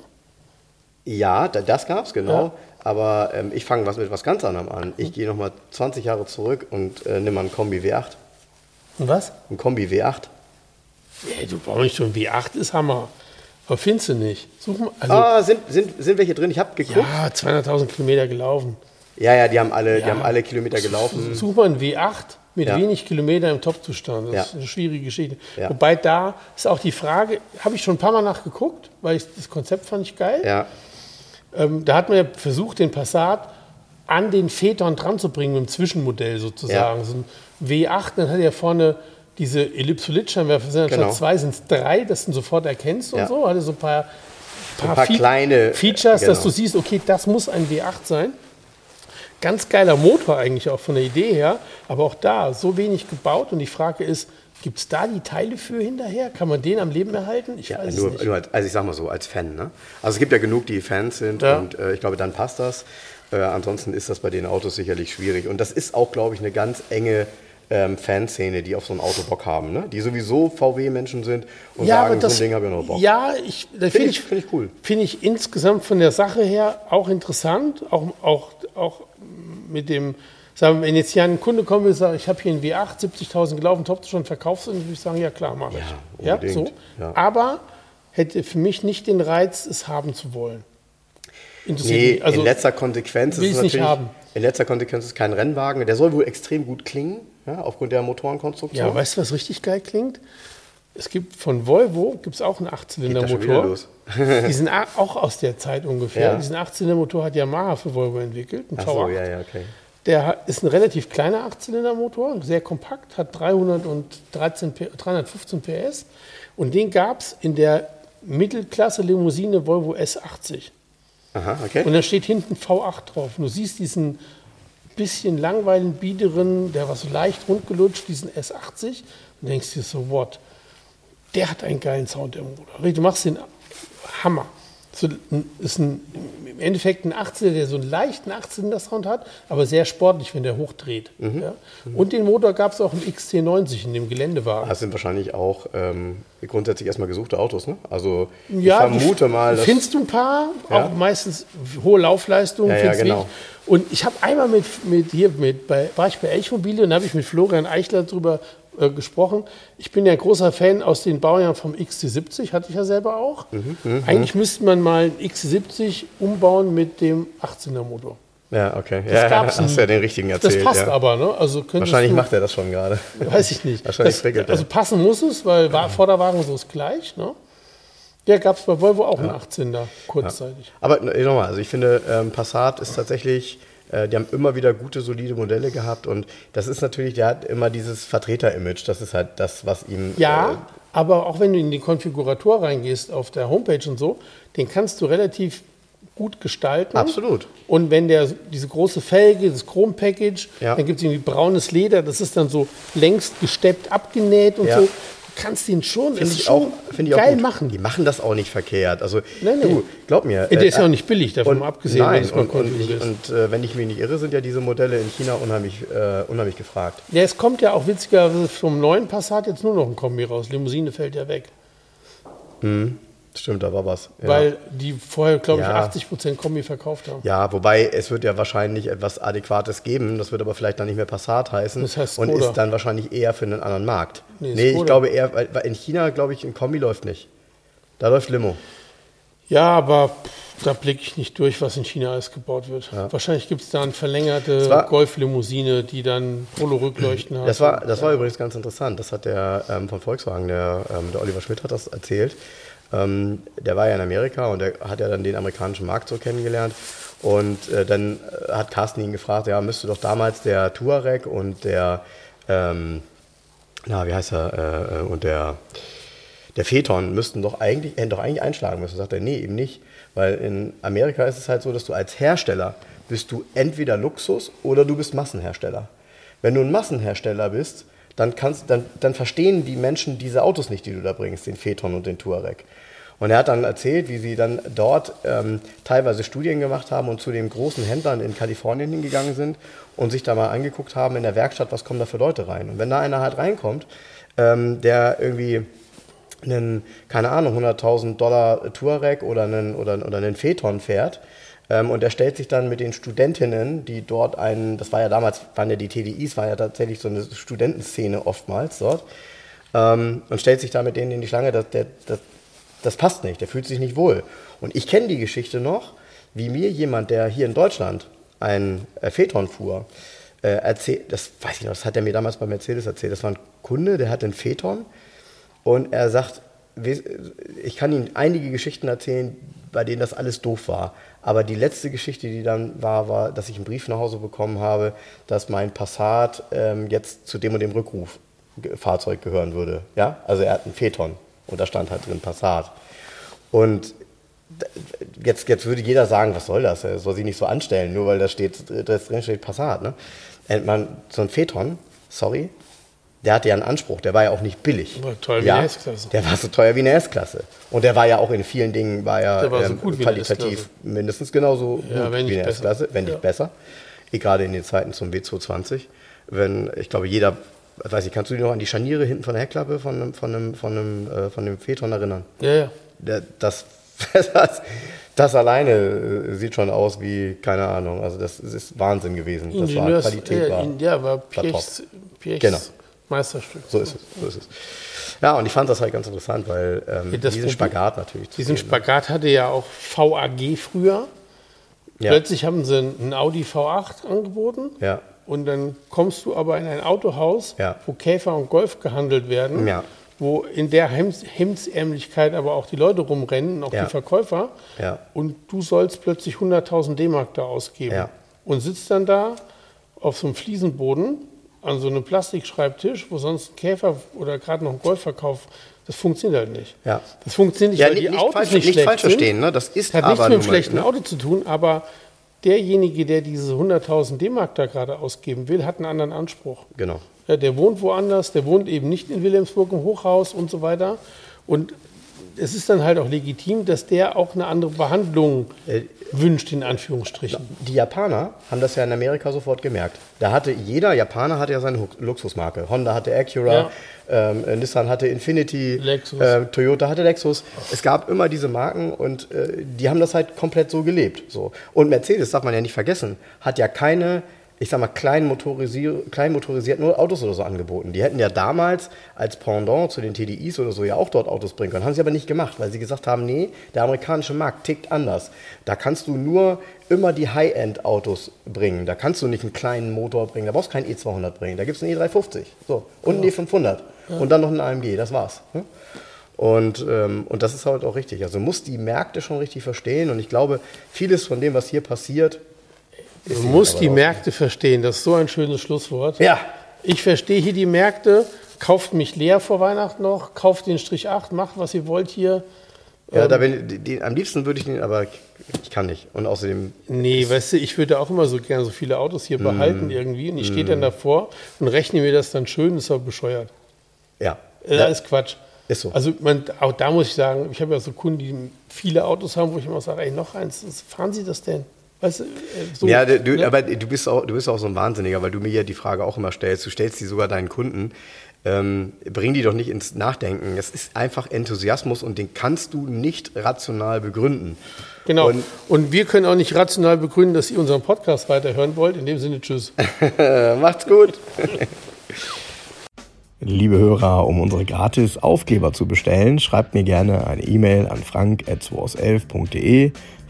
ja, da, das gab es, genau. Ja. Aber ähm, ich fange was mit was ganz anderem an. Ich gehe nochmal 20 Jahre zurück und äh, nimm mal einen Kombi W8. Und was? Ein Kombi W8. Ja, du brauchst nicht schon W8 ist Hammer. Aber findest du nicht. Such mal, also, ah, sind, sind, sind welche drin? Ich habe geguckt. ja, 200.000 Kilometer gelaufen. Ja, ja, die haben alle, die Ja. haben alle Kilometer gelaufen. Such mal einen W8 mit Ja. wenig Kilometer im Topzustand. Das Ja. ist eine schwierige Geschichte. Wobei da ist auch die Frage, habe ich schon ein paar Mal nachgeguckt, weil ich, das Konzept fand ich geil. Ähm, da hat man ja versucht, den Passat an den Phaeton dran zu bringen, mit dem Zwischenmodell sozusagen. So ein W8, dann hat er vorne diese Ellipsolitscheinwerfer, sind anstatt Genau. zwei sind es drei, dass du sofort erkennst und so. Hatte so ein paar, paar, paar Fe- kleine, Features, dass genau. du siehst, okay, das muss ein W8 sein. Ganz geiler Motor eigentlich auch von der Idee her, aber auch da so wenig gebaut und die Frage ist, gibt es da die Teile für hinterher? Kann man den am Leben erhalten? Ich Ja, weiß nur, es nicht. als, also ich sag mal so, als Fan. Ne? Also es gibt ja genug, die Fans sind Ja. und äh, ich glaube, dann passt das. Äh, ansonsten ist das bei den Autos sicherlich schwierig. Und das ist auch, glaube ich, eine ganz enge ähm, Fanszene, die auf so ein Auto Bock haben. Ne? Die sowieso VW-Menschen sind und sagen, so ein Ding habe ich noch Bock. Ja, ich, Finde finde ich- finde ich cool. Finde ich insgesamt von der Sache her auch interessant, auch, auch, auch mit dem, sagen wir, wenn jetzt hier ein Kunde kommt und sagt, ich habe hier einen W8, 70.000 gelaufen, Top schon verkaufst dann würde ich sagen, ja klar, mache ich. Ja, Ja, so. ja. Aber hätte für mich nicht den Reiz, es haben zu wollen. Nee. Also, in letzter Konsequenz ist es natürlich, in letzter Konsequenz ist kein Rennwagen. Der soll wohl extrem gut klingen, ja, aufgrund der Motorenkonstruktion. ja, weißt du, was richtig geil klingt? Es gibt von Volvo gibt's auch einen Achtzylindermotor. Die sind auch aus der Zeit ungefähr. Ja. Diesen Achtzylindermotor hat Yamaha für Volvo entwickelt, ein Ach V8. so, ja, ja, okay. Der ist ein relativ kleiner Achtzylindermotor, sehr kompakt, hat 313, P- 315 PS und den gab es in der Mittelklasse Limousine Volvo S80. Aha, okay. Und da steht hinten V8 drauf. Und du siehst diesen bisschen langweiligen, biederen, der war so leicht rundgelutscht, diesen S80 und denkst dir so, what? Der hat einen geilen Sound, der Motor. Du machst den Hammer. So, ist ein, im Endeffekt ein 18er, der so einen leichten 18er-Sound hat, aber sehr sportlich, wenn der hochdreht. Ja? Und den Motor gab es auch im XC90 in dem Geländewagen. Das sind wahrscheinlich auch ähm, grundsätzlich erstmal gesuchte Autos, ne? Also ich Ja, vermute mal, dass Findest du ein paar, Ja. auch meistens hohe Laufleistungen. Ja, genau. nicht. Und ich habe einmal mit, mit hier, mit, bei, war ich bei Elchmobile und habe ich mit Florian Eichler drüber äh, gesprochen. Ich bin ja großer Fan aus den Baujahren vom XC70, hatte ich ja selber auch. Mhm, Eigentlich müsste man mal einen XC70 umbauen mit dem 18er Motor. Ja, okay. ja, gab's hast ja den richtigen Das erzählt. passt ja. aber, ne? Also Wahrscheinlich du, macht er das schon gerade. Weiß ich nicht. Wahrscheinlich das, regelt also passen muss es, weil war, Vorderwagen so ist gleich. Ne? Der gab es bei Volvo auch einen 18er kurzzeitig. Aber äh, nochmal, also ich finde, ähm, Passat ist tatsächlich, die haben immer wieder gute, solide Modelle gehabt und das ist natürlich, der hat immer dieses Vertreter-Image, das ist halt das, was ihm... Ja, Äh, aber auch wenn du in den Konfigurator reingehst auf der Homepage und so, den kannst du relativ gut gestalten. Absolut. Und wenn der diese große Felge, das Chrom-Package, Ja. dann gibt es irgendwie braunes Leder, das ist dann so längst gesteppt, abgenäht und Ja. so. Du kannst den schon, Finde ich auch, schon finde ich auch geil gut. machen. Die machen das auch nicht verkehrt. Also Nein, nein. du, glaub mir. der äh, ist ja auch nicht billig, davon und, abgesehen, nein, du es mal und, und, und äh, wenn ich mich nicht irre, sind ja diese Modelle in China unheimlich, äh, unheimlich gefragt. Ja, es kommt ja auch witzigerweise vom neuen Passat jetzt nur noch ein Kombi raus. Limousine fällt ja weg. Stimmt, da war was. Ja. Weil die vorher, glaube ich, Ja. 80% Kombi verkauft haben. Ja, wobei es wird ja wahrscheinlich etwas Adäquates geben. Das wird aber vielleicht dann nicht mehr Passat heißen. Das heißt und Skoda. ist dann wahrscheinlich eher für einen anderen Markt. Nee, Nee, ich glaube eher, weil in China, glaube ich, ein Kombi läuft nicht. Da läuft Limo. Ja, aber da blicke ich nicht durch, was in China alles gebaut wird. Wahrscheinlich gibt es da eine verlängerte Golf-Limousine, die dann Polo-Rückleuchten hat. Das war, das war übrigens ganz interessant. Das hat der ähm, von Volkswagen, der, ähm, der Oliver Schmidt hat das erzählt. Ähm, der war ja in Amerika und der hat ja dann den amerikanischen Markt so kennengelernt. Und äh, dann äh, hat Carsten ihn gefragt, ja, müsste doch damals der Touareg und der, ähm, na, wie heißt er, äh, und der, der Phaeton müssten doch eigentlich, hätten doch eigentlich einschlagen müssen. Sagt er, nee, eben nicht. Weil in Amerika ist es halt so, dass du als Hersteller bist du entweder Luxus oder du bist Massenhersteller. Wenn du ein Massenhersteller bist, dann, kannst, dann, dann verstehen die Menschen diese Autos nicht, die du da bringst, den Phaeton und den Touareg. Und er hat dann erzählt, wie sie dann dort ähm, teilweise Studien gemacht haben und zu den großen Händlern in Kalifornien hingegangen sind und sich da mal angeguckt haben in der Werkstatt, was kommen da für Leute rein. Und wenn da einer halt reinkommt, ähm, der irgendwie einen, keine Ahnung, 100.000 Dollar Touareg oder einen, oder, oder einen Phaeton fährt. Ähm, und er stellt sich dann mit den Studentinnen, die dort einen, das war ja damals, waren ja die TDIs, war ja tatsächlich so eine Studentenszene oftmals dort, ähm, und stellt sich da mit denen in die Schlange, das, der, das, das passt nicht, der fühlt sich nicht wohl. Und ich kenne die Geschichte noch, wie mir jemand, der hier in Deutschland ein äh, Phaeton fuhr, äh, erzählt, das weiß ich noch, das hat er mir damals bei Mercedes erzählt, das war ein Kunde, der hat einen Phaeton und er sagt, ich kann Ihnen einige Geschichten erzählen, bei denen das alles doof war. Aber die letzte Geschichte, die dann war, war, dass ich einen Brief nach Hause bekommen habe, dass mein Passat ähm, jetzt zu dem und dem Rückruffahrzeug gehören würde. Ja? Also er hat einen Phaeton und da stand halt drin Passat. Und jetzt, jetzt würde jeder sagen, was soll das? Er soll sich nicht so anstellen, nur weil da steht, das drin steht Passat. Ne? Äh, Man, so ein Phaeton, sorry, der hatte ja einen Anspruch, der war ja auch nicht billig. War teuer wie ja, eine S-Klasse. Der war so teuer wie eine S-Klasse. Und der war ja auch in vielen Dingen, war ja war so ähm, wie qualitativ mindestens genauso Ja, gut nicht wie eine besser. S-Klasse, wenn nicht Ja. besser. Eh, Gerade in den Zeiten zum W220. Wenn, ich glaube, jeder, weiß ich, kannst du dich noch an die Scharniere hinten von der Heckklappe von einem, von einem, von einem, äh, von dem Phaeton erinnern? Ja, ja. Das, das, das alleine äh, sieht schon aus wie, keine Ahnung, also das ist Wahnsinn gewesen. Das war Ingenieurs, Qualität äh, war. ja, war war Piechs, Piechs Genau. Meisterstück. So ist es, so ist es. Ja, und ich fand das halt ganz interessant, weil ähm, Ja, diesen Problem- Spagat natürlich zu Diesen sehen, ne? Spagat hatte ja auch VAG früher. Ja. Plötzlich haben sie einen Audi V8 angeboten. Ja. Und dann kommst du aber in ein Autohaus, Ja. wo Käfer und Golf gehandelt werden, Ja. wo in der Hems Hemdsärmlichkeit aber auch die Leute rumrennen, auch Ja. die Verkäufer. Ja. Und du sollst plötzlich 100.000 D-Mark da ausgeben. Ja. Und sitzt dann da auf so einem Fliesenboden an so einem Plastikschreibtisch, wo sonst ein Käfer oder gerade noch ein Golfverkauf, das funktioniert halt nicht. Ja. Das funktioniert nicht, Ja, weil nicht, die nicht Autos falsch, nicht, nicht falsch verstehen, ne? das ist Hat aber nichts mit einem schlechten ne? Auto zu tun, aber derjenige, der diese 100.000 D-Mark da gerade ausgeben will, hat einen anderen Anspruch. Genau. Ja, der wohnt woanders, der wohnt eben nicht in Wilhelmsburg im Hochhaus und so weiter. Und es ist dann halt auch legitim, dass der auch eine andere Behandlung Äh, wünscht, in Anführungsstrichen. Die Japaner haben das ja in Amerika sofort gemerkt. Da hatte jeder Japaner hatte ja seine Luxusmarke. Honda hatte Acura, Ja. ähm, äh, Nissan hatte Infinity, äh, Toyota hatte Lexus. Es gab immer diese Marken und äh, die haben das halt komplett so gelebt. So. Und Mercedes, darf man ja nicht vergessen, hat ja keine, ich sag mal, klein, motorisier klein motorisierten Autos oder so angeboten. Die hätten ja damals als Pendant zu den TDIs oder so ja auch dort Autos bringen können. Haben sie aber nicht gemacht, weil sie gesagt haben, nee, der amerikanische Markt tickt anders. Da kannst du nur immer die High-End-Autos bringen. Da kannst du nicht einen kleinen Motor bringen. Da brauchst du keinen E200 bringen. Da gibt es einen E350 so. und einen E500 und dann noch einen AMG. Das war's. ne? Und, ähm, und das ist halt auch richtig. Also muss die Märkte schon richtig verstehen. Und ich glaube, vieles von dem, was hier passiert, Du musst die Märkte verstehen, das ist so ein schönes Schlusswort. ja, Ich verstehe hier die Märkte, kauft mich leer vor Weihnachten noch, kauft den Strich 8, macht was ihr wollt hier. ja da bin, die, die, am liebsten würde ich den, aber ich kann nicht. Und außerdem, Nee, weißt du, ich würde auch immer so gerne so viele Autos hier Mm. behalten irgendwie. Und ich stehe dann davor und rechne mir das dann schön, ist aber bescheuert. ja. Äh, Das ist Quatsch. Ist so. Also man, auch da muss ich sagen, ich habe ja so Kunden, die viele Autos haben, wo ich immer sage, ey, noch eins, fahren Sie das denn? Weißt du, äh, so, ja, du, ne? aber du bist, auch, du bist auch so ein Wahnsinniger, weil du mir ja die Frage auch immer stellst. Du stellst die sogar deinen Kunden. Ähm, bring die doch nicht ins Nachdenken. Es ist einfach Enthusiasmus und den kannst du nicht rational begründen. Genau. Und, Und, wir können auch nicht rational begründen, dass ihr unseren Podcast weiterhören wollt. In dem Sinne, tschüss. macht's gut. Liebe Hörer, um unsere gratis Aufkleber zu bestellen, schreibt mir gerne eine E-Mail an frank.211.de.